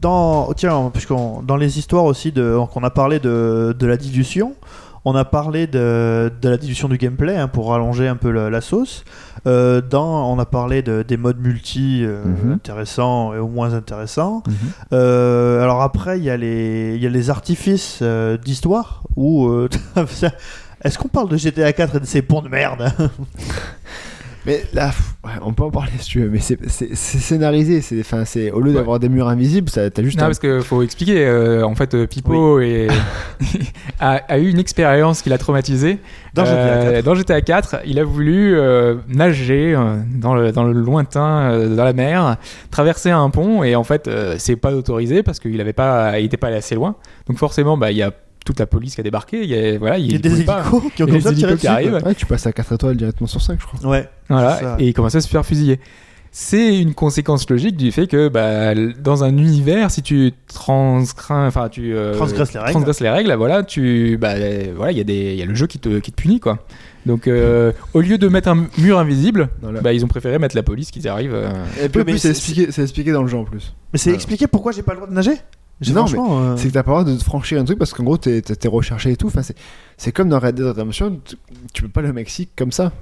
S1: dans tiens puisqu'on dans les histoires aussi de qu'on a parlé de, de la dilution On a parlé de, de la dilution du gameplay hein, pour rallonger un peu la, la sauce. Euh, dans, on a parlé de, des modes multi euh,
S3: Mhm.
S1: intéressants et au moins intéressants.
S3: Mhm.
S1: Euh, alors après, il y, a les- il y a les artifices d'histoire où. [LAUGHS] Est-ce qu'on parle de GTA 4 et de ces ponts de merde? [LAUGHS]
S3: Mais là, on peut en parler si tu veux, mais c'est scénarisé. C'est, au lieu d'avoir des murs invisibles, ça, t'as juste
S2: Non,
S3: un-
S2: parce qu'il faut expliquer. euh, en fait, euh, Pipo est- [LAUGHS] a, a eu une expérience qui l'a traumatisé.
S1: Dans GTA
S2: Euh,
S1: 4.
S2: dans GTA 4, il a voulu euh, nager euh, dans, le, dans le lointain, euh, dans la mer, traverser un pont, et en fait, euh, c'est pas autorisé parce qu'il avait pas, il était pas allé assez loin. Donc forcément, bah, il y a toute la police qui a débarqué. Il y a, voilà, il,
S1: y a des
S2: pas-
S1: hélicos qui ont
S2: Il y a
S1: comme ça
S2: des
S1: tiré
S2: hélicos qui
S1: dessus. quoi.
S2: arrivent.
S3: Ouais, tu passes à 4 étoiles directement sur 5, je crois.
S1: Ouais.
S2: Voilà, et il commençait à se faire fusiller. C'est une conséquence logique du fait que bah, dans un univers, si tu enfin tu euh,
S1: Transgresses les règles.
S2: transgresses les règles, voilà, tu, bah, voilà, il y a des, il y a le jeu qui te, qui te punit quoi. Donc euh, au lieu de mettre un mur invisible,
S3: Voilà.
S2: bah, ils ont préféré mettre la police qui arrive. euh,
S3: Et puis,
S1: Oui, mais
S3: c'est expliqué, expliqué dans le jeu en plus.
S1: Mais c'est
S3: Voilà.
S1: expliqué pourquoi j'ai pas le droit de nager?
S3: Non,
S1: euh,
S3: C'est que t'as pas le droit de te franchir un truc parce qu'en gros t'es, t'es recherché et tout. Enfin, c'est, comme dans Red Dead Redemption, tu, tu peux pas au Mexique comme ça.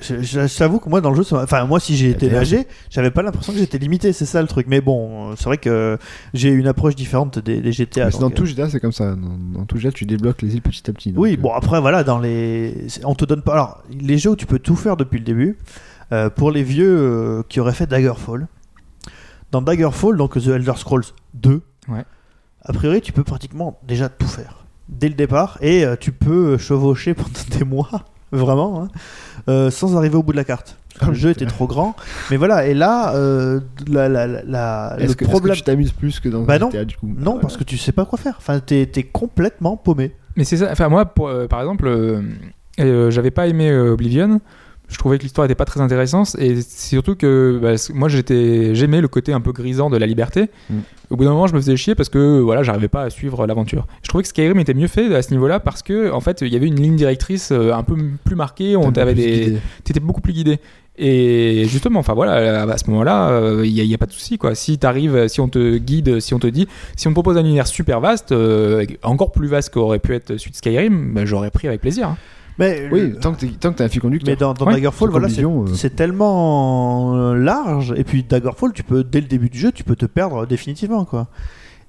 S1: je- j'avoue que moi dans le jeu, enfin moi si j'ai été nager, j'avais pas l'impression que j'étais limité, c'est ça le truc. Mais bon, euh, c'est vrai que j'ai une approche différente des, des GTA.
S3: Mais c'est
S1: donc,
S3: dans
S1: euh,
S3: tout GTA, c'est comme ça. Dans, dans tout GTA, tu débloques les îles petit à petit. donc,
S1: Oui,
S3: euh,
S1: bon après voilà, dans les, on te donne pas. Alors les jeux où tu peux tout faire depuis le début. euh, pour les vieux euh, qui auraient fait Daggerfall, dans Daggerfall, donc The Elder Scrolls 2,
S2: Ouais.
S1: a priori tu peux pratiquement déjà tout faire dès le départ et euh, tu peux chevaucher pendant des mois, [LAUGHS] vraiment, hein, euh, sans arriver au bout de la carte.
S3: Ah [LAUGHS]
S1: le jeu était trop grand, mais voilà. Et là, euh, la, la, la- la-
S3: Est-ce
S1: le
S3: que, est-ce
S1: problème.
S3: que tu t'amuses plus que dans
S1: Bah non.
S3: GTA du coup
S1: Non, parce que tu sais pas quoi faire. Enfin, t'es t'es complètement paumé.
S2: Mais c'est ça. Enfin moi, pour, euh, par exemple, euh, euh, j'avais pas aimé euh, Oblivion. Je trouvais que l'histoire était pas très intéressante et surtout que bah, moi j'étais j'aimais le côté un peu grisant de la liberté.
S3: Mm.
S2: Au bout d'un moment, je me faisais chier parce que voilà, j'arrivais pas à suivre l'aventure. Je trouvais que Skyrim était mieux fait à ce niveau-là parce que en fait, il y avait une ligne directrice euh, un peu plus marquée, on
S3: T'as
S2: avait
S3: plus
S2: des t'étais beaucoup plus guidé. Et justement, enfin voilà, à ce moment-là, il n'y a, y a pas de souci quoi. Si t'arrives, si on te guide, si on te dit, si on te propose un univers super vaste, euh, encore plus vaste qu'aurait pu être celui de Skyrim, bah, j'aurais pris avec plaisir. hein.
S1: Mais
S3: Oui, tant que, que t'as un fil conducteur.
S1: Mais dans, dans
S2: Ouais,
S1: Daggerfall, voilà, c'est
S3: euh.
S1: tellement euh, large. Et puis Daggerfall, tu peux dès le début du jeu, tu peux te perdre définitivement, quoi.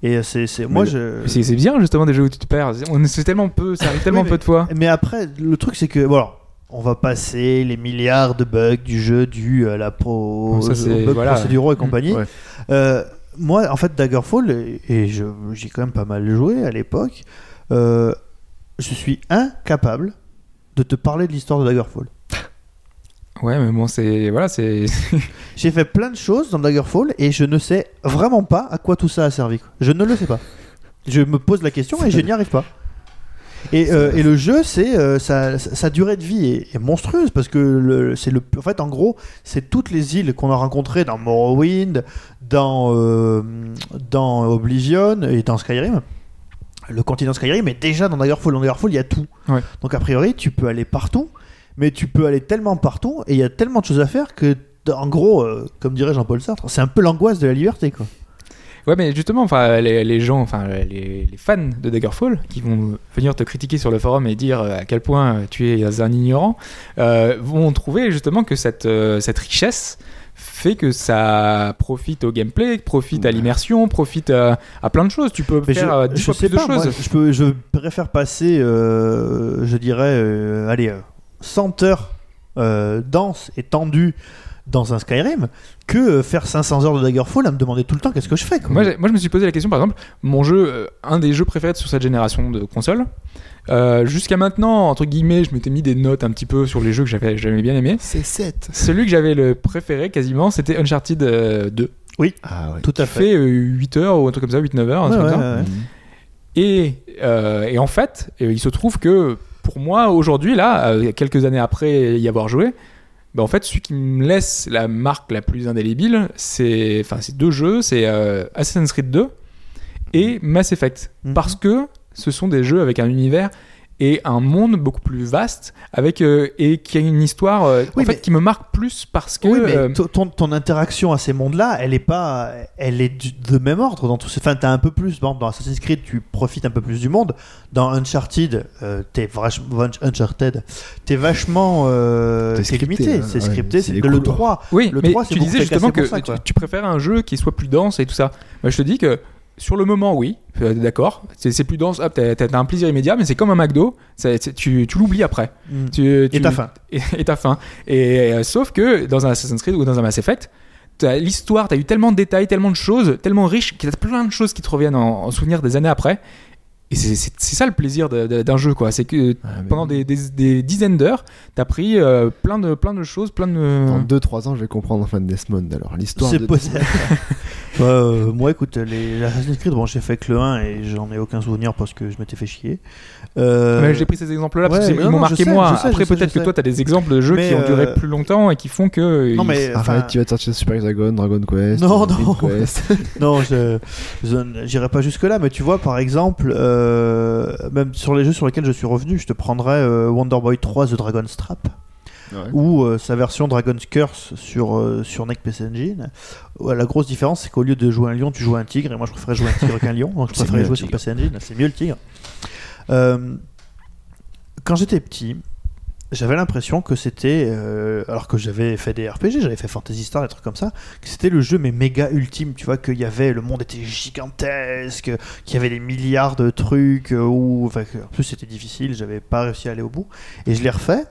S1: Et c'est, moi, je.
S2: C'est bien justement des jeux où tu te perds. On c'est tellement peu, ça arrive tellement
S1: Oui, mais-
S2: peu de fois.
S1: Mais après, le truc, c'est que voilà, on va passer les milliards de bugs du jeu dû à la pro,
S2: Bon, ça, c'est-
S1: bugs
S2: voilà.
S1: procéduraux et
S2: Mm.
S1: compagnie.
S3: Ouais.
S1: Euh, moi, en fait, Daggerfall, et, et j'ai quand même pas mal joué à l'époque, euh, je suis incapable de te parler de l'histoire de Daggerfall.
S2: Ouais, mais bon, c'est voilà, c'est [LAUGHS]
S1: J'ai fait plein de choses dans Daggerfall et je ne sais vraiment pas à quoi tout ça a servi. quoi. Je ne le sais pas. Je me pose la question et je n'y arrive pas. Et, euh, et le jeu, c'est euh, sa, sa durée de vie est, est monstrueuse parce que c'est le, en fait, en gros, c'est toutes les îles qu'on a rencontrées dans Morrowind, dans euh, dans Oblivion et dans Skyrim. Le continent Skyrim est déjà dans Daggerfall. Dans Daggerfall, il y a tout.
S2: Ouais.
S1: Donc a priori, tu peux aller partout, mais tu peux aller tellement partout et il y a tellement de choses à faire que, en gros, euh, comme dirait Jean-Paul Sartre, c'est un peu l'angoisse de la liberté, quoi.
S2: ouais, mais justement, enfin les, les gens, enfin les, les fans de Daggerfall qui vont venir te critiquer sur le forum et dire euh, à quel point tu es un ignorant, euh, vont trouver justement que cette euh, cette richesse fait que ça profite au gameplay, profite à l'immersion, profite à, à plein de choses. Tu peux
S1: Mais
S2: faire
S1: je,
S2: euh,
S1: je sais
S2: de
S1: moi,
S2: choses.
S1: je, peux, je préfère passer, euh, je dirais, euh, allez, euh, 100 heures euh, denses et tendues dans un Skyrim que euh, faire 500 heures de Daggerfall à me demander tout le temps qu'est-ce que je fais. Quoi.
S2: Moi, moi, je me suis posé la question, par exemple, mon jeu, euh, un des jeux préférés sur cette génération de consoles. euh, Jusqu'à maintenant, entre guillemets, je m'étais mis des notes un petit peu sur les jeux que j'avais j'avais bien aimé.
S3: C'est 7.
S2: Celui que j'avais le préféré quasiment, c'était Uncharted euh, 2.
S3: Ah ouais.
S1: tout à
S2: Qui
S1: fait.
S2: fait euh, 8 heures ou un truc comme ça, 8-9 heures, un
S1: Ouais,
S2: truc
S1: ouais,
S2: comme ça.
S1: ouais.
S2: Et, euh, et en fait, il se trouve que pour moi, aujourd'hui, là, quelques années après y avoir joué, bah, en fait, celui qui me laisse la marque la plus indélébile, c'est enfin, c'est deux jeux, c'est euh, Assassin's Creed 2 et Mass Effect.
S1: Mhm.
S2: Parce que ce sont des jeux avec un univers et un monde beaucoup plus vaste avec euh, et qui a une histoire euh,
S1: Oui,
S2: en fait qui me marque plus parce que
S1: Oui, mais
S2: euh,
S1: ton- interaction à ces mondes-là, elle est pas, elle est du- de même ordre dans tous ces. Enfin, t'as un peu plus. Exemple, dans Assassin's Creed, tu profites un peu plus du monde. Dans Uncharted, euh, t'es vachement Uncharted, t'es vachement, euh,
S3: scripté,
S1: limité.
S3: hein.
S1: C'est scripté.
S3: c'est
S1: le
S3: couloirs.
S1: 3.
S2: oui
S1: le
S2: mais
S1: 3, c'est
S2: tu disais justement que
S1: ça,
S2: tu, tu préfères un jeu qui soit plus dense et tout ça Moi, je te dis que sur le moment oui euh, d'accord c'est plus dense hop t'as un plaisir immédiat mais c'est comme un McDo tu, tu l'oublies après
S1: Mm.
S2: tu,
S1: Et t'as faim. [LAUGHS]
S2: et t'as faim. Et euh, sauf que dans un Assassin's Creed ou dans un Mass Effect, l'histoire, t'as eu tellement de détails, tellement de choses, tellement riches, qu'il y a plein de choses qui te reviennent en, en souvenir des années après. Et c'est- ça le plaisir d'un jeu, quoi. C'est que
S3: Ah,
S2: pendant des, des- des dizaines d'heures, t'as pris euh, plein, de, plein de choses, plein de.
S3: Dans 2-3 ans, je vais comprendre enfin Desmond. Alors, l'histoire
S1: C'est
S3: de
S1: possible. [LAUGHS] [LAUGHS] Euh, moi, écoute, les Assassin's Creed, bon, j'ai fait que le 1 et j'en ai aucun souvenir parce que je m'étais fait chier. Euh,
S2: J'ai pris ces exemples-là parce
S1: ouais,
S2: qu'ils m'ont marqué
S1: sais,
S2: moi.
S1: sais,
S2: Après, peut-être que toi, t'as des exemples de jeux
S1: Mais,
S2: qui ont duré plus longtemps et qui font que.
S1: Non,
S2: ils-
S1: mais.
S3: Enfin,
S1: enfin,
S3: tu vas te sortir Super Hexagon, Dragon Quest,
S1: Non, non.
S3: Quest. [LAUGHS]
S1: Non, je je- j'irai pas jusque là, mais tu vois, par exemple, euh, même sur les jeux sur lesquels je suis revenu, je te prendrais euh, Wonder Boy 3 The Dragon's Trap ou euh, sa version Dragon's Curse sur euh, sur NEC PC Engine. Ouais, la grosse différence, c'est qu'au lieu de jouer un lion, tu joues un tigre, et moi je préférais jouer un tigre qu'un lion, donc je [LAUGHS] préférais jouer sur. PC Engine, c'est mieux le tigre. Euh, quand j'étais petit, j'avais l'impression que c'était, euh, alors que j'avais fait des RPG, j'avais fait Fantasy Star, des trucs comme ça, que c'était le jeu mais méga ultime, tu vois, qu'il y avait, le monde était gigantesque, qu'il y avait des milliards de trucs, euh, où, enfin, en plus c'était difficile, j'avais pas réussi à aller au bout, et je l'ai refait,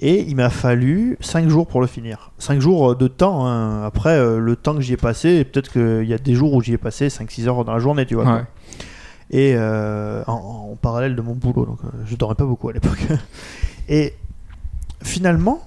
S1: et il m'a fallu 5 jours pour le finir. 5 jours euh, de temps, hein. après euh, le temps que j'y ai passé, peut-être qu'il y a des jours où j'y ai passé 5-6 heures dans la journée, tu vois.
S2: Ouais.
S1: et euh, en, en parallèle de mon boulot, donc je dormais pas beaucoup à l'époque. [LAUGHS] Et finalement,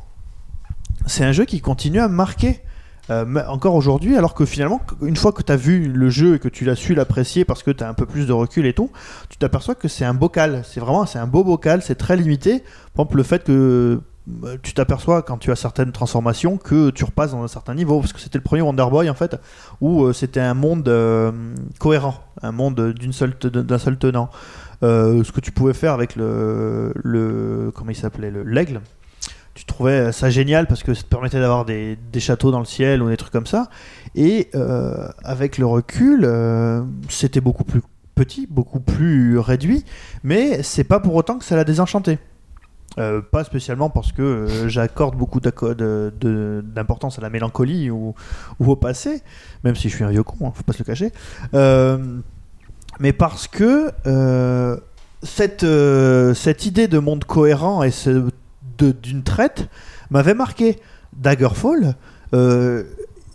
S1: c'est un jeu qui continue à marquer. euh, encore aujourd'hui, alors que finalement, une fois que tu as vu le jeu et que tu l'as su l'apprécier parce que tu as un peu plus de recul et tout, tu t'aperçois que c'est un bocal. C'est vraiment c'est un beau bocal, c'est très limité. Par exemple, le fait que euh, tu t'aperçois quand tu as certaines transformations que tu repasses dans un certain niveau parce que c'était le premier Wonder Boy en fait où euh, c'était un monde cohérent un monde d'une seule d'un seul tenant ce que tu pouvais faire avec le, le comment il s'appelait le l'aigle tu trouvais ça génial parce que ça te permettait d'avoir des, des châteaux dans le ciel ou des trucs comme ça et euh, avec le recul euh, c'était beaucoup plus petit beaucoup plus réduit mais c'est pas pour autant que ça l'a désenchanté euh, pas spécialement parce que j'accorde beaucoup d'importance à la mélancolie ou, au passé, même si je suis un vieux con, hein, faut pas se le cacher. Mais parce que cette, cette idée de monde cohérent et ce- d'une traite m'avait marqué. Daggerfall, euh,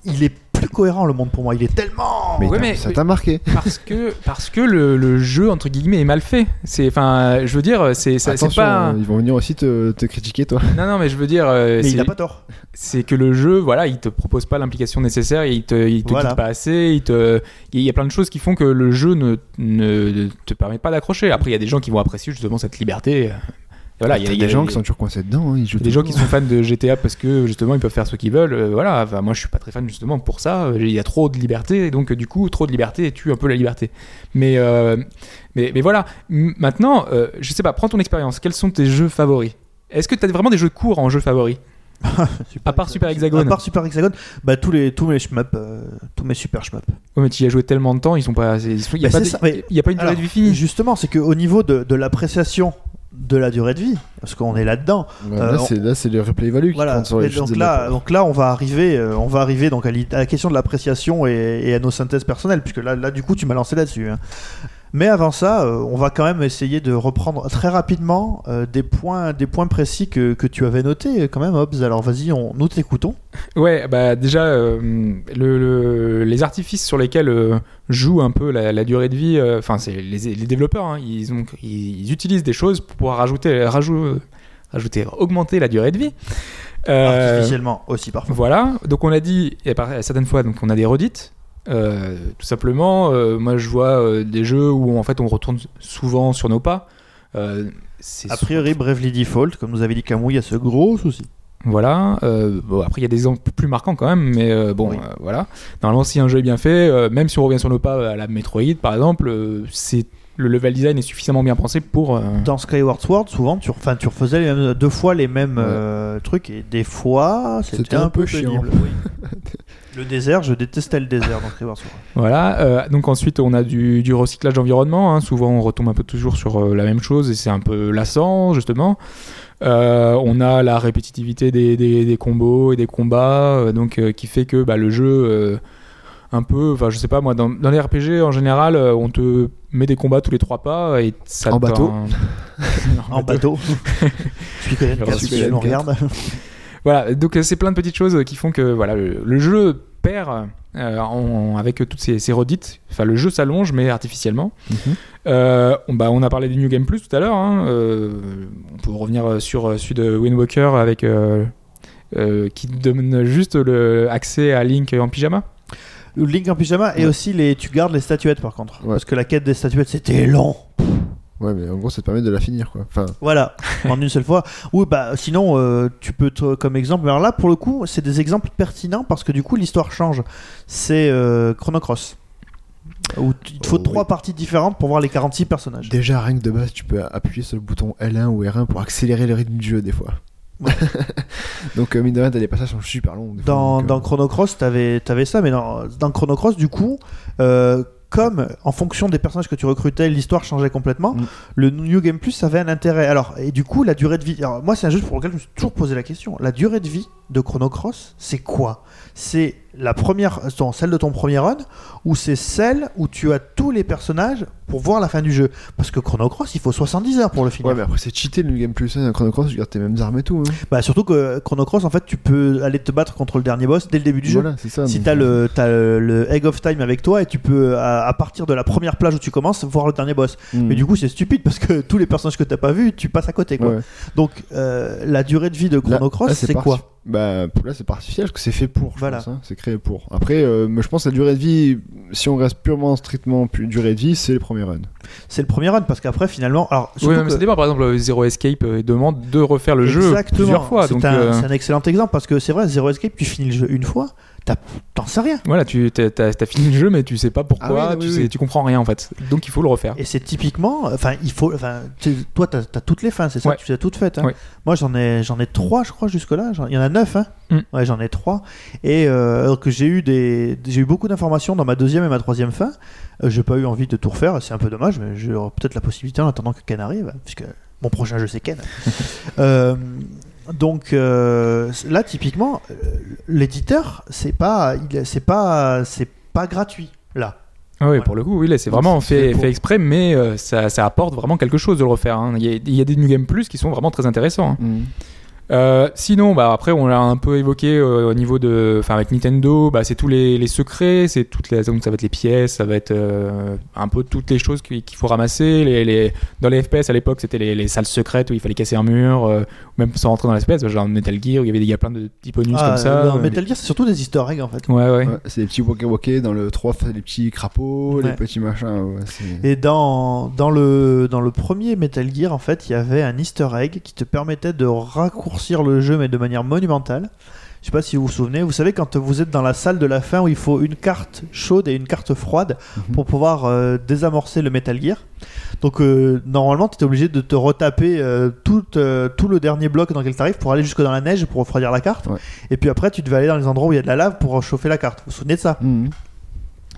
S1: il est plus cohérent le monde pour moi. Il est tellement.
S3: Mais,
S2: Ouais, mais-
S3: ça t'a marqué.
S2: parce que parce que le, le jeu entre guillemets est mal fait. C'est enfin, je veux dire, c'est ça- c'est
S3: Attention,
S2: pas.
S3: ils vont venir aussi te, te critiquer, toi.
S2: Non non, mais je veux dire, euh,
S1: mais il a pas tort.
S2: c'est que le jeu, voilà, il te propose pas l'implication nécessaire, il te, il te
S1: Voilà.
S2: guide pas assez, il te, il y a plein de choses qui font que le jeu ne, ne te permet pas d'accrocher. Après, il y a des gens qui vont apprécier justement cette liberté. Voilà, il y a,
S3: T'as
S2: il y a
S3: des gens qui sont toujours coincés dedans. hein, ils jouent
S2: des gens qui sont fans de GTA parce que justement ils peuvent faire ce qu'ils veulent. euh, voilà, enfin, moi je suis pas très fan justement pour ça. Il y a trop de liberté, donc du coup trop de liberté tue un peu la liberté. Mais euh, mais, mais voilà. Maintenant, euh, je sais pas, prends ton expérience. Quels sont tes jeux favoris? Est-ce que tu as vraiment des jeux courts en jeux favoris [LAUGHS] À part Super Hexagone.
S1: À part Super Hexagone, bah, tous, les, tous mes shmups, euh, tous mes super shmups.
S2: Ouais, mais tu y as joué tellement de temps, ils sont pas. Il y a,
S1: Bah,
S2: a pas une durée de vie finie.
S1: Justement, c'est qu'au niveau de, de l'appréciation de la durée de vie, parce qu'on est là-dedans.
S3: Ouais,
S1: Euh,
S3: là, c'est le replay value qui
S1: Voilà.
S3: compte sur les
S1: Et
S3: choses
S1: donc là, donc là, on va arriver, euh, on va arriver donc à, la question de l'appréciation et, et à nos synthèses personnelles, puisque là, là, du coup, tu m'as lancé là-dessus. hein. Mais avant ça, euh, on va quand même essayer de reprendre très rapidement euh, des points, des points précis que, que tu avais notés, quand même, Hobbs. Alors vas-y, on, nous t'écoutons. [LAUGHS]
S2: Ouais, bah déjà, euh, le, le- les artifices sur lesquels euh, joue un peu la, la durée de vie, euh, enfin, c'est les, les développeurs, hein, ils, ont, ils, ils utilisent des choses pour pouvoir rajouter, rajou- rajouter, augmenter la durée de vie. Euh,
S1: Artificiellement aussi parfois.
S2: Voilà, donc on a dit, et certaines fois, donc on a des redites. Euh, tout simplement, euh, moi je vois euh, des jeux où en fait on retourne souvent sur nos pas.
S1: A priori, Bravely Default, comme nous avait dit Camus, il y a ce gros souci.
S2: voilà. bon, après, il y a des exemples plus marquants quand même, mais bon,
S1: Oui.
S2: voilà. Normalement, si un jeu est bien fait, même si on revient sur nos pas à la Metroid, par exemple, c'est le level design est suffisamment bien pensé pour. euh,
S1: Dans Skyward Sword, souvent, tu, enfin, tu refaisais les mêmes- deux fois les mêmes
S3: Ouais.
S1: euh, trucs et des fois, c'était un,
S3: un peu. [LAUGHS]
S1: Oui. Le désert, je détestais le désert dans Skyward Sword.
S2: Voilà. euh, donc ensuite, on a du, du recyclage d'environnement. hein. Souvent, on retombe un peu toujours sur euh, la même chose et c'est un peu lassant, justement. Euh, on a la répétitivité des, des- des combos et des combats, euh, donc euh, qui fait que bah, le jeu, euh, un peu, enfin, je sais pas moi, dans, dans les RPG en général, euh, on te met des combats tous les trois pas et ça
S3: En bateau. [LAUGHS]
S1: En bateau. Suikoden [LAUGHS]
S2: Le
S1: 4, si tu nous
S3: 4.
S1: regardes.
S2: Voilà, donc euh, c'est plein de petites choses qui font que voilà, le, le jeu perd euh, en- avec toutes ces, ces redites. Enfin, le jeu s'allonge, mais artificiellement.
S3: Mhm.
S2: Euh, on, bah, on a parlé du New Game Plus tout à l'heure. hein. Euh, on peut revenir euh, sur euh, celui de Wind Walker avec, euh, euh, qui donne juste le accès à Link en pyjama.
S1: Link en pyjama et
S3: Ouais.
S1: aussi les, tu gardes les statuettes par contre.
S3: Ouais.
S1: Parce que la quête des statuettes c'était long.
S3: Ouais, mais en gros, ça te permet de la finir, quoi. Enfin,
S1: Voilà, [LAUGHS] en une seule fois. Oui, bah sinon, euh, tu peux, te- comme exemple, alors là, pour le coup, c'est des exemples pertinents parce que du coup, l'histoire change. C'est euh, Chrono Cross. Où il te faut
S3: Oh,
S1: trois
S3: oui.
S1: parties différentes pour voir les 46 personnages.
S3: déjà, rien que de base, tu peux appuyer sur le bouton L1 ou R1 pour accélérer le rythme du jeu, des fois.
S1: Ouais. [LAUGHS]
S3: donc, euh, mine de rien, t'as des passages sont super longs. des fois,
S1: Dans,
S3: donc, euh,
S1: dans Chrono Cross, t'avais avais ça, mais dans, dans Chrono Cross, du coup, euh, comme en fonction des personnages que tu recrutais, l'histoire changeait complètement,
S3: Mm.
S1: le New Game Plus avait un intérêt. Alors, et du coup, la durée de vie. Alors, moi, c'est un jeu pour lequel je me suis toujours posé la question. La durée de vie de Chrono Cross, c'est quoi? C'est la première, ton- celle de ton premier run, ou c'est celle où tu as tous les personnages pour voir la fin du jeu? Parce que Chrono Cross, il faut 70 heures pour le finir.
S3: Ouais, mais après, c'est cheaté le Game Plus. Hein. Chrono Cross, tu gardes tes mêmes armes et tout. Hein.
S1: Bah, surtout que Chrono Cross, en fait, tu peux aller te battre contre le dernier boss dès le début du jeu.
S3: Voilà, c'est ça.
S1: Si t'as le, le, Egg of Time avec toi et tu peux, à, à partir de la première plage où tu commences, voir le dernier boss.
S3: hmm.
S1: Mais du coup, c'est stupide parce que [LAUGHS] tous les personnages que t'as pas vus, tu passes à côté. Quoi.
S3: Ouais.
S1: Donc, euh, la durée de vie de Chrono Cross, c'est quoi?
S3: Bah là c'est pas artificiel parce que c'est fait pour. je
S1: Voilà.
S3: pense, hein. C'est créé pour. Après, euh, mais je pense que la durée de vie, si on reste purement strictement pu- durée de vie, c'est le premier run.
S1: C'est le premier run parce qu'après, finalement. Alors,
S2: Oui, mais
S1: que-
S2: ça dépend. Par exemple, Zero Escape euh, demande de refaire le jeu plusieurs fois.
S1: C'est
S2: Donc,
S1: un,
S2: euh,
S1: c'est un excellent exemple parce que c'est vrai, Zero Escape, tu finis le jeu une fois, t'en sais rien.
S2: voilà, tu t'as, fini le jeu, mais tu sais pas pourquoi,
S3: Ah oui,
S2: tu, sais,
S3: oui.
S2: tu comprends rien en fait. Donc il faut le refaire.
S1: Et c'est typiquement, enfin, il faut, enfin, tu- toi, t'as as toutes les fins, c'est ça,
S2: Ouais.
S1: tu les as toutes faites. hein.
S2: Ouais.
S1: Moi, j'en ai, j'en ai trois, je crois, jusque là. Il y en a neuf, hein.
S2: Mm.
S1: Ouais, j'en ai trois. Et euh, alors que j'ai eu des, j'ai eu beaucoup d'informations dans ma deuxième et ma troisième fin. Euh, j'ai pas eu envie de tout refaire. C'est un peu dommage, mais j'aurai peut-être la possibilité en attendant que Ken arrive, puisque mon prochain jeu c'est Ken. [LAUGHS] Euh, donc euh, là, typiquement, euh, l'éditeur, c'est pas, il- c'est pas, c'est pas gratuit là.
S2: Ah oui,
S1: Voilà.
S2: pour le coup, oui, là, c'est vraiment
S3: fait
S2: fait, exprès, mais euh, ça, ça apporte vraiment quelque chose de le refaire. hein. Il, y a, il y a des New Game Plus qui sont vraiment très intéressants. hein. Euh, sinon, bah, après, on l'a un peu évoqué euh, au niveau de. Enfin, avec Nintendo, bah, c'est tous les, les secrets, c'est toutes les. Donc, ça va être les pièces, ça va être euh, un peu toutes les choses qu'il faut ramasser. Les, les- dans les FPS à l'époque, c'était les, les salles secrètes où il fallait casser un mur, euh, ou même sans rentrer dans l'espèce, genre Metal Gear, où il y avait il y a plein de petits bonus
S1: Ah,
S2: comme ça.
S1: dans
S2: euh,
S1: Metal Gear, c'est surtout des Easter eggs en fait.
S2: Ouais, ouais.
S3: Ouais, c'est les petits waka waka dans le 3, les petits crapauds,
S1: Ouais.
S3: les petits machins. ouais,
S1: Et dans, dans, le, dans le premier Metal Gear, en fait, il y avait un easter egg qui te permettait de raccourcir le jeu, mais de manière monumentale. Je sais pas si vous vous souvenez, vous savez quand vous êtes dans la salle de la fin où il faut une carte chaude et une carte froide
S3: Mhm.
S1: pour pouvoir euh, désamorcer le Metal Gear. Donc euh, normalement, tu étais obligé de te retaper euh, tout, tout le dernier bloc dans lequel tu arrives pour aller jusque dans la neige pour refroidir la carte.
S3: Ouais.
S1: Et puis après, tu devais aller dans les endroits où il y a de la lave pour chauffer la carte. Vous vous souvenez de ça
S3: Mhm.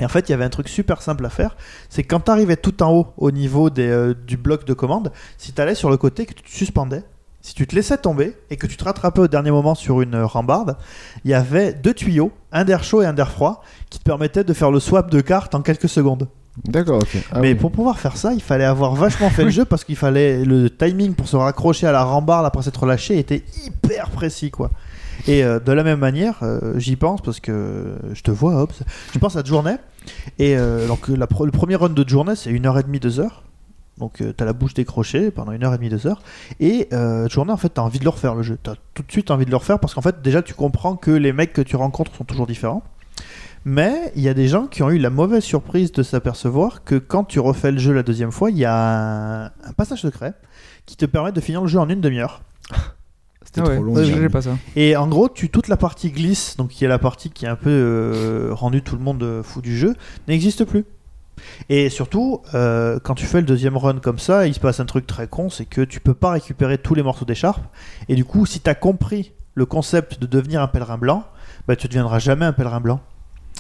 S1: et en fait, il y avait un truc super simple à faire, c'est quand tu arrivais tout en haut au niveau des, euh, du bloc de commande, si tu allais sur le côté, que tu te suspendais, si tu te laissais tomber et que tu te rattrapais au dernier moment sur une euh, rambarde, il y avait deux tuyaux, un d'air chaud et un d'air froid, qui te permettaient de faire le swap de cartes en quelques secondes.
S3: D'accord, ok. Ah
S1: Mais
S3: oui.
S1: pour pouvoir faire ça, il fallait avoir vachement fait le jeu parce qu'il fallait le timing pour se raccrocher à la rambarde après s'être lâché était hyper précis quoi. Et euh, de la même manière, euh, j'y pense parce que je te vois, Hobbs. Je pense à journée. Et donc la le premier run de journée, c'est une heure et demie, deux heures. Donc euh, t'as la bouche décrochée pendant une heure et demie, deux heures. Et euh, journée, en fait, t'as envie de le refaire le jeu. T'as tout de suite envie de le refaire parce qu'en fait, déjà, tu comprends que les mecs que tu rencontres sont toujours différents. Mais il y a des gens qui ont eu la mauvaise surprise de s'apercevoir que quand tu refais le jeu la deuxième fois, il y a un, un passage secret qui te permet de finir le jeu en une demi-heure. [LAUGHS]
S3: C'était
S2: Ah ouais,
S3: trop long.
S2: ouais,
S3: déjà.
S2: j'ai pas ça.
S1: Et en gros, tu, toute la partie glisse, donc qui est la partie qui est un peu euh, rendue tout le monde euh, fou du jeu, n'existe plus. Et surtout, euh, quand tu fais le deuxième run comme ça, il se passe un truc très con, c'est que tu peux pas récupérer tous les morceaux d'écharpe. Et du coup, si tu as compris le concept de devenir un pèlerin blanc, bah, tu deviendras jamais un pèlerin blanc.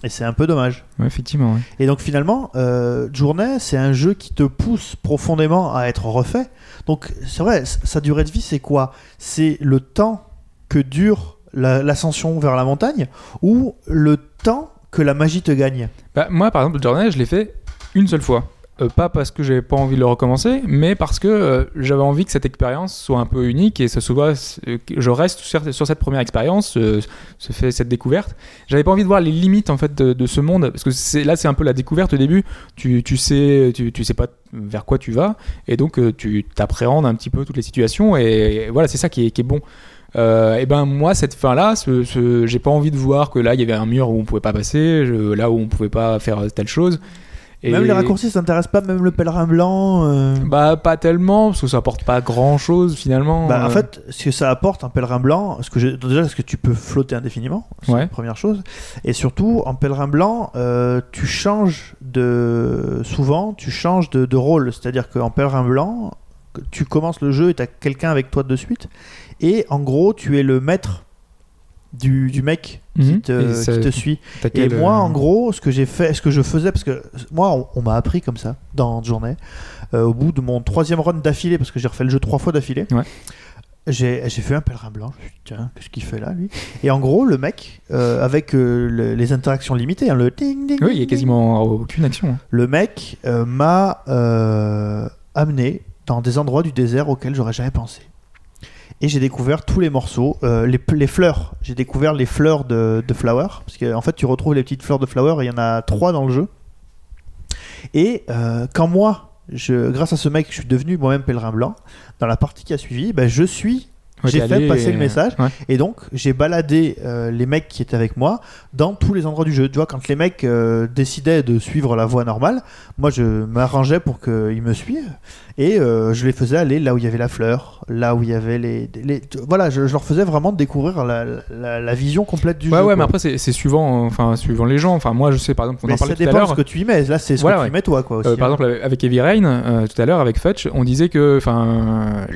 S1: Et c'est un peu dommage.
S2: Ouais, effectivement. ouais.
S1: Et donc finalement, euh, Journée, c'est un jeu qui te pousse profondément à être refait. Donc c'est vrai, sa durée de vie, c'est quoi? C'est le temps que dure la- l'ascension vers la montagne ou le temps que la magie te gagne?
S2: Bah, moi, par exemple, Journey, je l'ai fait une seule fois. Euh, pas parce que j'avais pas envie de le recommencer, mais parce que euh, j'avais envie que cette expérience soit un peu unique et ce soit, euh, je reste sur, cette première expérience, euh, se fait cette découverte. J'avais pas envie de voir les limites en fait de, ce monde parce que là c'est un peu la découverte au début. Tu, tu sais tu, sais pas vers quoi tu vas et donc tu t'appréhendes un petit peu toutes les situations et, voilà c'est ça qui est, bon. Et ben moi cette fin là, ce, j'ai pas envie de voir que là il y avait un mur où on pouvait pas passer, là où on pouvait pas faire telle chose. Et-
S1: Même les raccourcis, ça t'intéresse pas, même le pèlerin blanc euh,
S2: Bah pas tellement parce que ça apporte pas grand chose finalement.
S1: Bah, en
S2: Euh,
S1: fait, ce que ça apporte un pèlerin blanc, ce que déjà, est-ce que tu peux flotter indéfiniment C'est
S2: Ouais.
S1: la première chose. Et surtout, en pèlerin blanc, euh, tu changes de. Souvent, tu changes de, de rôle. C'est-à-dire qu'en pèlerin blanc, tu commences le jeu et tu as quelqu'un avec toi de suite. Et en gros, tu es le maître du, du mec qui,
S2: Mhm.
S1: te,
S2: Et ça-
S1: qui te suit. Et moi,
S2: euh,
S1: en gros, ce que j'ai fait, ce que je faisais, parce que moi, on, on m'a appris comme ça dans une journée. Euh, au bout de mon troisième run d'affilée, parce que j'ai refait le jeu trois fois d'affilée,
S2: Ouais.
S1: j'ai fait un pèlerin blanc. Je me suis dit, tiens, qu'est-ce qu'il fait là, lui? Et en gros, le mec, euh, avec euh, le- les interactions limitées, hein, le ding ding.
S2: Oui, il y a quasiment aucune action. hein.
S1: le mec euh, m'a amené dans des endroits du désert auxquels j'aurais jamais pensé. Et j'ai découvert tous les morceaux, euh, les, les fleurs. J'ai découvert les fleurs de, de Flower. Parce qu'en en fait, tu retrouves les petites fleurs de Flower, il y en a trois dans le jeu. Et euh, quand moi, je, grâce à ce mec, je suis devenu moi-même pèlerin blanc, dans la partie qui a suivi, ben, je suis J'ai fait
S2: allé
S1: passer le message.
S2: Ouais.
S1: et donc, j'ai baladé euh, les mecs qui étaient avec moi dans tous les endroits du jeu. Tu vois, quand les mecs euh, décidaient de suivre la voie normale, moi je m'arrangeais pour qu'ils me suivent et euh, je les faisais aller là où il y avait la fleur, là où il y avait les. les- voilà, je, je leur faisais vraiment découvrir la, la- la vision complète du
S2: Ouais,
S1: jeu.
S2: ouais,
S1: quoi.
S2: mais après, c'est c'est suivant, enfin, suivant les gens. Enfin, moi, je sais, par exemple, on
S1: Mais
S2: en
S1: ça
S2: parlait tout à
S1: dépend de ce que tu y mets. Là, c'est ce
S2: Voilà,
S1: que
S2: ouais.
S1: tu y mets toi, quoi. Aussi,
S2: Euh, par
S1: hein.
S2: exemple, avec Heavy Rain, euh, tout à l'heure, avec Fudge, on disait que, enfin,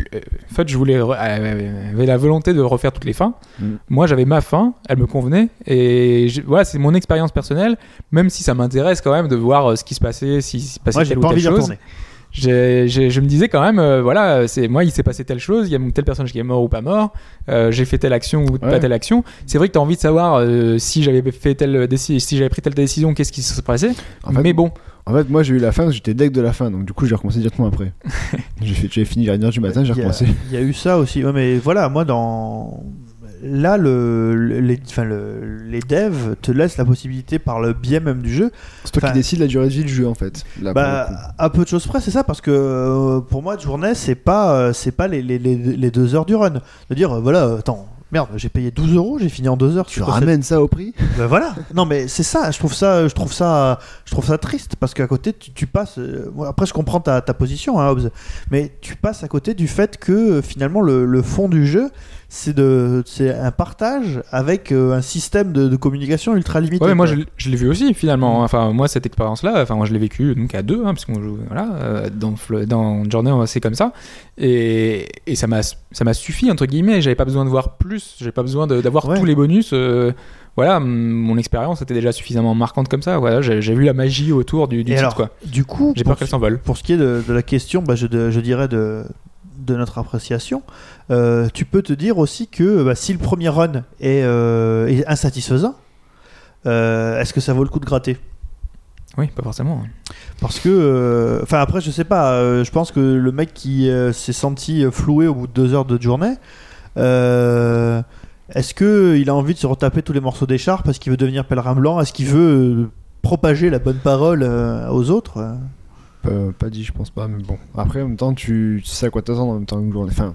S2: Fudge voulait, euh, avait la volonté de refaire toutes les fins.
S3: Mm.
S2: Moi, j'avais ma fin, elle me convenait, et voilà, c'est mon expérience personnelle, même si ça m'intéresse quand même de voir euh, ce qui se passait, si se passait
S1: Moi, j'ai
S2: telle ou
S1: pas
S2: telle chose. je me disais quand même, euh, voilà, c'est moi, il s'est passé telle chose, il y a tel personnage qui est mort ou pas mort, euh, j'ai fait telle action ou pas telle action. C'est vrai que tu as envie de savoir euh, si j'avais fait telle si j'avais pris telle décision, qu'est-ce qui se serait passé.
S3: En fait,
S2: Mais bon,
S3: En fait, moi j'ai eu la fin, j'étais deck de la fin, donc du coup j'ai recommencé directement après. [LAUGHS] j'ai fini vers 1h du matin, j'ai recommencé.
S1: Il y a eu ça aussi. Ouais, mais voilà, moi, dans. Là, le, le- les, enfin, le- les devs te laissent la possibilité, par le biais même du jeu,
S3: C'est toi qui décides la durée de vie du jeu en fait. Là,
S1: bah, à peu de choses près, c'est ça, parce que euh, pour moi, de journée, c'est pas, euh, c'est pas les, les, les, deux heures du run. De dire, euh, voilà, attends, merde, j'ai payé 12 euros, j'ai fini en deux heures.
S3: tu ramènes ça au prix?
S1: Ben voilà. Non mais c'est ça. Je trouve ça, je trouve ça, je trouve ça triste parce qu'à côté tu, tu passes. après je comprends ta, ta position, hein, Hobbs, mais tu passes à côté du fait que finalement le, le fond du jeu c'est de, c'est un partage avec euh, un système de, de communication ultra limité.
S2: Ouais, moi je, l'ai vu aussi finalement. Enfin, moi cette expérience-là, enfin moi je l'ai vécu donc à deux, hein, parce qu'on joue voilà euh, dans dans Journey c'est comme ça, et, et ça m'a ça m'a suffi entre guillemets. J'avais pas besoin de voir plus, j'avais pas besoin d'avoir
S1: Ouais.
S2: tous les bonus. euh, voilà, mon expérience était déjà suffisamment marquante comme ça. Voilà, j'ai vu la magie autour du, du titre quoi.
S1: Du coup,
S2: J'ai peur qu'elle s'envole.
S1: Pour ce qui est de, de la question, bah, je, de- je dirais de, de notre appréciation, euh, tu peux te dire aussi que bah, si le premier run est, euh, est insatisfaisant, euh, est-ce que ça vaut le coup de gratter?
S2: Oui, pas forcément.
S1: Parce que, enfin après, je sais pas, je pense que le mec qui s'est senti floué au bout de deux heures de journée, est-ce que il a envie de se retaper tous les morceaux d'écharpe parce qu'il veut devenir pèlerin blanc? Est-ce qu'il veut propager la bonne parole aux autres?
S3: Pas, dit, je pense pas, mais bon. Après, en même temps, tu, tu sais à quoi t'attendre en même temps une journée. Enfin,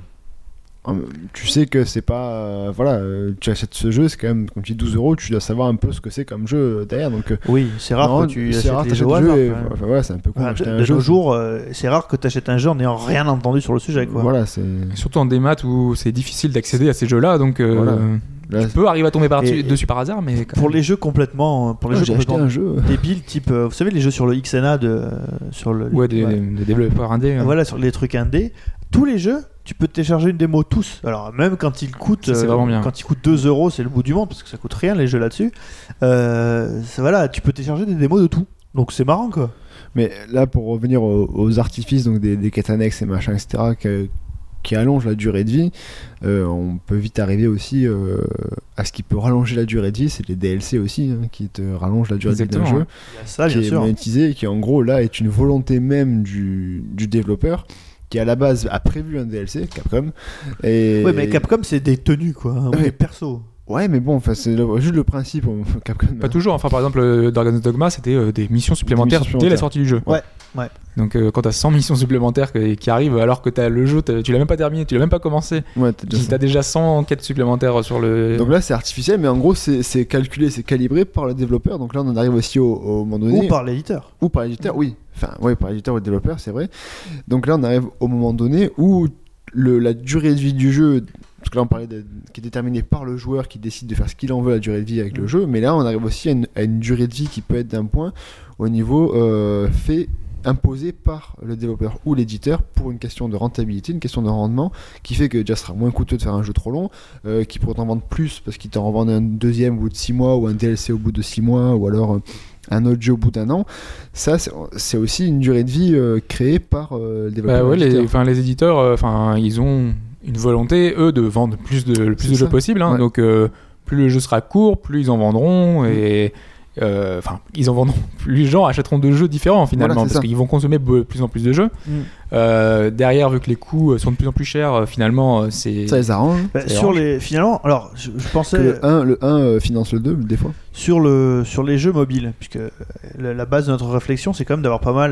S3: tu sais que c'est pas. euh, voilà, euh, tu achètes ce jeu, c'est quand même, comme tu dis, 12 euros, tu dois savoir un peu ce que c'est comme jeu euh, derrière. Donc,
S1: Oui, c'est rare
S3: non,
S1: que tu achètes
S3: rare
S1: jeux hasard,
S3: et-
S1: quand même.
S3: enfin, voilà, c'est un peu con
S1: Voilà,
S3: d'acheter
S1: de,
S3: un
S1: de
S3: jeu.
S1: nos jours, euh, c'est rare que tu achètes un jeu en n'ayant rien entendu sur le sujet. Quoi.
S3: Voilà, c'est.
S2: Surtout en démat où c'est difficile d'accéder à ces jeux-là, donc euh,
S3: Voilà. Là,
S2: tu peux arriver à tomber par-
S1: Et-
S2: dessus par hasard, mais quand
S1: Pour
S2: même.
S1: les jeux complètement, pour les
S3: moi,
S1: jeux complètement
S3: jeu. [LAUGHS]
S1: débiles, type, vous savez les jeux sur le XNA de, sur le,
S2: ouais, des,
S1: ouais.
S2: des développeurs indés. hein.
S1: voilà sur les trucs indés, tous les jeux, tu peux télécharger une démo tous. Alors même quand ils coûtent,
S2: Ça,
S1: euh,
S2: bien.
S1: quand ils coûtent 2 euros, c'est le bout du monde parce que ça coûte rien les jeux là-dessus. Euh, ça- voilà, tu peux télécharger des démos de tout. Donc c'est marrant quoi.
S3: Mais là, pour revenir aux, aux artifices, donc des, des quêtes annexes et machin, etc., que- qui allongent la durée de vie, euh, on peut vite arriver aussi euh, à ce qui peut rallonger la durée de vie, c'est les DLC aussi, hein, qui te rallongent la durée de vie d'un jeu,
S1: Il y a ça bien
S3: qui est
S1: sûr.
S3: monétisé et qui en gros là est une volonté même du, du développeur qui à la base a prévu un DLC, Capcom. Et...
S1: Ouais mais Capcom c'est des tenues quoi, hein, ou
S3: Ouais.
S1: des persos.
S3: Ouais, mais bon, enfin, c'est juste le principe. on- [LAUGHS] Capcom.
S2: Pas toujours. Enfin, par exemple, euh, Dragon's Dogma, c'était euh, des missions supplémentaires
S3: missions
S2: dès la sortie du jeu.
S1: Ouais, ouais.
S2: Donc, euh, quand t'as 100 missions supplémentaires que- qui arrivent alors que t'as le jeu, tu l'as même pas terminé, tu l'as même pas commencé,
S3: Ouais, t'as déjà
S2: si
S3: ça.
S2: t'as déjà 100 quêtes supplémentaires sur le.
S3: Donc là, c'est artificiel, mais en gros, c'est c'est calculé, c'est calibré par le développeur. Donc là, on en arrive aussi au, au moment donné.
S1: Ou par l'éditeur.
S3: Ou par l'éditeur, oui. Enfin, oui, par l'éditeur ou le développeur, c'est vrai. Donc là, on arrive au moment donné où le, la durée de vie du jeu, parce que là, on parlait de, qui est déterminée par le joueur qui décide de faire ce qu'il en veut, la durée de vie avec le
S1: Mm.
S3: jeu. Mais là, on arrive aussi à une, à une durée de vie qui peut être d'un point au niveau euh, fait imposé par le développeur ou l'éditeur pour une question de rentabilité, une question de rendement, qui fait que déjà ce sera moins coûteux de faire un jeu trop long, euh, qui pourrait t'en vendre plus parce qu'il t'en revend un deuxième au bout de 6 mois ou un DLC au bout de 6 mois ou alors euh, un autre jeu au bout d'un an. Ça, c'est- aussi une durée de vie créée par le développeur.
S2: Bah ouais,
S3: et
S2: les, les éditeurs, enfin, ils ont une volonté, eux, de vendre plus de, le plus de jeux possible. hein.
S3: Ouais.
S2: Donc, euh, plus le jeu sera court, plus ils en vendront. Et. euh, Enfin, ils en vendront. [LAUGHS] Plus les gens achèteront de jeux différents finalement,
S3: Voilà,
S2: parce qu'ils vont consommer de plus en plus de jeux.
S1: Mm.
S2: Euh, derrière, vu que les coûts sont de plus en plus chers, finalement, c'est.
S3: Ça les arrange.
S1: Bah,
S2: Ça
S1: sur les finalement, alors je, je
S3: Que
S1: pensais
S3: le 1, le 1 euh, finance le 2, des fois.
S1: sur le sur les jeux mobiles puisque la, la base de notre réflexion c'est quand même d'avoir pas mal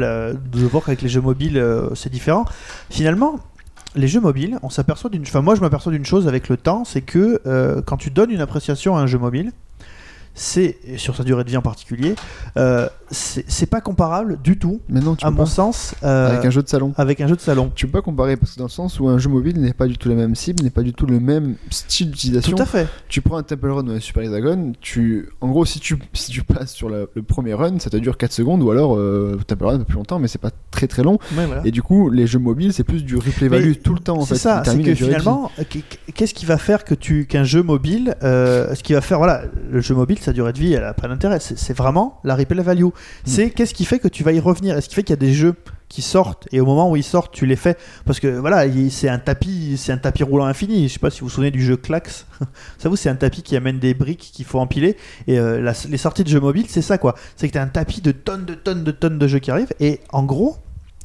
S1: de voir qu'avec les jeux mobiles c'est différent finalement les jeux mobiles on s'aperçoit d'une enfin moi je m'aperçois d'une chose avec le temps c'est que euh, quand tu donnes une appréciation à un jeu mobile c'est sur sa durée de vie en particulier euh, c'est pas comparable du tout
S3: Mais non, tu
S1: à mon
S3: pas.
S1: sens euh,
S3: Avec un jeu de salon.
S1: avec un jeu de salon
S3: Tu peux pas comparer parce que dans le sens où un jeu mobile n'est pas du tout la même cible, n'est pas du tout le même style d'utilisation.
S1: tout à fait
S3: Tu prends un Temple Run ou un Super Hexagon, tu... en gros, si tu, si tu passes sur la- le premier run, ça te dure 4 secondes, ou alors euh, Temple Run un peu plus longtemps, mais c'est pas très très long.
S1: Ouais, voilà.
S3: Et du coup, les jeux mobiles, c'est plus du replay
S1: Mais
S3: value tout le temps en
S1: C'est ça, c'est que finalement, euh, qu- qu'est-ce qui va faire que tu qu'un jeu mobile, ce qui va faire, voilà, le jeu mobile, sa durée de vie, elle a pas d'intérêt. C'est vraiment la replay value.
S3: Mm.
S1: C'est qu'est-ce qui fait que tu vas y revenir? Est-ce qui fait qu'il y a des jeux qui sortent et au moment où ils sortent, tu les fais? Parce que voilà, il- c'est un tapis, c'est un tapis roulant infini. Je sais pas si vous vous souvenez du jeu Clax. [LAUGHS] ça vous, c'est un tapis qui amène des briques qu'il faut empiler. Et euh, la- les sorties de jeux mobiles, c'est ça quoi. C'est que tu as un tapis de tonnes, de tonnes, de tonnes de jeux qui arrivent et en gros,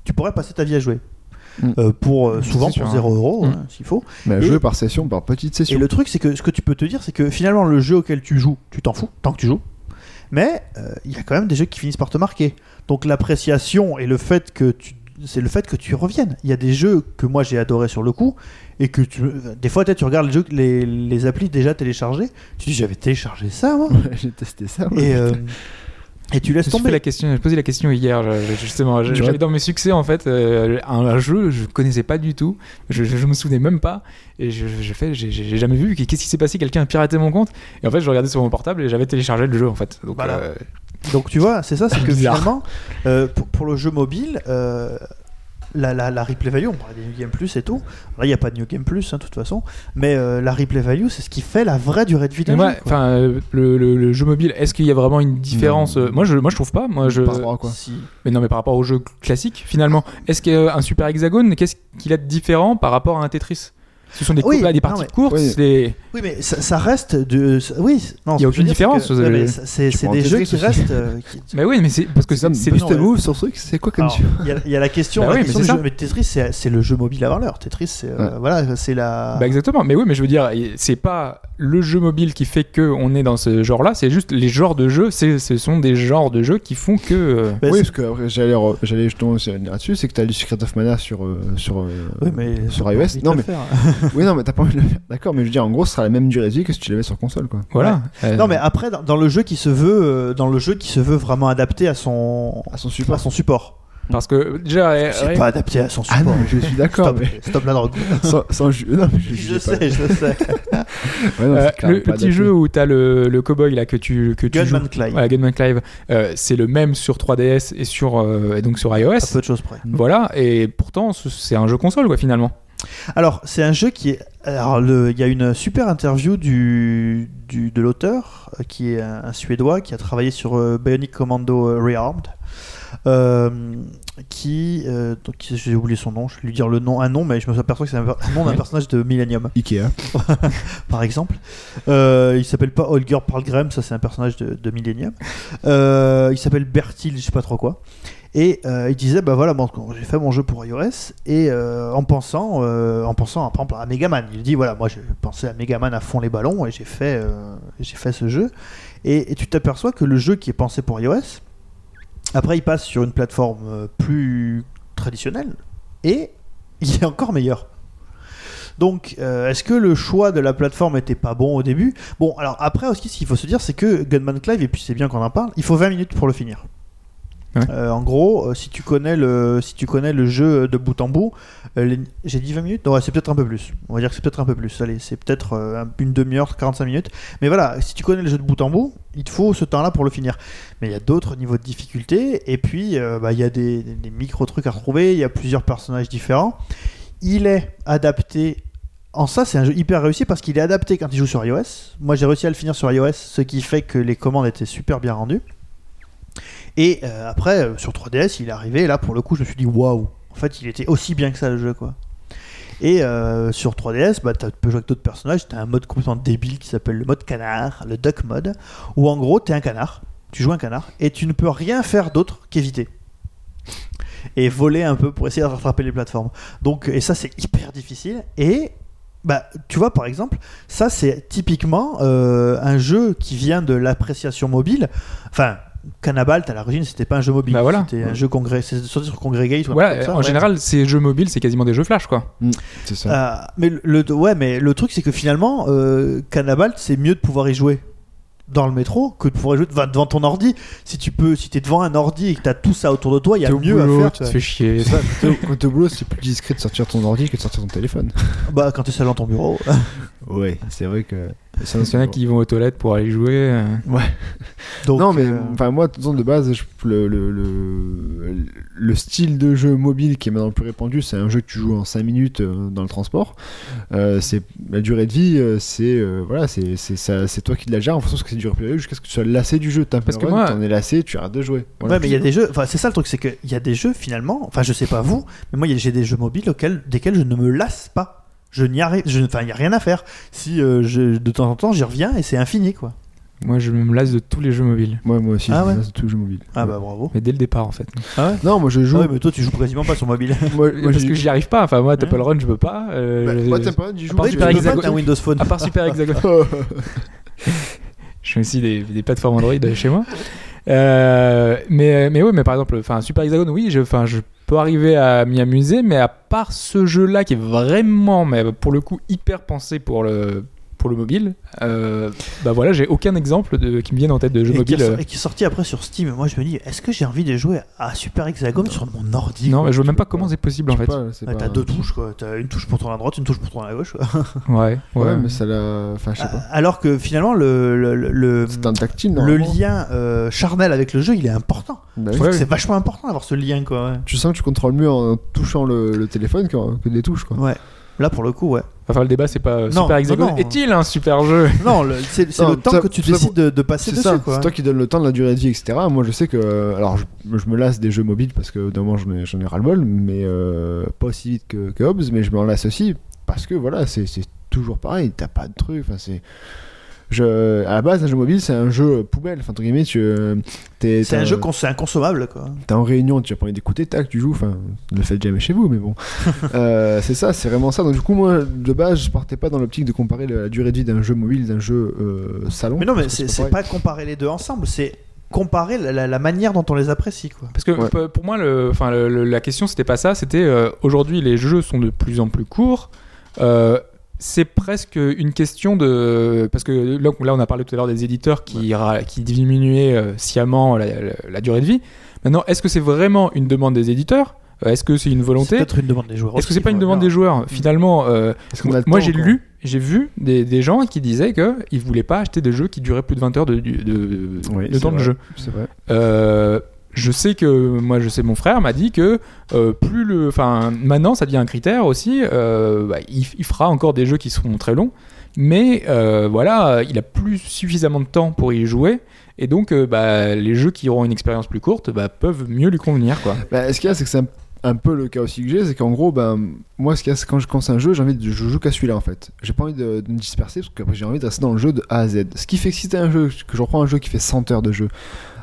S1: tu pourrais passer ta vie à jouer.
S3: Mm.
S1: Euh, pour euh, souvent pour
S2: sûr,
S1: 0 euros
S2: Mm.
S1: hein, s'il faut
S3: Mais
S1: Et-
S3: jouer par session, par petite
S1: et
S3: session.
S1: le truc c'est que ce que tu peux te dire c'est que finalement le jeu auquel tu joues tu t'en fous tant que tu joues mais euh, il y a quand même des jeux qui finissent par te marquer donc l'appréciation et le fait que tu c'est le fait que tu reviennes. Il y a des jeux que moi j'ai adoré sur le coup et que tu, des fois peut-être tu regardes les, jeux, les, les applis déjà téléchargés, tu dis j'avais téléchargé ça moi
S3: J'ai testé ça.
S1: et, euh, et tu
S2: Je
S1: laisses
S2: fait
S1: tomber.
S2: la question, j'ai posé la question hier je- justement. Je- J'avais dans mes succès en fait euh, un, un jeu je connaissais pas du tout, je, je, je me souvenais même pas et je, je fais j'ai- jamais vu qu'est-ce qui s'est passé quelqu'un a piraté mon compte et en fait je regardais sur mon portable et j'avais téléchargé le jeu en fait. Donc
S1: Voilà.
S2: euh,
S1: Donc tu vois, c'est ça, c'est que
S2: Bizarre.
S1: finalement, euh, pour, pour le jeu mobile, euh, la, la, la replay value, on parlait des New Game Plus et tout. Là, il n'y a pas de New Game Plus, hein, de toute façon. Mais euh, la replay value, c'est ce qui fait la vraie durée de vie d'un jeu.
S2: enfin, euh, le, le- le jeu mobile, est-ce qu'il y a vraiment une différence
S3: Non.
S2: euh, Moi, je, moi, je trouve pas. Moi, je.
S3: Par rapport à quoi
S1: Si.
S2: Mais non, mais par rapport au jeu classique, finalement, est-ce qu'un super hexagone, qu'est-ce qu'il a de différent par rapport à un Tetris? Ce sont des,
S1: Oui,
S2: coupes- là, des
S1: non,
S2: parties
S1: mais-
S2: course.
S3: Oui.
S2: les-
S1: Oui, mais ça, ça reste de. Oui, non,
S2: Il y a aucune
S1: c'est
S2: différence,
S1: ouais, C'est
S3: Tu
S1: des jeux
S3: Tetris
S1: qui
S3: aussi.
S1: restent. euh, [LAUGHS] qui-
S2: Mais oui, mais c'est parce que
S3: C'est
S1: non, ouais.
S3: Move sur ce truc, c'est quoi comme jeu
S1: Il y, a- il y a la question,
S2: Bah
S1: la
S2: oui,
S1: question
S2: mais
S1: du jeu. Mais Tetris, c'est le jeu mobile avant l'heure. Tetris, c'est euh,
S3: Ouais.
S1: voilà, c'est la.
S2: Bah exactement, mais oui, mais je veux dire, c'est pas le jeu mobile qui fait que on est dans ce genre-là, c'est juste les genres de jeux, ce sont des genres de jeux qui font que. euh,
S1: Bah,
S3: oui, parce que après, j'allais, re- j'allais justement aussi revenir là-dessus, c'est que t'as lu Secret of Mana sur, euh, sur, euh,
S1: Oui, mais
S3: sur iOS.
S1: pas envie de
S3: Non,
S1: le
S3: mais,
S1: faire. [LAUGHS]
S3: oui, non, mais t'as pas envie de le faire. D'accord, mais je veux dire, en gros, ce sera la même durée de vie que si tu l'avais sur console, quoi.
S2: voilà. Euh,
S1: Non, mais après, dans, dans le jeu qui se veut, dans le jeu qui se veut vraiment adapté à son,
S3: À son support.
S1: à son support.
S2: Parce que déjà,
S1: C'est
S2: ouais,
S1: pas adapté à son
S3: Ah
S1: support.
S3: non, je suis d'accord,
S1: Stop,
S3: mais
S1: stop la drogue. [LAUGHS]
S3: sans, sans ju- non, mais je,
S1: je
S3: je
S1: sais, je sais. [LAUGHS]
S3: Ouais, non,
S2: euh, le petit jeu où t'as le, le cowboy là que tu que tu
S1: Gunman
S2: joues,
S1: Clive.
S2: voilà, Gunman Clive, euh, c'est le même sur 3DS et sur euh, et donc sur iOS.
S1: À peu de choses près.
S2: Voilà, et pourtant ce- c'est un jeu console quoi finalement.
S1: Alors, c'est un jeu qui est. Alors, il y a une super interview du, du- de l'auteur, qui est un, un Suédois, qui a travaillé sur Bionic Commando Rearmed. Euh, qui. euh, donc, j'ai oublié son nom, je vais lui dire le nom, un nom, mais je me aperçois que c'est un, un nom d'un personnage de Millennium, [LAUGHS]
S3: Ikea. [LAUGHS]
S1: par exemple. Euh, il s'appelle pas Holger Palgrim, ça c'est un personnage de, de Millennium. Il s'appelle Bertil, je sais pas trop quoi. Et euh, il disait, bah voilà, bon, j'ai fait mon jeu pour iOS et euh, en pensant, euh, en pensant par exemple à Megaman, il dit voilà, moi j'ai pensé à Megaman à fond les ballons et j'ai fait, j'ai fait ce jeu. Et, et tu t'aperçois que le jeu qui est pensé pour iOS, après il passe sur une plateforme euh, plus traditionnelle et il est encore meilleur. Donc, euh, est-ce que le choix de la plateforme était pas bon au début? Bon, alors après aussi, ce qu'il faut se dire, c'est que Gunman Clive, et puis c'est bien qu'on en parle, il faut 20 minutes pour le finir. Euh, en gros, euh, si tu connais le, jeu de bout en bout, euh, j'ai dit 20 minutes, non, c'est peut-être un peu plus. On va dire que c'est peut-être un peu plus. Allez, c'est peut-être un- une demi-heure, 45 minutes. Mais voilà, si tu connais le jeu de bout en bout, il te faut ce temps-là pour le finir. Mais il y a d'autres niveaux de difficulté, et puis bah, il y a des, des- des micro-trucs à retrouver, il y a plusieurs personnages différents. Il est adapté. En ça, c'est un jeu hyper réussi parce qu'il est adapté quand il joue sur iOS. Moi, j'ai réussi à le finir sur iOS, ce qui fait que les commandes étaient super bien rendues. Et euh, après, euh, sur 3DS, il est arrivé, et là, pour le coup, je me suis dit, waouh, en fait, il était aussi bien que ça, le jeu, quoi. Et euh, sur 3DS, bah, tu peux jouer avec d'autres personnages. Tu as un mode complètement débile qui s'appelle le mode canard, le duck mode, où en gros, tu es un canard, tu joues un canard, et tu ne peux rien faire d'autre qu'éviter. Et voler un peu pour essayer de rattraper les plateformes. Donc, et ça, c'est hyper difficile. Et bah, tu vois, par exemple, ça, c'est typiquement un jeu qui vient de l'appréciation mobile. Enfin, Cannabalt, à l'origine, c'était pas un jeu mobile.
S2: Bah voilà.
S1: C'était un jeu congrès. C'est sorti sur Congregate. ou un
S2: Voilà,
S1: truc comme ça,
S2: en
S1: ouais.
S2: général, ces jeux mobiles, c'est quasiment des jeux flash quoi.
S3: C'est ça.
S1: Euh, mais le, ouais, mais le truc c'est que finalement, euh, Cannabalt, c'est mieux de pouvoir y jouer dans le métro que de pouvoir y jouer devant, devant ton ordi. Si tu peux, si t'es devant un ordi et que t'as tout ça autour de toi, il y a mieux
S2: boulot,
S1: à faire.
S2: tu te fais chier.
S3: C'est ça, quand t'es- quand t'es au boulot, c'est plus discret de sortir ton ordi que de sortir ton téléphone.
S1: Bah, quand t'es seul dans ton bureau. [LAUGHS]
S3: Ouais, c'est vrai que.
S2: En a qui vont aux toilettes pour aller jouer. euh. [LAUGHS]
S1: Donc,
S3: non, mais
S1: euh,
S3: enfin, moi, de toute façon, de base, je- le, le, le, le style de jeu mobile qui est maintenant le plus répandu, c'est un jeu que tu joues en 5 minutes euh, dans le transport. Euh, c'est la durée de vie, c'est euh, voilà, c'est c'est c'est toi qui la gères en fonction de ce que c'est duré plus jusqu'à ce que tu sois lassé du jeu.
S2: Parce que
S3: run,
S2: moi-
S3: t'en es lassé, tu arrêtes de jouer. Voilà.
S1: Ouais, mais il y a des jeux. Enfin, c'est ça le truc, c'est qu'il y a des jeux finalement. Enfin, je sais pas vous, mais moi, il y a- j'ai des jeux mobiles auxquels, desquels je ne me lasse pas. Je n'y arrive. je- Enfin, il y a rien à faire. Si euh, je, de temps en temps, j'y reviens et c'est infini, quoi.
S2: Moi, je me lasse de tous les jeux mobiles.
S3: Ouais, moi aussi,
S1: Ah
S3: je
S1: ouais
S3: me lasse de tout jeu mobile.
S1: Ah
S3: Ouais.
S1: bah bravo.
S2: Mais dès le départ, en fait.
S1: Ah ouais.
S3: Non, moi je joue.
S1: Ah ouais, mais toi, tu joues quasiment pas sur mobile. [LAUGHS]
S3: moi, moi,
S2: Parce
S3: j'y-
S2: que j'y arrive pas. Enfin, moi, Temple Run, je peux pas. euh,
S3: Bah, moi, Temple Run, j'y
S2: à
S3: joue.
S2: part
S1: Oui,
S2: Super
S1: peux pas,
S2: Hexagon-
S1: t'as un Windows Phone.
S2: À part Super Hexagon. [LAUGHS] Je fais aussi des, des plateformes Android chez moi. Euh, mais, mais oui, mais par exemple, enfin, Super Hexagon, oui, je, enfin, je peux arriver à m'y amuser, mais à part ce jeu-là qui est vraiment, mais pour le coup, hyper pensé pour le, pour le mobile, euh, bah voilà, j'ai aucun exemple de, qui me vienne en tête de jeu
S1: et, qui
S2: mobile.
S1: est,
S2: euh.
S1: et qui est sorti après sur Steam. Moi, je me dis, est-ce que j'ai envie de jouer à Super Hexagon sur mon ordi
S2: Non, mais je vois même pas comment c'est possible en fait.
S1: Ouais,
S3: pas-
S1: T'as deux touches, quoi. T'as une touche pour tourner à droite, une touche pour tourner à gauche. quoi. [LAUGHS]
S2: Ouais, ouais.
S3: Ouais, mais ça l'a. Enfin, je sais pas.
S1: Alors que finalement, le, le, le,
S3: un tactile,
S1: le lien euh, charnel avec le jeu, il est important.
S3: Bah oui.
S1: Je trouve
S2: Ouais,
S1: que
S2: oui.
S1: c'est vachement important d'avoir ce lien, quoi. ouais.
S3: Tu sens que tu contrôles mieux en touchant le, le téléphone que, que des touches, quoi.
S1: Ouais. Là, pour le coup, ouais.
S2: Enfin, le débat, c'est pas euh,
S1: Non,
S2: Super Hexagon.
S1: non, non.
S2: Est-il un super jeu?
S1: Non, c'est le temps que tu décides de, de passer dessus,
S3: c'est toi qui donne le temps de la durée de vie, etc. Moi, je sais que. Alors, je, je me lasse des jeux mobiles parce que d'un moment, j'en ai, ras-le-bol, mais euh, pas aussi vite que, que Hobbs, mais je m'en lasse aussi parce que voilà, c'est c'est toujours pareil, t'as pas de truc. Enfin, c'est. Je, à la base, un jeu mobile, c'est un jeu poubelle. Enfin, entre guillemets, tu, euh, t'es-
S1: C'est un jeu cons- inconsommable quoi.
S3: T'es en réunion, tu as pas envie d'écouter, tac, tu joues. Enfin, ne le faites jamais chez vous, mais bon. [LAUGHS] Euh, c'est ça, c'est vraiment ça. Donc, du coup, moi, de base, je partais pas dans l'optique de comparer la durée de vie d'un jeu mobile d'un jeu euh, salon.
S1: Mais non, mais c'est
S3: pas
S1: c'est
S3: pareil.
S1: pas comparer les deux ensemble, c'est comparer la, la- la manière dont on les apprécie quoi.
S2: Parce que
S3: Ouais.
S2: p- pour moi, le, enfin, le- le- la question, c'était pas ça. C'était euh, aujourd'hui, les jeux sont de plus en plus courts. Euh, c'est presque une question de. Parce que là, on a parlé tout à l'heure des éditeurs qui, qui diminuaient euh, sciemment la, la- la durée de vie. Maintenant, est-ce que c'est vraiment une demande des éditeurs? Euh, Est-ce que c'est une
S1: C'est
S2: volonté
S1: peut-être une demande des joueurs.
S2: Est-ce que c'est pas une demande
S1: bien.
S2: des joueurs? Finalement, euh, moi j'ai lu, j'ai vu des, des gens qui disaient qu'ils voulaient pas acheter des jeux qui duraient plus de 20 heures de, de, de-
S3: Oui,
S2: de
S3: c'est
S2: temps de jeu.
S3: C'est vrai.
S2: Euh, je sais que moi, je sais, mon frère m'a dit que euh, plus le, enfin, maintenant, ça devient un critère aussi. euh, bah, il, fera encore des jeux qui seront très longs, mais euh, voilà, il a plus suffisamment de temps pour y jouer, et donc, bah, les jeux qui auront une expérience plus courte, bah, peuvent mieux lui convenir, quoi.
S3: Bah, ce qu'il y a, c'est que c'est un, peu le cas aussi que j'ai, c'est qu'en gros, ben, moi, ce qu'il y a, c'est quand je commence un jeu, j'ai envie de je joue qu'à celui-là en fait. J'ai pas envie de, de me disperser parce qu'après j'ai envie de rester dans le jeu de A à Z. Ce qui fait que si t'as un jeu, que je reprends un jeu qui fait 100 heures de jeu,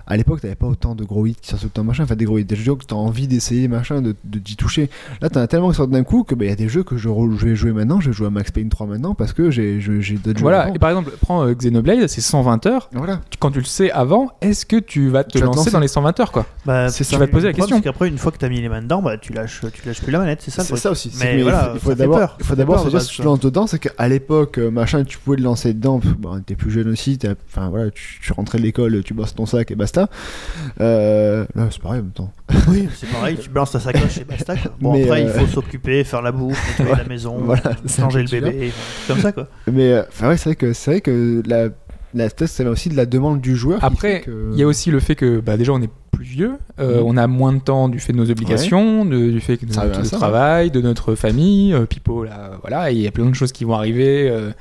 S3: à l'époque, t'avais pas autant de gros hits qui sortent tout le temps, machin, enfin des gros hits, des jeux que t'as envie d'essayer, machin, de de- d'y toucher. Là, t'en as tellement qui sortent d'un coup que, bah, il y a des jeux que je, vais jouer maintenant, je vais jouer à Max Payne 3 maintenant parce que j'ai d'autres jeux.
S2: Voilà.
S3: avant.
S2: Et par exemple, prends euh, Xenoblade, c'est 120 heures.
S3: Voilà.
S2: Tu- Quand tu le sais avant, est-ce que tu vas te
S3: Tu
S2: lancer
S3: lancer.
S2: dans les 120 heures, quoi
S1: Bah,
S3: C'est
S1: tu
S3: ça.
S2: vas te poser la
S1: le
S2: question.
S1: c'est qu'après, une fois que t'as mis les mains dedans, bah, tu lâches, tu lâches plus la manette, c'est ça. le
S3: C'est ça aussi.
S1: Mais
S3: il
S1: voilà,
S3: faut- il faut d'abord, se dire si tu
S1: ça.
S3: te lances dedans, c'est qu'à l'époque, euh, machin, tu pouvais te lancer dedans. Bon, t'es plus jeune aussi, t'as- enfin voilà, tu, tu rentrais de l'école, tu bosses ton sac et basta. Euh, là, c'est pareil en même temps.
S1: Oui, c'est pareil, tu balances ta sacoche et basta. Quoi. Bon,
S3: Mais,
S1: après,
S3: euh,
S1: il faut s'occuper, faire la bouffe, nettoyer la maison, [LAUGHS]
S3: Voilà,
S1: euh, changer le bébé, comme ça quoi.
S3: Mais euh, enfin ouais, c'est vrai que c'est vrai que la la test, c'est aussi de la demande du joueur.
S2: Après,
S3: que-
S2: il y a aussi le fait que bah, déjà on est plus vieux, euh,
S3: Mhm.
S2: on a moins de temps du fait de nos obligations, de- du fait de
S3: Ça
S2: notre
S3: ça,
S2: travail, de notre famille, euh, Pipo, là, voilà, il y a plein de choses qui vont arriver euh,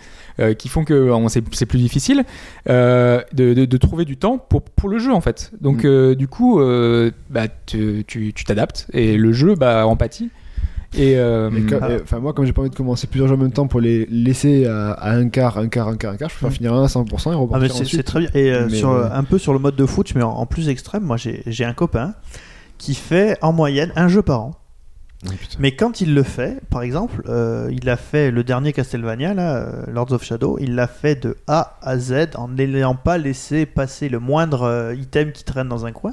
S2: euh, qui font que on- c'est c'est plus difficile euh, de, de- de trouver du temps pour, pour le jeu en fait. Donc
S3: Mhm.
S2: euh, du coup, euh, bah, tu tu- tu t'adaptes et le jeu bah, empathie. Et, euh,
S1: Ah.
S3: et, moi, comme j'ai pas envie de commencer plusieurs jeux en même temps pour les laisser à, à un quart, un quart, un quart, un quart, je préfère
S1: Mm.
S3: finir un à 100% et
S1: Ah, mais
S3: repartir
S1: c'est très bien. Et euh, sur,
S3: euh,
S1: un peu sur le mode de foot, mais en, en plus extrême, moi j'ai j'ai un copain qui fait en moyenne un jeu par an.
S3: Putain.
S1: Mais quand il le fait, par exemple, euh, il a fait le dernier Castlevania, là, euh, Lords of Shadow, il l'a fait de A à Z en n'ayant pas laissé passer le moindre euh, item qui traîne dans un coin.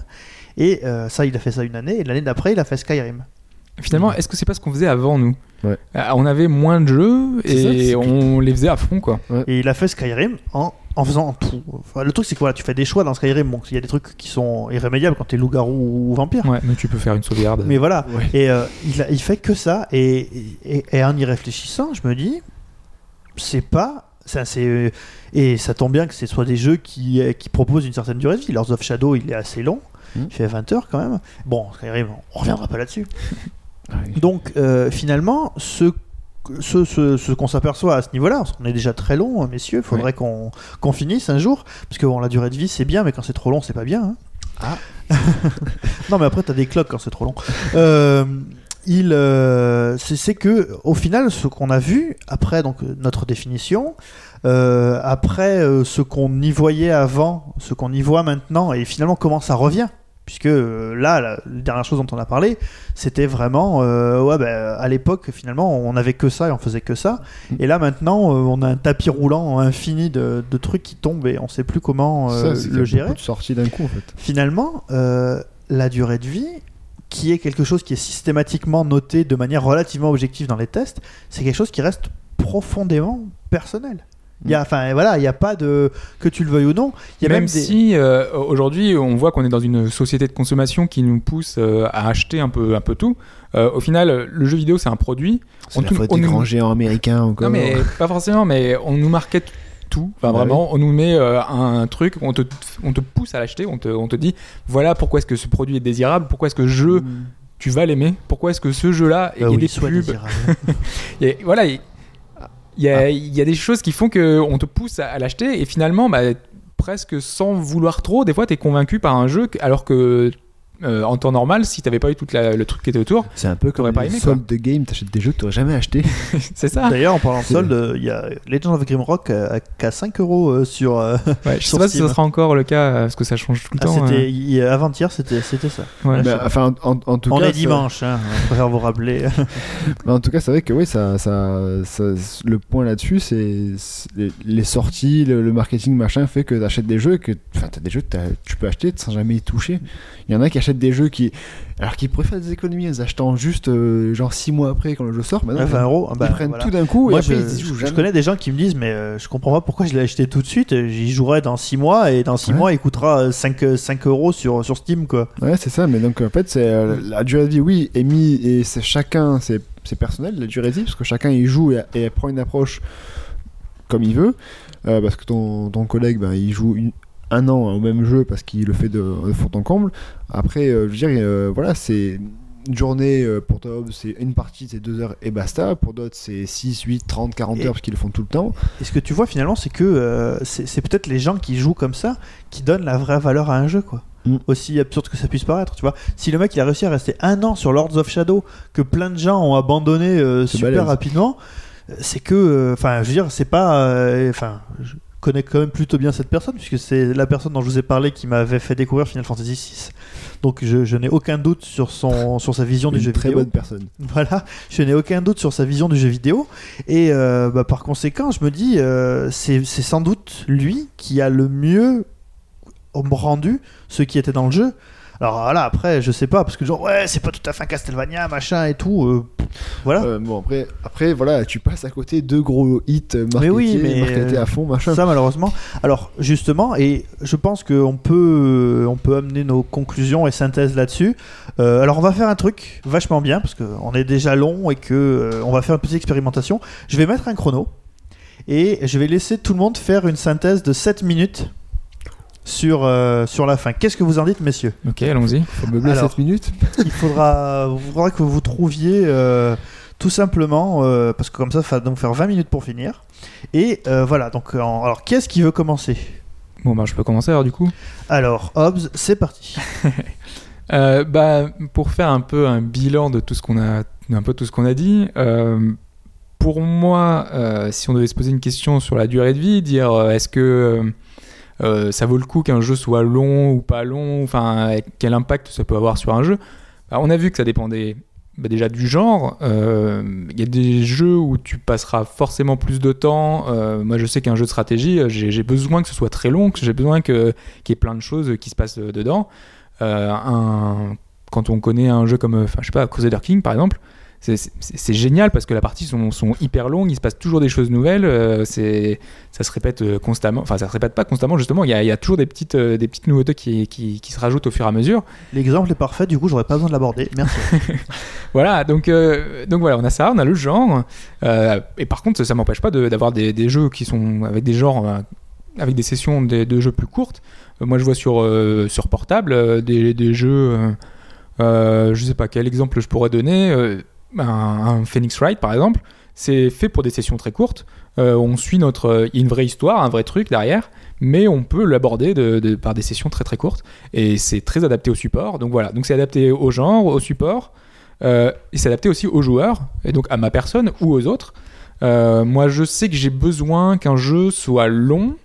S1: Et euh, ça, il a fait ça une année, et l'année d'après, il a fait Skyrim.
S2: finalement, est-ce que c'est pas ce qu'on faisait avant nous?
S3: Ouais.
S2: On avait moins de jeux
S3: ça,
S2: et on les faisait à fond quoi.
S1: Et il a fait Skyrim en, en faisant tout. Enfin, le truc, c'est que voilà, tu fais des choix dans Skyrim. Bon, il y a des trucs qui sont irrémédiables quand t'es loup-garou ou vampire.
S2: Ouais, mais tu peux faire une sauvegarde.
S1: Mais voilà.
S3: Ouais.
S1: Et euh, il, a- il fait que ça. Et, et, et en y réfléchissant, je me dis, c'est pas. ça, c'est, et ça tombe bien que ce soit des jeux qui, euh, qui proposent une certaine durée de vie. Lords of Shadow, il est assez long.
S3: Mm.
S1: Il fait 20 heures quand même. Bon, Skyrim, on reviendra pas là-dessus. [LAUGHS]
S3: Ouais.
S1: Donc, euh, finalement, ce, ce, ce, ce qu'on s'aperçoit à ce niveau-là, parce qu'on est déjà très long, messieurs, il faudrait qu'on finisse un jour. Parce que bon, la durée de vie, c'est bien, mais quand c'est trop long, c'est pas bien. hein.
S3: Ah. [LAUGHS]
S1: non, mais après, t'as des cloques quand c'est trop long. Euh, il, euh, c'est que, au final, ce qu'on a vu, après donc, notre définition, euh, après euh, ce qu'on y voyait avant, ce qu'on y voit maintenant, et finalement comment ça revient. Puisque euh, là, la, dernière chose dont on a parlé, c'était vraiment, euh, ouais, ben, à l'époque, finalement, on n'avait que ça et on faisait que ça. Et là, maintenant, euh, on a un tapis roulant infini de, de trucs qui tombent et on sait plus comment euh,
S3: Ça, c'est
S1: le gérer
S3: sorties d'un coup en fait.
S1: finalement, la durée de vie, qui est quelque chose qui est systématiquement noté de manière relativement objective dans les tests, c'est quelque chose qui reste profondément personnel. Il y a, enfin, voilà, il n'y a pas de que tu le veuilles ou non. Il y a
S2: même,
S1: même, des...
S2: si euh, aujourd'hui on voit qu'on est dans une société de consommation qui nous pousse euh, à acheter un peu, un peu tout, euh, au final le jeu vidéo c'est un produit.
S3: C'est
S2: On
S3: la faute
S2: on
S3: des
S2: nous-
S3: grands géants américains encore.
S2: Non mais pas forcément, mais on nous market tout. Enfin
S3: Bah
S2: vraiment, on nous met euh, un truc, on te, on te pousse à l'acheter, on te, on te dit voilà pourquoi est-ce que ce produit est désirable, pourquoi est-ce que ce jeu tu vas l'aimer, pourquoi est-ce que ce jeu-là,
S1: Bah
S2: a
S1: oui,
S2: des pubs, a- [LAUGHS] voilà, il il y, a, il y a des choses qui font que on te pousse à, à l'acheter et finalement, bah, presque sans vouloir trop, des fois, tu es convaincu par un jeu alors que euh, en temps normal, si t'avais pas eu tout la- le truc qui était autour,
S3: C'est un peu comme
S2: T'aurais pas
S3: les
S2: aimé, quoi.
S3: soldes de game, t'achètes des jeux que t'aurais jamais acheté. [LAUGHS]
S2: c'est ça.
S1: D'ailleurs, en parlant de solde, il y a Legend of Grimrock euh, à, qu'à 5 euros euh, sur. euh, [LAUGHS]
S2: Ouais, je sais pas si ça sera encore le cas parce que ça change tout le
S1: ah,
S2: temps.
S1: c'était
S2: euh.
S1: avant-hier, c'était c'était ça.
S2: Ouais.
S3: Bah, enfin, en, en- en tout
S1: On
S3: cas,
S1: est dimanche, hein, on préfère vous rappeler.
S3: Mais [LAUGHS] en tout cas, c'est vrai que oui, ça, ça, ça- le point là-dessus, c'est les, les sorties, le, le marketing, machin, fait que t'achètes des jeux que, enfin, t'as des jeux que tu peux acheter sans jamais y toucher. Il y en a qui achètent des jeux qui, alors qu'ils pourraient faire des économies en les achetant juste euh, genre 6 mois après quand le jeu sort. Maintenant,
S1: 20 euros.
S3: ils
S1: bah,
S3: prennent
S1: voilà.
S3: tout d'un coup
S1: Moi,
S3: et
S1: je,
S3: ils
S1: connais des gens qui me disent, mais euh, je comprends pas pourquoi je l'ai acheté tout de suite. J'y jouerai dans 6 mois et dans 6
S3: Ouais.
S1: mois, il coûtera 5, 5 euros sur, sur Steam, quoi.
S3: Ouais, c'est ça, mais donc en fait, c'est euh, la durée de vie, oui, est mis et c'est chacun, c'est c'est personnel la durée de vie, parce que chacun il joue et, et prend une approche comme il veut, euh, parce que ton, ton collègue, ben, il joue une- un an au même jeu parce qu'il le fait de, de fond en comble. Après, euh, je veux dire, euh, voilà, c'est une journée euh, pour toi, c'est une partie, c'est deux heures et basta. Pour d'autres, c'est 6, 8, 30, 40
S1: Et-
S3: heures parce qu'ils le font tout le temps.
S1: Et ce que tu vois finalement, c'est que euh, c'est peut-être les gens qui jouent comme ça qui donnent la vraie valeur à un jeu, quoi.
S3: Mm.
S1: Aussi absurde que ça puisse paraître, tu vois. Si le mec il a réussi à rester un an sur Lords of Shadow, que plein de gens ont abandonné euh, super
S3: balèze.
S1: rapidement, c'est que, euh, enfin, je veux dire, c'est pas, enfin, connais quand même plutôt bien cette personne puisque c'est la personne dont je vous ai parlé qui m'avait fait découvrir Final Fantasy VI. Donc je, je n'ai aucun doute sur son, [LAUGHS] sur sa vision du
S3: Une
S1: jeu
S3: très
S1: vidéo.
S3: bonne personne. [LAUGHS]
S1: Voilà, je n'ai aucun doute sur sa vision du jeu vidéo. Et euh, bah, par conséquent, je me dis, euh, c'est sans doute lui qui a le mieux rendu ce qui était dans le jeu. Alors voilà, après, je sais pas, parce que genre, ouais, c'est pas tout à fait un Castlevania, machin et tout. euh, voilà.
S3: Euh, bon, après, après, voilà, tu passes à côté deux gros hits euh, marketés,
S1: Mais oui, mais,
S3: marketés
S1: euh,
S3: à fond, machin.
S1: Ça malheureusement. Alors justement, et je pense qu'on peut, on peut amener nos conclusions et synthèses là-dessus. Euh, alors on va faire un truc vachement bien parce qu'on est déjà long et que euh, on va faire une petite expérimentation. Je vais mettre un chrono et je vais laisser tout le monde faire une synthèse de 7 minutes sur, euh, sur la fin. Qu'est-ce que vous en dites, messieurs?
S2: Ok, allons-y.
S3: Faut meubler
S1: Alors.
S3: 7 minutes. [LAUGHS]
S1: Il faudra, il faudra que vous trouviez euh, tout simplement, euh, parce que comme ça, ça va donc faire 20 minutes pour finir. Et euh, voilà, donc en- alors qui est-ce qui veut commencer?
S2: Bon, bah, je peux commencer alors du coup.
S1: Alors, Hobbs, c'est parti. [LAUGHS]
S2: Euh, bah, pour faire un peu un bilan de tout ce qu'on a, un peu tout ce qu'on a dit. euh, pour moi, euh, si on devait se poser une question sur la durée de vie, dire euh, est-ce que euh, ça vaut le coup qu'un jeu soit long ou pas long, enfin quel impact ça peut avoir sur un jeu, on a vu que ça dépendait bah, déjà du genre. Euh, Il y a des jeux où tu passeras forcément plus de temps. Euh, moi, je sais qu'un jeu de stratégie, j'ai besoin que ce soit très long, que j'ai besoin qu'il y ait plein de choses qui se passent dedans. Quand on connaît un jeu comme, je sais pas, Crusader King par exemple, c'est- génial parce que les parties sont, sont hyper longues, il se passe toujours des choses nouvelles, euh, c'est ça se répète euh, constamment, enfin ça se répète pas constamment justement, il y a, il y a toujours des petites, euh, des petites nouveautés qui, qui, qui se rajoutent au fur et à mesure.
S1: L'exemple est parfait, du coup, j'aurais pas besoin de l'aborder. Merci. [LAUGHS]
S2: Voilà, donc, euh, donc voilà, on a ça, on a le genre. et par contre, ça m'empêche pas de- d'avoir des, des jeux qui sont avec des genres, avec des sessions de, de jeux plus courtes. Moi, je vois sur, sur portable des, des jeux. je sais pas quel exemple je pourrais donner. Un, Phoenix Wright, par exemple, c'est fait pour des sessions très courtes. Euh, on suit notre. Il y a une vraie histoire, un vrai truc derrière, mais on peut l'aborder de, de- par des sessions très très courtes. Et c'est très adapté au support. Donc voilà, donc c'est adapté au genre, au support. Euh, et c'est adapté aussi aux joueurs, et donc à ma personne ou aux autres. Euh, moi, je sais que j'ai besoin qu'un jeu soit long.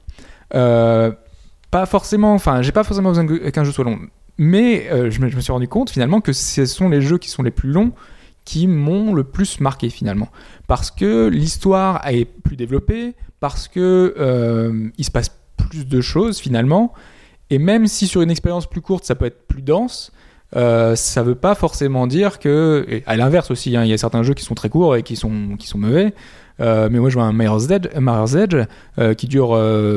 S2: Pas forcément, enfin, j'ai pas forcément besoin qu'un jeu soit long. Mais je me suis rendu compte finalement que ce sont les jeux qui sont les plus longs qui m'ont le plus marqué finalement. Parce que l'histoire est plus développée, parce que euh, il se passe plus de choses finalement. Et même si sur une expérience plus courte, ça peut être plus dense, euh, ça veut pas forcément dire que. et à l'inverse aussi, hein, il y a certains jeux qui sont très courts et qui sont, qui sont mauvais. Euh, mais moi, je vois un Mirror's Edge, Mirror's Edge euh, qui dure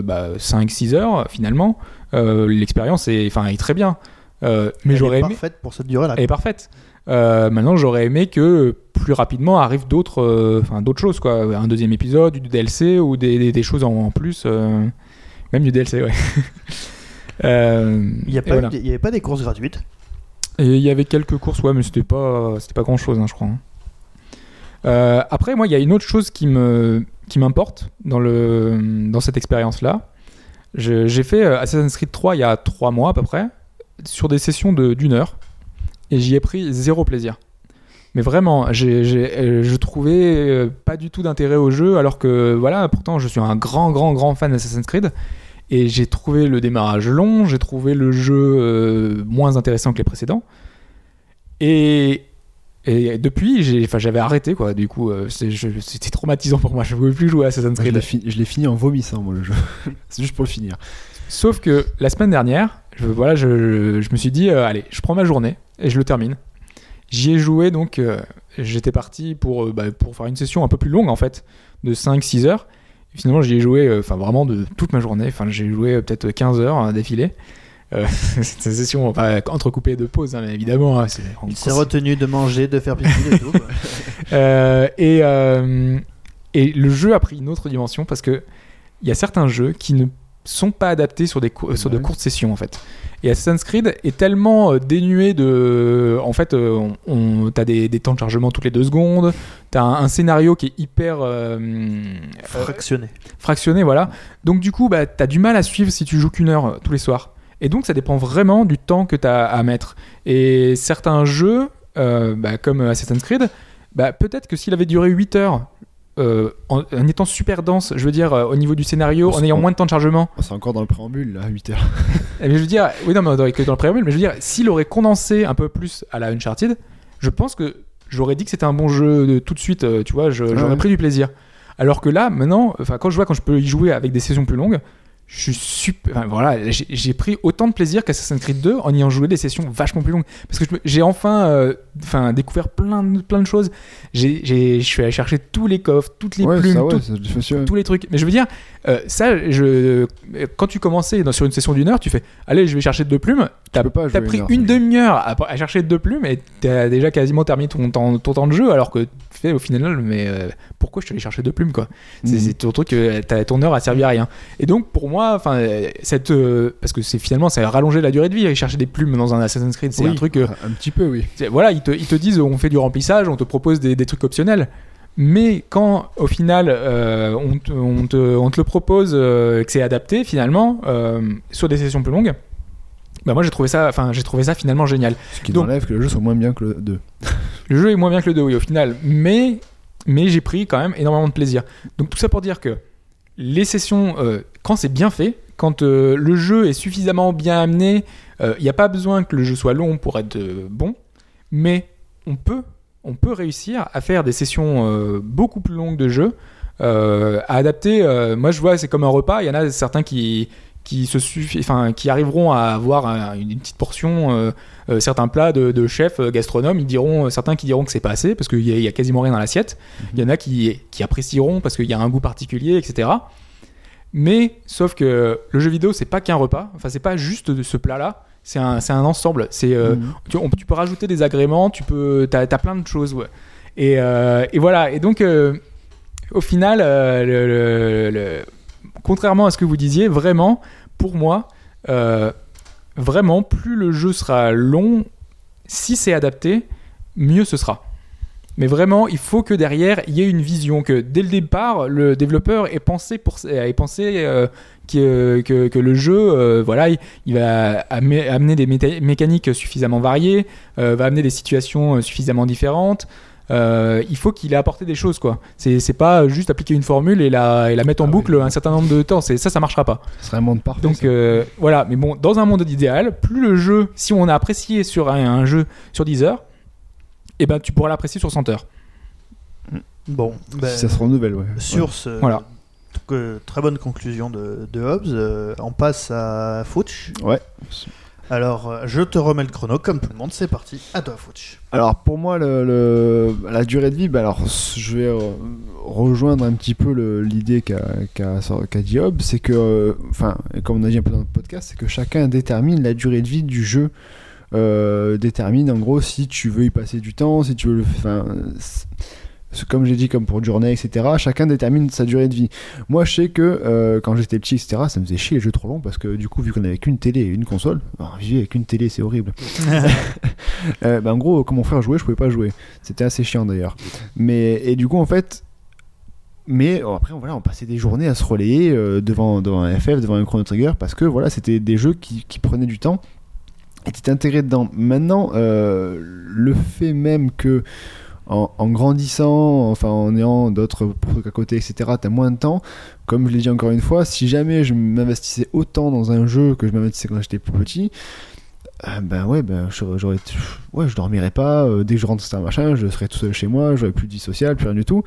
S2: bah, 5-6 heures finalement. L'expérience est, est très bien. Mais
S1: Elle
S2: j'aurais
S1: est
S2: aimé.
S1: parfaite pour cette durée-là.
S2: Elle est parfaite. Euh, maintenant, j'aurais aimé que plus rapidement arrivent d'autres, euh, d'autres choses, quoi. Un deuxième épisode, du DLC ou des, des- des choses en, en plus, euh, même du DLC, ouais. [LAUGHS]
S1: Il n'y
S2: voilà.
S1: avait pas des courses gratuites?
S2: Il y avait quelques courses, ouais, mais c'était pas, c'était pas grand chose, je crois. hein. Après, moi, il y a une autre chose qui me, qui m'importe dans le, dans cette expérience-là. Je- J'ai fait Assassin's Creed 3 il y a trois mois à peu près, sur des sessions de d'une heure. Et j'y ai pris zéro plaisir. Mais vraiment, j'ai, j'ai- je trouvais euh, pas du tout d'intérêt au jeu, alors que voilà, pourtant je suis un grand, grand, grand fan d'Assassin's Creed. Et j'ai trouvé le démarrage long, j'ai trouvé le jeu euh, moins intéressant que les précédents. Et, et depuis, j'ai, j'avais arrêté quoi. Du coup, euh, c'est- je- c'était traumatisant pour moi. Je ne pouvais plus jouer à Assassin's
S3: Moi, je
S2: Creed.
S3: l'ai fi- je l'ai fini en vomissant, moi, le jeu. [LAUGHS] c'est juste pour le finir.
S2: Sauf que la semaine dernière, je, voilà, je, je me suis dit, euh, allez, je prends ma journée et je le termine. J'y ai joué donc, euh, j'étais parti pour, euh, bah, pour faire une session un peu plus longue en fait, de 5-6 heures. Et finalement, j'y ai joué enfin vraiment de toute ma journée. Enfin, j'ai joué peut-être 15 heures hein, d'affilée. Euh, [LAUGHS] c'est une session enfin, entrecoupée de pauses, hein, mais évidemment. hein,
S1: Il s'est retenu de manger, de faire pipi et tout. [LAUGHS]
S2: euh, et, euh, et le jeu a pris une autre dimension parce que il y a certains jeux qui ne sont pas adaptés sur, des sur de courtes sessions en fait. Et Assassin's Creed est tellement euh, dénué de. En fait, euh, on, on- t'as des, des temps de chargement toutes les deux secondes, t'as un, un scénario qui est hyper euh, euh,
S1: Fractionné.
S2: fractionné, voilà. Donc du coup, bah, t'as du mal à suivre si tu joues qu'une heure euh, tous les soirs. Et donc ça dépend vraiment du temps que t'as à mettre. Et certains jeux, euh, bah, comme Assassin's Creed, bah, peut-être que s'il avait duré 8 heures, euh, en, en étant super dense, je veux dire, euh, au niveau du scénario, en ayant moins de temps de chargement,
S3: c'est encore dans le préambule, là, 8 heures. [LAUGHS]
S2: eh bien, je veux dire, oui, non, mais dans, que dans le préambule, mais je veux dire, s'il aurait condensé un peu plus à la Uncharted, je pense que j'aurais dit que c'était un bon jeu de tout de suite, euh, tu vois, je- j'aurais
S3: ouais.
S2: pris du plaisir. Alors que là, maintenant, enfin, quand je vois, quand je peux y jouer avec des sessions plus longues, je suis super. Enfin, voilà, j'ai pris autant de plaisir qu'Assassin's Creed 2 en ayant joué des sessions vachement plus longues. Parce que j'ai enfin euh, enfin, découvert plein de, plein de choses. Je suis allé chercher tous les coffres, toutes les
S3: ouais,
S2: plumes,
S3: ça, ouais,
S2: tout- tous les trucs. Mais je veux dire, euh, ça, je, quand tu commençais dans- sur une session d'une heure, tu fais Allez, je vais chercher deux plumes. T'as
S3: jouer
S2: pris
S3: une
S2: demi-heure à, à chercher deux plumes et t'as déjà quasiment terminé ton temps, ton temps de jeu alors que tu fais au final, mais euh, pourquoi je suis allé chercher deux plumes quoi? C'est
S3: Mhm.
S2: ton truc, euh, ton heure a servi à rien. Et donc pour moi, enfin, cette, euh, parce que c'est finalement, ça a rallongé la durée de vie. Aller chercher des plumes dans un Assassin's Creed, c'est
S3: Oui,
S2: un truc.
S3: Un petit peu, oui.
S2: voilà, ils te, ils te disent on fait du remplissage, on te propose des, des trucs optionnels. Mais quand au final euh, on, te, on, te, on te le propose euh, que c'est adapté finalement euh, sur des sessions plus longues, bah moi j'ai trouvé ça, enfin j'ai trouvé ça finalement génial.
S3: Ce qui
S2: Donc-
S3: enlève que le jeu soit moins bien que le 2. [LAUGHS]
S2: Le jeu est moins bien que le 2 oui au final, mais mais j'ai pris quand même énormément de plaisir. Donc tout ça pour dire que les sessions quand c'est bien fait, quand le jeu est suffisamment bien amené, il n'y a pas besoin que le jeu soit long pour être bon, mais on peut, on peut réussir à faire des sessions euh, beaucoup plus longues de jeu, euh, à adapter. euh, moi, je vois, c'est comme un repas. Il y en a certains qui qui se suffi- enfin qui arriveront à avoir un- une, petite portion euh, euh, certains plats de, de chefs euh, gastronomes ils diront certains qui diront que c'est pas assez parce qu'il y, a- il y a quasiment rien dans l'assiette il y en a qui, qui apprécieront parce qu'il y a un goût particulier etc mais sauf que le jeu vidéo c'est pas qu'un repas enfin c'est pas juste de ce plat là c'est un, c'est un ensemble c'est euh,
S3: Mhm.
S2: tu, peux rajouter des agréments, tu peux, t'as, t'as plein de choses, ouais. Et, euh, et voilà. Et donc, euh, au final, le- le- le- contrairement à ce que vous disiez, vraiment, pour moi, vraiment, plus le jeu sera long, si c'est adapté, mieux ce sera. Mais vraiment, il faut que derrière, il y ait une vision, que dès le départ, le développeur ait pensé, pour, ait pensé euh, que, que, que le jeu, euh, voilà, il, il va amener, des mécaniques suffisamment variées, euh, va amener des situations suffisamment différentes. Euh, il faut qu'il ait apporté des choses, quoi. C'est pas juste appliquer une formule et la, et la mettre en
S3: Ah
S2: boucle
S3: oui.
S2: un certain nombre de temps. Ça, ça marchera pas.
S3: Ce serait un monde parfait.
S2: Donc euh, voilà, mais bon, dans un monde idéal, plus le jeu, si on a apprécié sur un, un jeu sur 10 heures, eh ben tu pourras l'apprécier sur 100 heures.
S1: Bon, ben,
S3: Si ça se renouvelle, ouais.
S1: sur ce.
S2: Voilà.
S1: très bonne conclusion de, de Hobbes. euh, on passe à Fouch.
S3: Ouais.
S1: Alors, euh, je te remets le chrono comme tout le monde. C'est parti. À toi, Fouch.
S3: Alors pour moi, le, le- la durée de vie, bah alors je vais euh, rejoindre un petit peu le- l'idée qu'a qu'a qu'a dit Hobbes, c'est que, enfin, comme on a dit un peu dans le podcast, c'est que chacun détermine la durée de vie du jeu, euh, détermine en gros si tu veux y passer du temps, si tu veux le, enfin, comme j'ai dit, comme pour Journée, etc. Chacun détermine sa durée de vie. Moi, je sais que euh, quand j'étais petit, etc., ça me faisait chier les jeux trop longs parce que du coup, vu qu'on avait qu'une télé et une console, alors, vivre avec une télé, c'est horrible. [LAUGHS] [LAUGHS] Euh, bah, en gros, quand mon frère jouait, je pouvais pas jouer. C'était assez chiant d'ailleurs. Mais et du coup, en fait, mais euh, après, voilà, on passait des journées à se relayer euh, devant devant un FF, devant un Chrono Trigger, parce que voilà, c'était des jeux qui, qui prenaient du temps. T'es intégré dedans. Maintenant, euh, le fait même que en, grandissant, enfin en ayant d'autres trucs à côté, etc., tu as moins de temps. Comme je l'ai dit encore une fois, si jamais je m'investissais autant dans un jeu que je m'investissais quand j'étais plus petit, euh, ben ouais, ben j'aurais, ouais, je dormirais pas. euh, dès que je rentre dans un machin, je serais tout seul chez moi, j'aurais plus de vie sociale, plus rien du tout.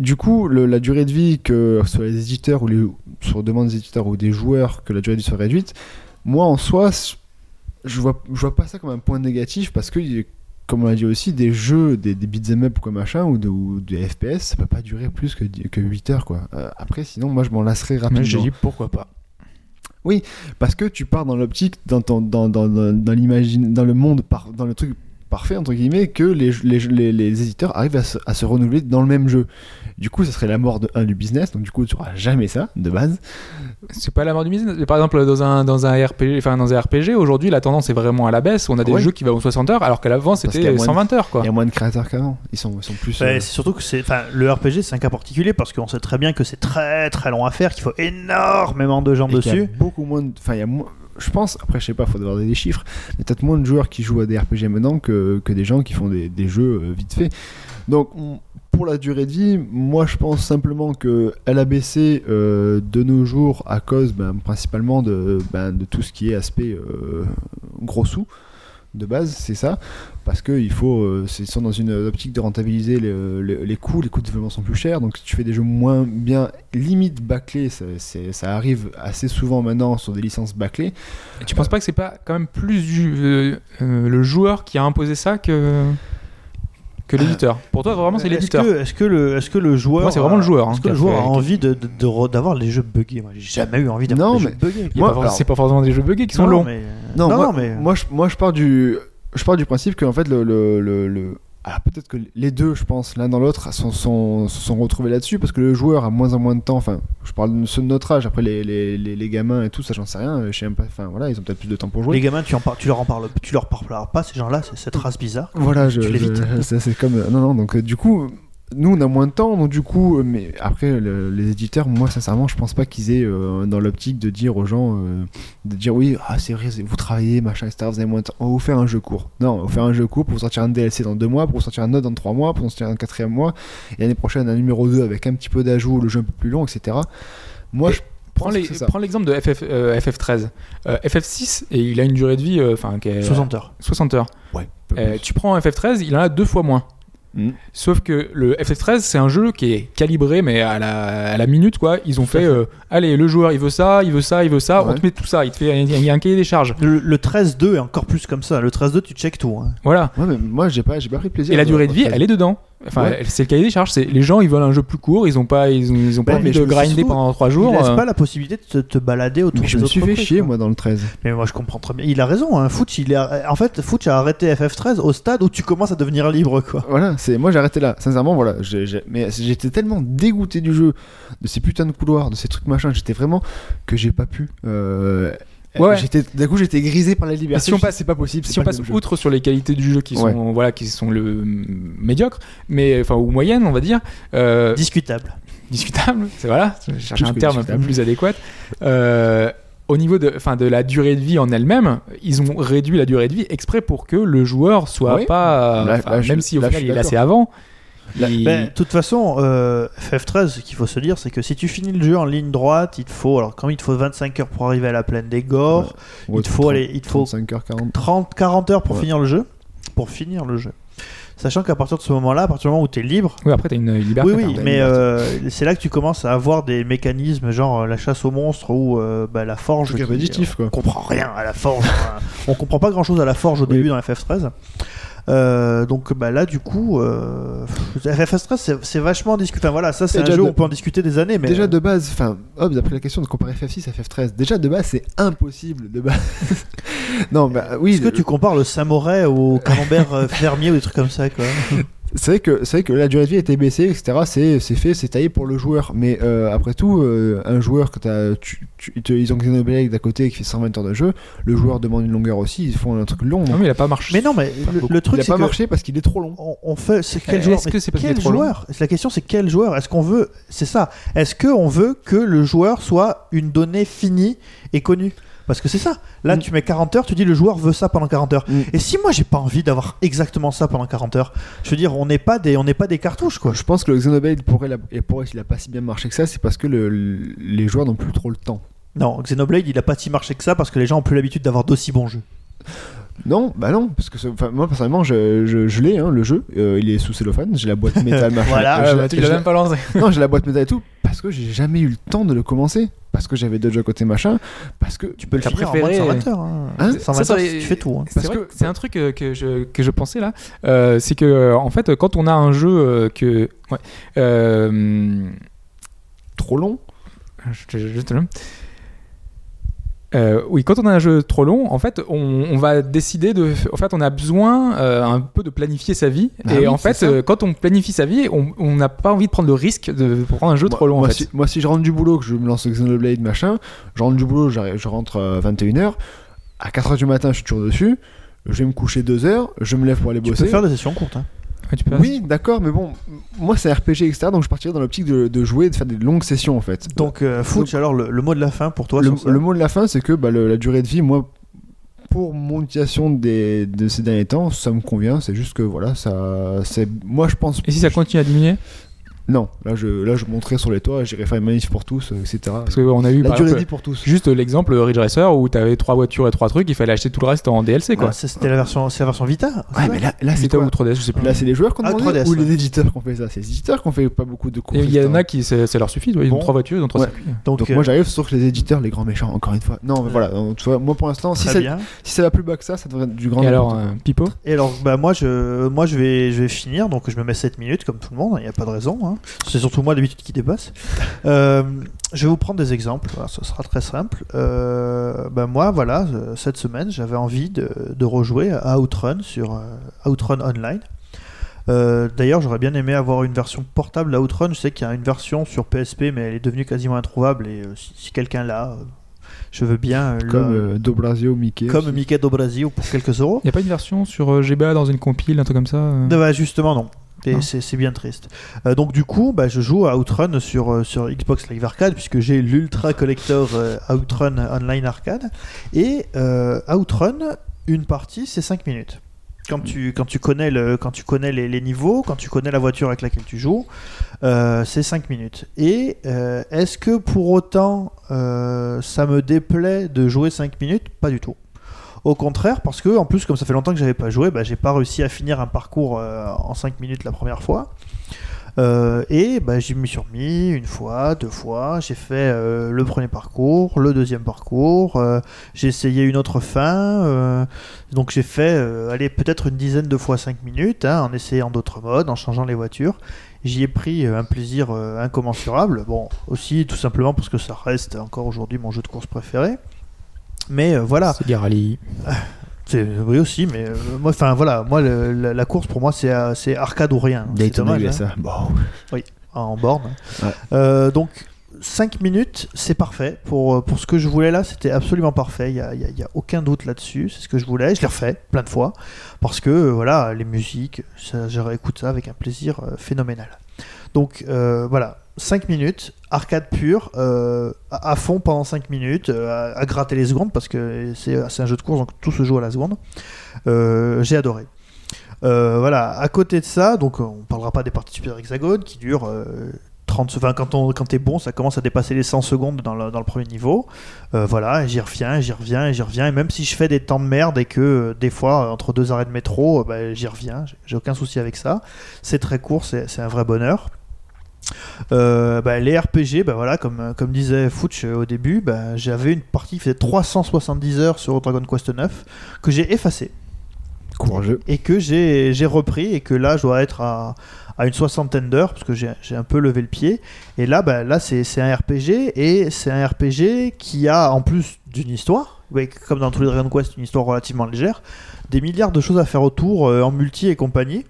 S3: Du coup, la durée de vie que soit les éditeurs ou les, sur demande des éditeurs ou des joueurs que la durée de vie soit réduite, moi en soi, je vois, je vois pas ça comme un point négatif parce que, comme on l'a dit aussi, des jeux, des, des beat'em up quoi machin ou, de, ou des FPS, ça peut pas durer plus que, que 8 heures quoi. Euh, après, sinon, moi je m'en lasserais rapidement.
S2: Mais j'ai dit pourquoi pas.
S3: Parce que tu pars dans l'optique, dans, ton- dans, dans, dans, dans le monde, par, dans le truc parfait, entre guillemets, que les, les, les, les éditeurs arrivent à se, à se renouveler dans le même jeu. Du coup, ça serait la mort de un du business, donc du coup, tu auras jamais ça, de base.
S2: C'est pas la mort du business. Par exemple, dans un, dans un RPG, enfin dans un RPG, aujourd'hui, la tendance est vraiment à la baisse. On a des
S3: Ouais.
S2: jeux qui vont aux 60 heures, alors qu'à l'avant,
S3: qu'il y a
S2: c'était
S3: de-
S2: 120 heures, quoi.
S3: Il y a moins de créateurs qu'avant. Ils sont, ils sont plus.
S1: Ouais,
S3: euh,
S1: c'est surtout que c'est, enfin, le RPG c'est un cas particulier parce qu'on sait très bien que c'est très très long à faire, qu'il faut énormément de gens
S3: et qu'il y a
S1: dessus.
S3: beaucoup moins de. Enfin, il y a moins. Je pense, après, je sais pas, faut devoir des chiffres, mais peut-être moins de joueurs qui jouent à des RPG maintenant que, que des gens qui font des, des jeux euh, vite fait. Donc, on- pour la durée de vie, moi je pense simplement que elle a baissé euh, de nos jours à cause ben, principalement de, ben, de tout ce qui est aspect euh, gros sous de base, c'est ça, parce faut, euh, sont dans une optique de rentabiliser les, coûts, les coûts de développement sont plus chers, donc si tu fais des jeux moins bien, limite bâclés, ça, arrive assez souvent maintenant sur des licences bâclées.
S2: Tu penses pas que c'est pas quand même plus euh, euh, le joueur qui a imposé ça que, que l'éditeur Pour toi, vraiment, c'est
S1: Est-ce
S2: l'éditeur.
S1: que, est-ce que le, est-ce que le joueur,
S2: Moi, c'est vraiment le joueur, hein,
S1: est-ce que
S2: qui
S1: le
S2: a
S1: joueur a envie de, de- de d'avoir les jeux buggés? Moi, j'ai jamais eu envie d'avoir
S3: Non,
S1: des
S3: mais-
S1: jeux buggés.
S3: Moi,
S2: pas
S3: alors-
S2: c'est pas forcément des jeux buggés qui sont
S1: Non,
S2: longs.
S1: mais-
S3: Non,
S1: non,
S3: moi,
S1: non, mais
S3: moi, je, moi je pars du je pars du principe qu'en fait le, le, le, le- alors peut-être que les deux je pense l'un dans l'autre sont, sont, se sont retrouvés là-dessus parce que le joueur a moins en moins de temps. Enfin je parle de ceux de notre âge. Après les, les, les, les gamins et tout ça j'en sais rien. Je sais même pas enfin voilà ils ont peut-être plus de temps pour jouer.
S1: Les gamins, tu, en par- tu leur en parles, tu leur parleras pas ces gens-là, c'est cette race bizarre.
S3: Voilà, je, [LAUGHS] c'est comme non non donc euh, du coup nous on a moins de temps donc du coup euh, mais après le- les éditeurs moi sincèrement je pense pas qu'ils aient euh, dans l'optique de dire aux gens euh, de dire oui ah c'est vrai vous travaillez machin etc vous avez moins de temps on va vous faire un jeu court non on va vous faire un jeu court pour vous sortir un DLC dans deux mois pour vous sortir un autre dans trois mois pour vous sortir un quatrième mois et l'année prochaine un numéro 2 avec un petit peu d'ajout le jeu un peu plus long etc moi je
S2: Prends
S3: pense
S2: les-
S3: que c'est ça.
S2: prends l'exemple de FF, euh, FF13. Euh, FF6, et il a une durée de vie, euh, enfin, qui est-
S1: 60 heures.
S2: 60 heures.
S3: ouais
S2: Euh, tu prends FF13, il en a deux fois moins.
S3: Mm.
S2: Sauf que le FF13, c'est un jeu qui est calibré, mais à la, à la minute, quoi. Ils ont fait, euh, allez, le joueur, il veut ça, il veut ça, il veut ça, on te met tout ça. Il te fait, il y a un cahier des charges.
S1: Le, le 13-2 est encore plus comme ça. Le 13-2, tu check tout. hein.
S2: Voilà.
S3: ouais mais moi j'ai pas j'ai pas pris plaisir
S2: Et la durée de vie, elle est dedans. Enfin,
S3: Ouais.
S2: c'est le cahier des charges. C'est les gens, ils veulent un jeu plus court. Ils ont pas, ils ont, ils ont pas envie
S1: je
S2: de
S1: me-
S2: grinder
S1: surtout,
S2: pendant trois
S1: Il
S2: jours.
S1: laisse
S2: euh.
S1: pas la possibilité de te, te balader autour
S3: mais je
S1: des
S3: me
S1: autres
S3: suis fait chier
S1: quoi.
S3: moi dans le 13
S1: Mais moi, je comprends très bien. Il a raison. Hein. Fouch, il est... En fait, Fouch a arrêté FF13 au stade où tu commences à devenir libre, quoi.
S3: Voilà, c'est moi j'ai arrêté là. Sincèrement, voilà, mais j'étais tellement dégoûté du jeu, de ces putains de couloirs, de ces trucs machin, j'étais vraiment que j'ai pas pu. Euh,
S2: Ouais.
S3: J'étais d'un coup j'étais grisé par la liberté.
S2: Mais si on passe-
S3: c'est pas possible.
S2: si on
S3: pas
S2: passe
S3: même
S2: outre sur les qualités du jeu qui sont,
S3: Ouais.
S2: voilà, qui sont le mm, médiocre, mais enfin ou moyenne, on va dire. euh,
S1: Discutable.
S2: discutable, c'est voilà, [LAUGHS] je cherche un terme un peu plus adéquat. Euh, au niveau de, enfin, de la durée de vie en elle-même, ils ont réduit la durée de vie exprès pour que le joueur soit pas,
S3: Là- là, je-
S2: même si au
S3: là,
S2: final il est assez avant. Il-
S1: Ben, de toute façon, euh, FF13, ce qu'il faut se dire, c'est que si tu finis le jeu en ligne droite, il te faut, alors comme il te faut 25 heures pour arriver à la plaine des Gores,
S3: Ouais,
S1: il te faut aller- il te faut
S3: 35h40.
S1: 30, 40 heures pour
S3: Ouais.
S1: finir le jeu. Pour finir le jeu. Sachant qu'à partir de ce moment-là, à partir du moment où tu es libre,
S2: Oui, après une liberté.
S1: oui, oui, mais euh, c'est là que tu commences à avoir des mécanismes genre euh, la chasse aux monstres ou euh, bah, la forge. Qui-
S3: répétitif, quoi.
S1: On comprend rien à la forge. hein. on comprend pas grand chose à la forge au
S3: Oui.
S1: début dans FF13. Euh, donc bah, là, du coup, euh, FF13, c'est- vachement discuté. Enfin, voilà, ça, c'est un jeu où on peut en discuter des années. Mais
S3: Déjà de base, enfin, hop, d'après la question de comparer FF6 à FF13, déjà de base c'est impossible de base. [LAUGHS] non, bah oui.
S1: Est-ce que tu compares le samouraï au camembert euh, fermier ou des trucs comme ça quoi? [LAUGHS]
S3: C'est vrai que c'est vrai que la durée de vie a été baissée, etc. C'est c'est fait, c'est taillé pour le joueur. Mais euh, après tout, euh, un joueur que t'as, tu, tu- ils ont Xenoblade d'à côté qui fait 120 heures de jeu. Le joueur demande une longueur aussi. Ils font un truc long.
S2: Non,
S3: donc
S2: mais il a pas marché.
S1: Mais non, mais le, le
S3: il
S1: truc,
S3: a
S1: c'est
S3: pas
S1: que
S3: marché parce qu'il est trop long.
S1: on, on fait. C'est quel
S2: Est-ce
S1: joueur
S2: que
S1: mais
S2: c'est parce qu'il
S1: quel
S2: est trop long
S1: joueur? La question, c'est quel joueur? Est-ce qu'on veut C'est ça. Est-ce qu'on veut que le joueur soit une donnée finie et connue? Parce que c'est ça. Là,
S3: Mm.
S1: tu mets 40 heures, tu dis le joueur veut ça pendant 40 heures.
S3: Mm.
S1: Et si moi j'ai pas envie d'avoir exactement ça pendant 40 heures, je veux dire, on n'est pas des, on n'est pas des cartouches quoi.
S3: Je pense que le Xenoblade pourrait, la- et pourrait s'il a pas si bien marché que ça, c'est parce que le- les joueurs n'ont plus trop le temps.
S1: Non, Xenoblade, il a pas si marché que ça parce que les gens ont plus l'habitude d'avoir d'aussi bons jeux.
S3: Non, bah non, parce que moi personnellement, je, je, je l'ai, hein, le jeu. Euh, il est sous cellophane, j'ai la boîte métal, [LAUGHS] machin.
S1: Voilà,
S3: Euh,
S2: Ah,
S3: je-
S2: bah, tu
S3: je-
S2: l'as même pas lancé. [LAUGHS]
S3: Non, j'ai la boîte métal et tout, parce que j'ai jamais eu le temps de le commencer. Parce que j'avais d'autres jeux à côté, machin. Parce que
S1: Tu peux le finir
S2: préféré-
S1: en moins de 120 heures. Hein.
S3: Hein
S1: 120
S2: Ça, ça,
S1: heures,
S2: les-
S1: tu fais tout. hein.
S2: C'est
S3: Parce
S2: vrai
S3: que-
S2: que c'est un truc euh, que je, que je pensais là, euh, c'est que en fait quand on a un jeu euh, que ouais, euh,
S3: trop long?
S2: je- je- juste là. Euh, oui, quand on a un jeu trop long, en fait, on, on va décider de. En fait, on a besoin euh, un peu de planifier sa vie.
S3: Ah
S2: et
S3: oui,
S2: en fait, euh, quand on planifie sa vie, on n'a pas envie de prendre le risque de prendre un jeu
S3: moi,
S2: trop long.
S3: moi,
S2: en fait.
S3: si, moi, si je rentre du boulot, que je me lance Xenoblade, machin, je rentre du boulot, je rentre à 21h. À 4h du matin, je suis toujours dessus. Je vais me coucher 2h, je me lève pour aller
S1: Tu
S3: bosser.
S1: peux faire des sessions courtes. hein.
S2: Ouais, tu peux-
S3: Oui, d'accord, mais bon, moi c'est RPG, etc. Donc je partirais dans l'optique de, de jouer et de faire des longues sessions en fait.
S1: Donc, euh, Fouch, alors le, le mot de la fin pour toi
S3: le,
S1: sur ça
S3: le mot de la fin, c'est que bah, le- la durée de vie, moi, pour mon utilisation des, de ces derniers temps, ça me convient. C'est juste que voilà, ça, c'est, moi je pense.
S2: Et si ça continue à diminuer?
S3: Non, là je, là je monterai sur les toits, j'irai faire une manif pour tous, euh, etc.
S2: Parce qu'on a eu
S3: la
S2: par exemple,
S3: pour tous.
S2: juste l'exemple Ridge Racer où t'avais trois voitures et trois trucs, il fallait acheter tout le reste en DLC quoi.
S1: Ça, C'était la version, c'est la version Vita.
S3: Ouais, mais là, là c'est
S2: Vita
S3: quoi
S2: ou 3DS, je sais plus.
S3: Là, c'est les joueurs qui ont
S1: Ah,
S3: demandé
S1: 3DS,
S3: ou
S1: ouais.
S3: les éditeurs qui ont fait ça? C'est les éditeurs qui ont fait pas beaucoup de courses.
S2: Et il y en a qui ça, leur suffit, ouais, ils ont
S1: Bon.
S2: trois voitures, ils ont trois
S3: Ouais.
S2: circuits.
S1: Donc,
S3: Donc
S1: euh,
S3: moi j'arrive sur les éditeurs, les grands méchants, encore une fois. Non, mais voilà, donc, tu vois, moi pour l'instant, si si ça va plus bas que ça, ça devrait être du grand
S2: Et alors, euh, Pipo?
S1: Et alors, bah, moi, je, moi je, vais, je vais finir, donc je me mets 7 minutes comme tout le monde, il n'y a pas de raison. Hein. C'est surtout moi d'habitude qui dépasse. [LAUGHS] Euh, je vais vous prendre des exemples, voilà, ce sera très simple. Euh, bah, moi, voilà, euh, cette semaine, j'avais envie de, de rejouer à Outrun sur euh, Outrun Online. Euh, D'ailleurs, j'aurais bien aimé avoir une version portable à Outrun. Je sais qu'il y a une version sur PSP, mais elle est devenue quasiment introuvable. Et euh, si, si quelqu'un l'a, euh, je veux bien. euh.
S3: Comme
S1: le-
S3: euh, Dobrasio, Mickey.
S1: comme
S3: aussi.
S1: Mickey do Brasil pour quelques euros.
S2: Il n'y a pas une version sur euh, GBA dans une compile, un truc comme ça euh
S1: Bah, justement non. Et
S2: Non.
S1: c'est bien triste. Euh, donc du coup, bah, je joue à Outrun sur, euh, sur Xbox Live Arcade puisque j'ai l'Ultra Collector euh, Outrun Online Arcade. Et Outrun, une partie, c'est 5 minutes. Quand tu, quand tu connais, le, quand tu connais les, les niveaux, quand tu connais la voiture avec laquelle tu joues, c'est 5 minutes. Et est-ce que pour autant ça me déplaît de jouer 5 minutes? Pas du tout. Au contraire, parce que en plus, comme ça fait longtemps que j'avais pas joué, bah, j'ai pas réussi à finir un parcours euh, en 5 minutes la première fois. Euh, et bah, j'y me suis une fois, deux fois. J'ai fait euh, le premier parcours, le deuxième parcours. j'ai essayé une autre fin. donc j'ai fait, allez, peut-être une dizaine de fois 5 minutes, hein, en essayant d'autres modes, en changeant les voitures. J'y ai pris un plaisir incommensurable. Bon, aussi tout simplement parce que ça reste encore aujourd'hui mon jeu de course préféré. Mais euh, voilà,
S2: C'est Rally.
S1: c'est oui aussi, mais euh, moi, enfin voilà, moi le- la, la course pour moi c'est euh, c'est arcade ou rien.
S3: Daytona
S1: dommage, hein,
S3: USA. Bon.
S1: en borne.
S3: Ouais.
S1: Euh, donc 5 minutes, c'est parfait pour, pour ce que je voulais là, c'était absolument parfait. Il y a, il y a- y a aucun doute là-dessus. C'est ce que je voulais. Je l'ai refait plein de fois parce que voilà, les musiques, ça, je réécoute ça avec un plaisir phénoménal. Donc euh, voilà, 5 minutes, arcade pure, euh, à, fond pendant 5 minutes, euh, à, gratter les secondes parce que c'est un jeu de course donc tout se joue à la seconde. Euh, J'ai adoré. Voilà, à côté de ça, donc on parlera pas des parties Super Hexagone qui durent euh, 30 se- enfin, quand, quand t'es bon, ça commence à dépasser les 100 secondes dans le, premier niveau. Voilà, j'y reviens, j'y reviens, j'y reviens. Et même si je fais des temps de merde et que des fois, entre deux arrêts de métro, bah, j'y reviens, j'ai- aucun souci avec ça. C'est très court, c'est un vrai bonheur. Euh, bah, les RPG, bah, voilà, comme, comme disait Fouch euh, au début, bah, j'avais une partie qui faisait 370 heures sur Dragon Quest 9 que j'ai effacée.
S3: Courageux.
S1: et que j'ai repris et que là je dois être à, à une soixantaine d'heures parce que j'ai un peu levé le pied. Et là bah, là c'est un RPG et c'est un RPG qui a en plus d'une histoire comme dans tous les Dragon Quest une histoire relativement légère des milliards de choses à faire autour euh, en multi et compagnie.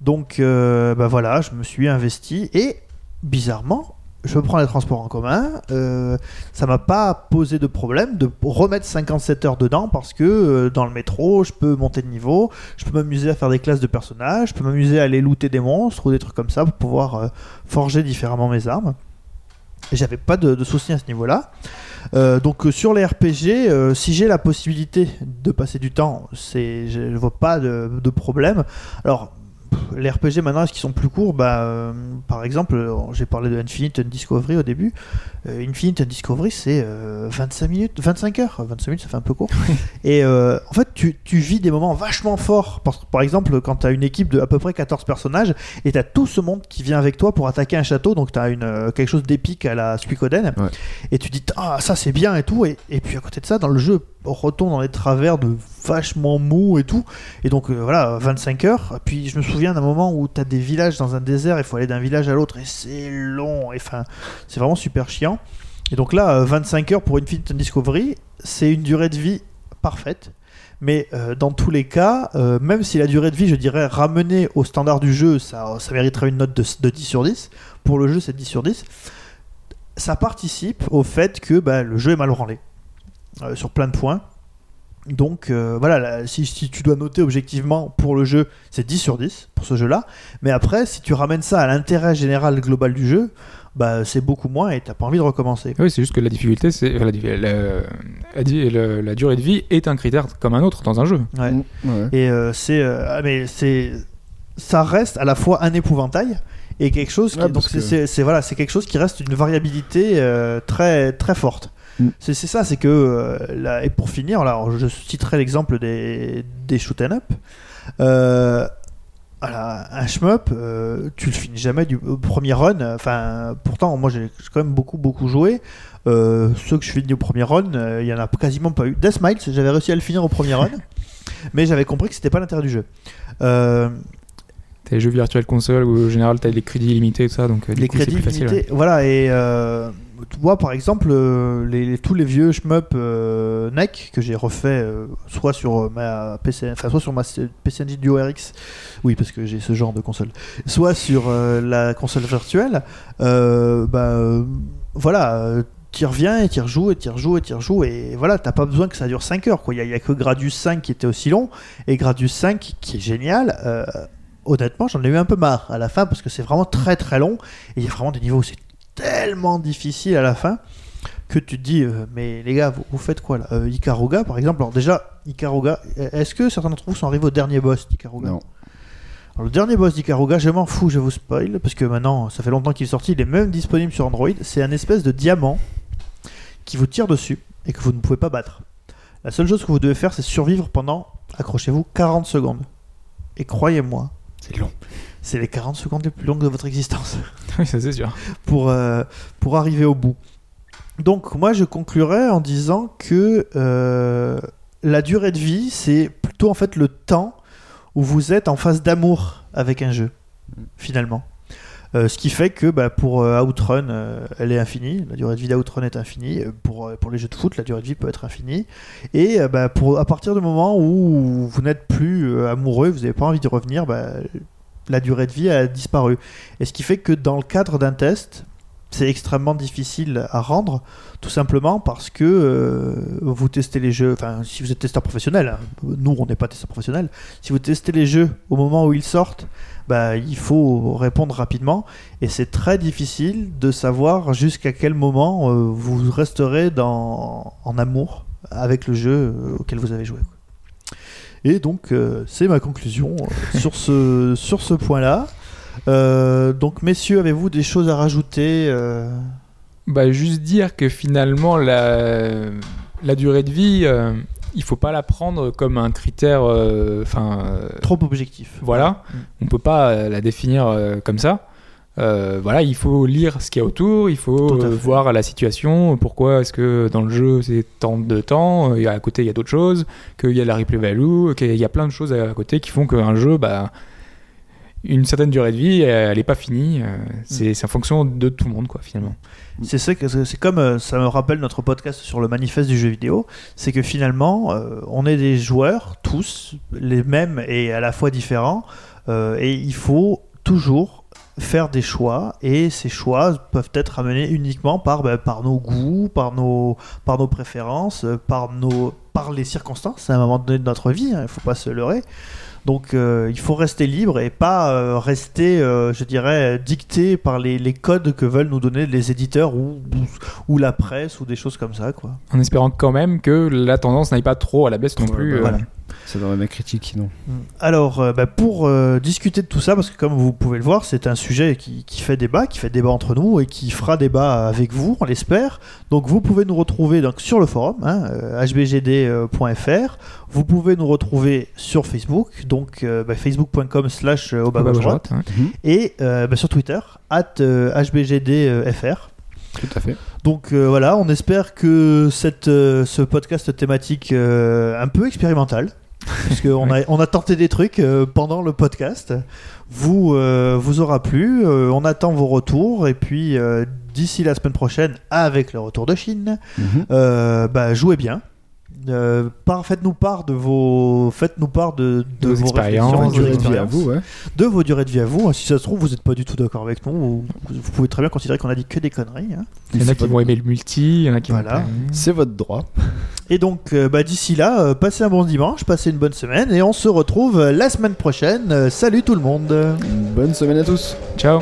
S1: Donc euh, bah voilà je me suis investi et bizarrement je prends les transports en commun, euh, ça m'a pas posé de problème de remettre 57 heures dedans parce que euh, dans le métro, je peux monter de niveau, je peux m'amuser à faire des classes de personnages, je peux m'amuser à aller looter des monstres ou des trucs comme ça pour pouvoir euh, forger différemment mes armes. J'avais pas de, de soucis à ce niveau-là. Donc sur les RPG, si j'ai la possibilité de passer du temps, je ne vois pas de, de problème. Alors les RPG maintenant, est-ce qu'ils sont plus courts bah, euh, Par exemple, euh, j'ai parlé de Infinite Discovery au début. Euh, Infinite Discovery, c'est euh, 25 minutes, 25 heures. 25 minutes, ça fait un peu court. [LAUGHS] Et euh, en fait, tu, tu vis des moments vachement forts. Par, par exemple, quand tu as une équipe de à peu près 14 personnages et tu as tout ce monde qui vient avec toi pour attaquer un château, donc tu as une, euh, quelque chose d'épique à la Suikoden.
S3: Ouais.
S1: Et tu dis, ah, ça c'est bien et tout. Et, et puis à côté de ça, dans le jeu, retombe dans les travers de vachement mou et tout. Et donc euh, voilà, 25 heures. Puis je me souviens d'un moment où tu as des villages dans un désert, il faut aller d'un village à l'autre et c'est long. Et enfin, c'est vraiment super chiant. Et donc là, euh, 25 heures pour Infinite Discovery, c'est une durée de vie parfaite. Mais euh, dans tous les cas, euh, même si la durée de vie, je dirais, ramenée au standard du jeu, ça, mériterait une note de, de 10 sur 10. Pour le jeu, c'est 10 sur 10. Ça participe au fait que bah, le jeu est mal branlé euh, sur plein de points. Donc euh, voilà, là, si, si tu dois noter objectivement pour le jeu, c'est 10 sur 10 pour ce jeu-là. Mais après, si tu ramènes ça à l'intérêt général global du jeu, bah, c'est beaucoup moins et t'as pas envie de recommencer.
S2: Oui, c'est juste que la difficulté, c'est la, durée de vie est un critère comme un autre dans un jeu.
S1: Ouais.
S3: Mm, ouais.
S1: Et euh, c'est, euh, ah, mais c'est, ça reste à la fois un épouvantail et quelque chose. Qui,
S3: Ouais,
S1: donc
S3: parce
S1: c'est,
S3: que-
S1: voilà, c'est quelque chose qui reste une variabilité euh, très très forte.
S3: Mm.
S1: C'est, ça, c'est que euh, là, et pour finir, alors je citerai l'exemple des des shoot 'em up. Euh, voilà, un shmup, euh, tu le finis jamais du au premier run. Enfin, pourtant, moi j'ai quand même beaucoup beaucoup joué. Euh, ceux que je finis au premier run, euh, il y en a quasiment pas eu. Death Miles, j'avais réussi à le finir au premier run, [LAUGHS] mais j'avais compris que c'était pas l'intérêt du jeu. Euh,
S2: T'as les jeux virtuels console où en général t'as des crédits illimités et tout ça, donc euh, du
S1: les
S2: coup c'est
S1: crédits
S2: plus facile.
S1: limités, voilà. Et euh, tu vois, par exemple, euh, tous les vieux shmup euh, NEC que j'ai refait, euh, soit sur ma PC, enfin soit sur ma PC Engine Duo RX, oui, parce que j'ai ce genre de console, soit sur euh, la console virtuelle, euh, bah euh, voilà. euh, T'y reviens et t'y rejoues et t'y rejoues et t'y rejoues et voilà, t'as pas besoin que ça dure 5 heures quoi. Il y, a- que Gradius 5 qui était aussi long et Gradius 5 qui est génial. euh, honnêtement, j'en ai eu un peu marre à la fin parce que c'est vraiment très très long et il y a vraiment des niveaux où c'est tellement difficile à la fin que tu te dis euh, mais les gars vous, vous faites quoi là? Euh, Ikaruga par exemple. Alors déjà Ikaruga est-ce que certains d'entre vous sont arrivés au dernier boss d'Ikaruga?
S3: Non.
S1: alors, le dernier boss d'Ikaruga je m'en fous je vous spoil parce que maintenant ça fait longtemps qu'il est sorti il est même disponible sur Android. C'est un espèce de diamant qui vous tire dessus et que vous ne pouvez pas battre. La seule chose que vous devez faire c'est survivre pendant accrochez-vous 40 secondes. Et croyez-moi
S2: C'est long.
S1: C'est les 40 secondes les plus longues de votre existence [LAUGHS]
S2: oui, ça c'est sûr.
S1: pour, euh, pour arriver au bout. Donc moi je conclurai en disant que euh, la durée de vie c'est plutôt en fait le temps où vous êtes en phase d'amour avec un jeu finalement. Euh, ce qui fait que bah, pour Outrun, euh, elle est infinie. La durée de vie d'Outrun est infinie. Pour, pour les jeux de foot, la durée de vie peut être infinie. Et euh, bah, pour, à partir du moment où vous n'êtes plus amoureux, vous n'avez pas envie de revenir, bah, la durée de vie a disparu. Et ce qui fait que dans le cadre d'un test, c'est extrêmement difficile à rendre, tout simplement parce que euh, vous testez les jeux, enfin si vous êtes testeur professionnel, hein, nous on n'est pas testeur professionnel, si vous testez les jeux au moment où ils sortent, bah, il faut répondre rapidement et c'est très difficile de savoir jusqu'à quel moment euh, vous resterez dans, en amour avec le jeu euh, auquel vous avez joué. Et donc euh, c'est ma conclusion euh, [LAUGHS] sur ce, sur ce point-là. Euh, donc messieurs, avez-vous des choses à rajouter euh,
S2: Bah, juste dire que finalement, la, la durée de vie, il faut pas la prendre comme un critère. Enfin,
S1: trop objectif
S2: voilà,
S1: Mm.
S2: on peut pas la définir comme ça. Euh, voilà, il faut lire ce qu'il y a autour, il faut euh, voir la situation, pourquoi est-ce que dans le jeu c'est tant de temps, euh, et à côté il y a d'autres choses, qu'il y a la replay value, qu'il y a plein de choses à côté qui font qu'un jeu, bah, une certaine durée de vie, elle n'est pas finie. euh, c'est en fonction de tout le monde, quoi, finalement.
S1: C'est c'est comme ça me rappelle notre podcast sur le manifeste du jeu vidéo, c'est que finalement on est des joueurs tous les mêmes et à la fois différents et il faut toujours faire des choix et ces choix peuvent être amenés uniquement par bah, par nos goûts, par nos par nos préférences, par nos par les circonstances à un moment donné de notre vie, hein, il faut pas se leurrer. Donc euh, il faut rester libre et pas euh, rester, euh, je dirais, dicté par les, les codes que veulent nous donner les éditeurs ou, ou, ou la presse ou des choses comme ça. Quoi.
S2: En espérant quand même que la tendance n'aille pas trop à la baisse non plus.
S3: bah,
S2: euh,
S1: voilà.
S3: Ça devrait ma critique sinon.
S1: Alors, euh, bah, pour euh, discuter de tout ça, parce que comme vous pouvez le voir, c'est un sujet qui, qui fait débat, qui fait débat entre nous et qui fera débat avec vous, on l'espère. Donc, vous pouvez nous retrouver donc, sur le forum, hein, euh, hbgd.fr. Vous pouvez nous retrouver sur Facebook, donc euh, bah, facebook.com slash
S2: droite, hein.
S1: et euh, bah, sur Twitter, at hbgdfr.
S3: Tout à fait.
S1: Donc euh, voilà, on espère que cette, euh, ce podcast thématique euh, un peu expérimental, parce qu'on a, on a tenté des trucs euh, pendant le podcast, vous, euh, vous aura plu. Euh, on attend vos retours et puis d'ici la semaine prochaine, avec le retour de Chine,
S3: Mhm.
S1: bah, jouez bien. Euh, par- faites-nous part de vos, faites-nous part de, de
S2: De vos expériences,
S1: réflexions,
S2: de
S1: de vos
S2: durée de vie
S3: à
S1: expériences
S3: vous, ouais.
S1: de vos durées de vie à vous. Si ça se trouve, vous n'êtes pas du tout d'accord avec nous. Vous, vous pouvez très bien considérer qu'on a dit que des conneries. hein.
S2: Il y en a qui vont aimer le multi, il y en a qui
S1: Voilà.
S2: vont.
S3: C'est votre droit. [LAUGHS]
S1: Et donc, euh, bah, d'ici là, euh, passez un bon dimanche, passez une bonne semaine, et on se retrouve euh, la semaine prochaine. Euh, salut tout le monde
S3: Bonne semaine à tous.
S2: Ciao.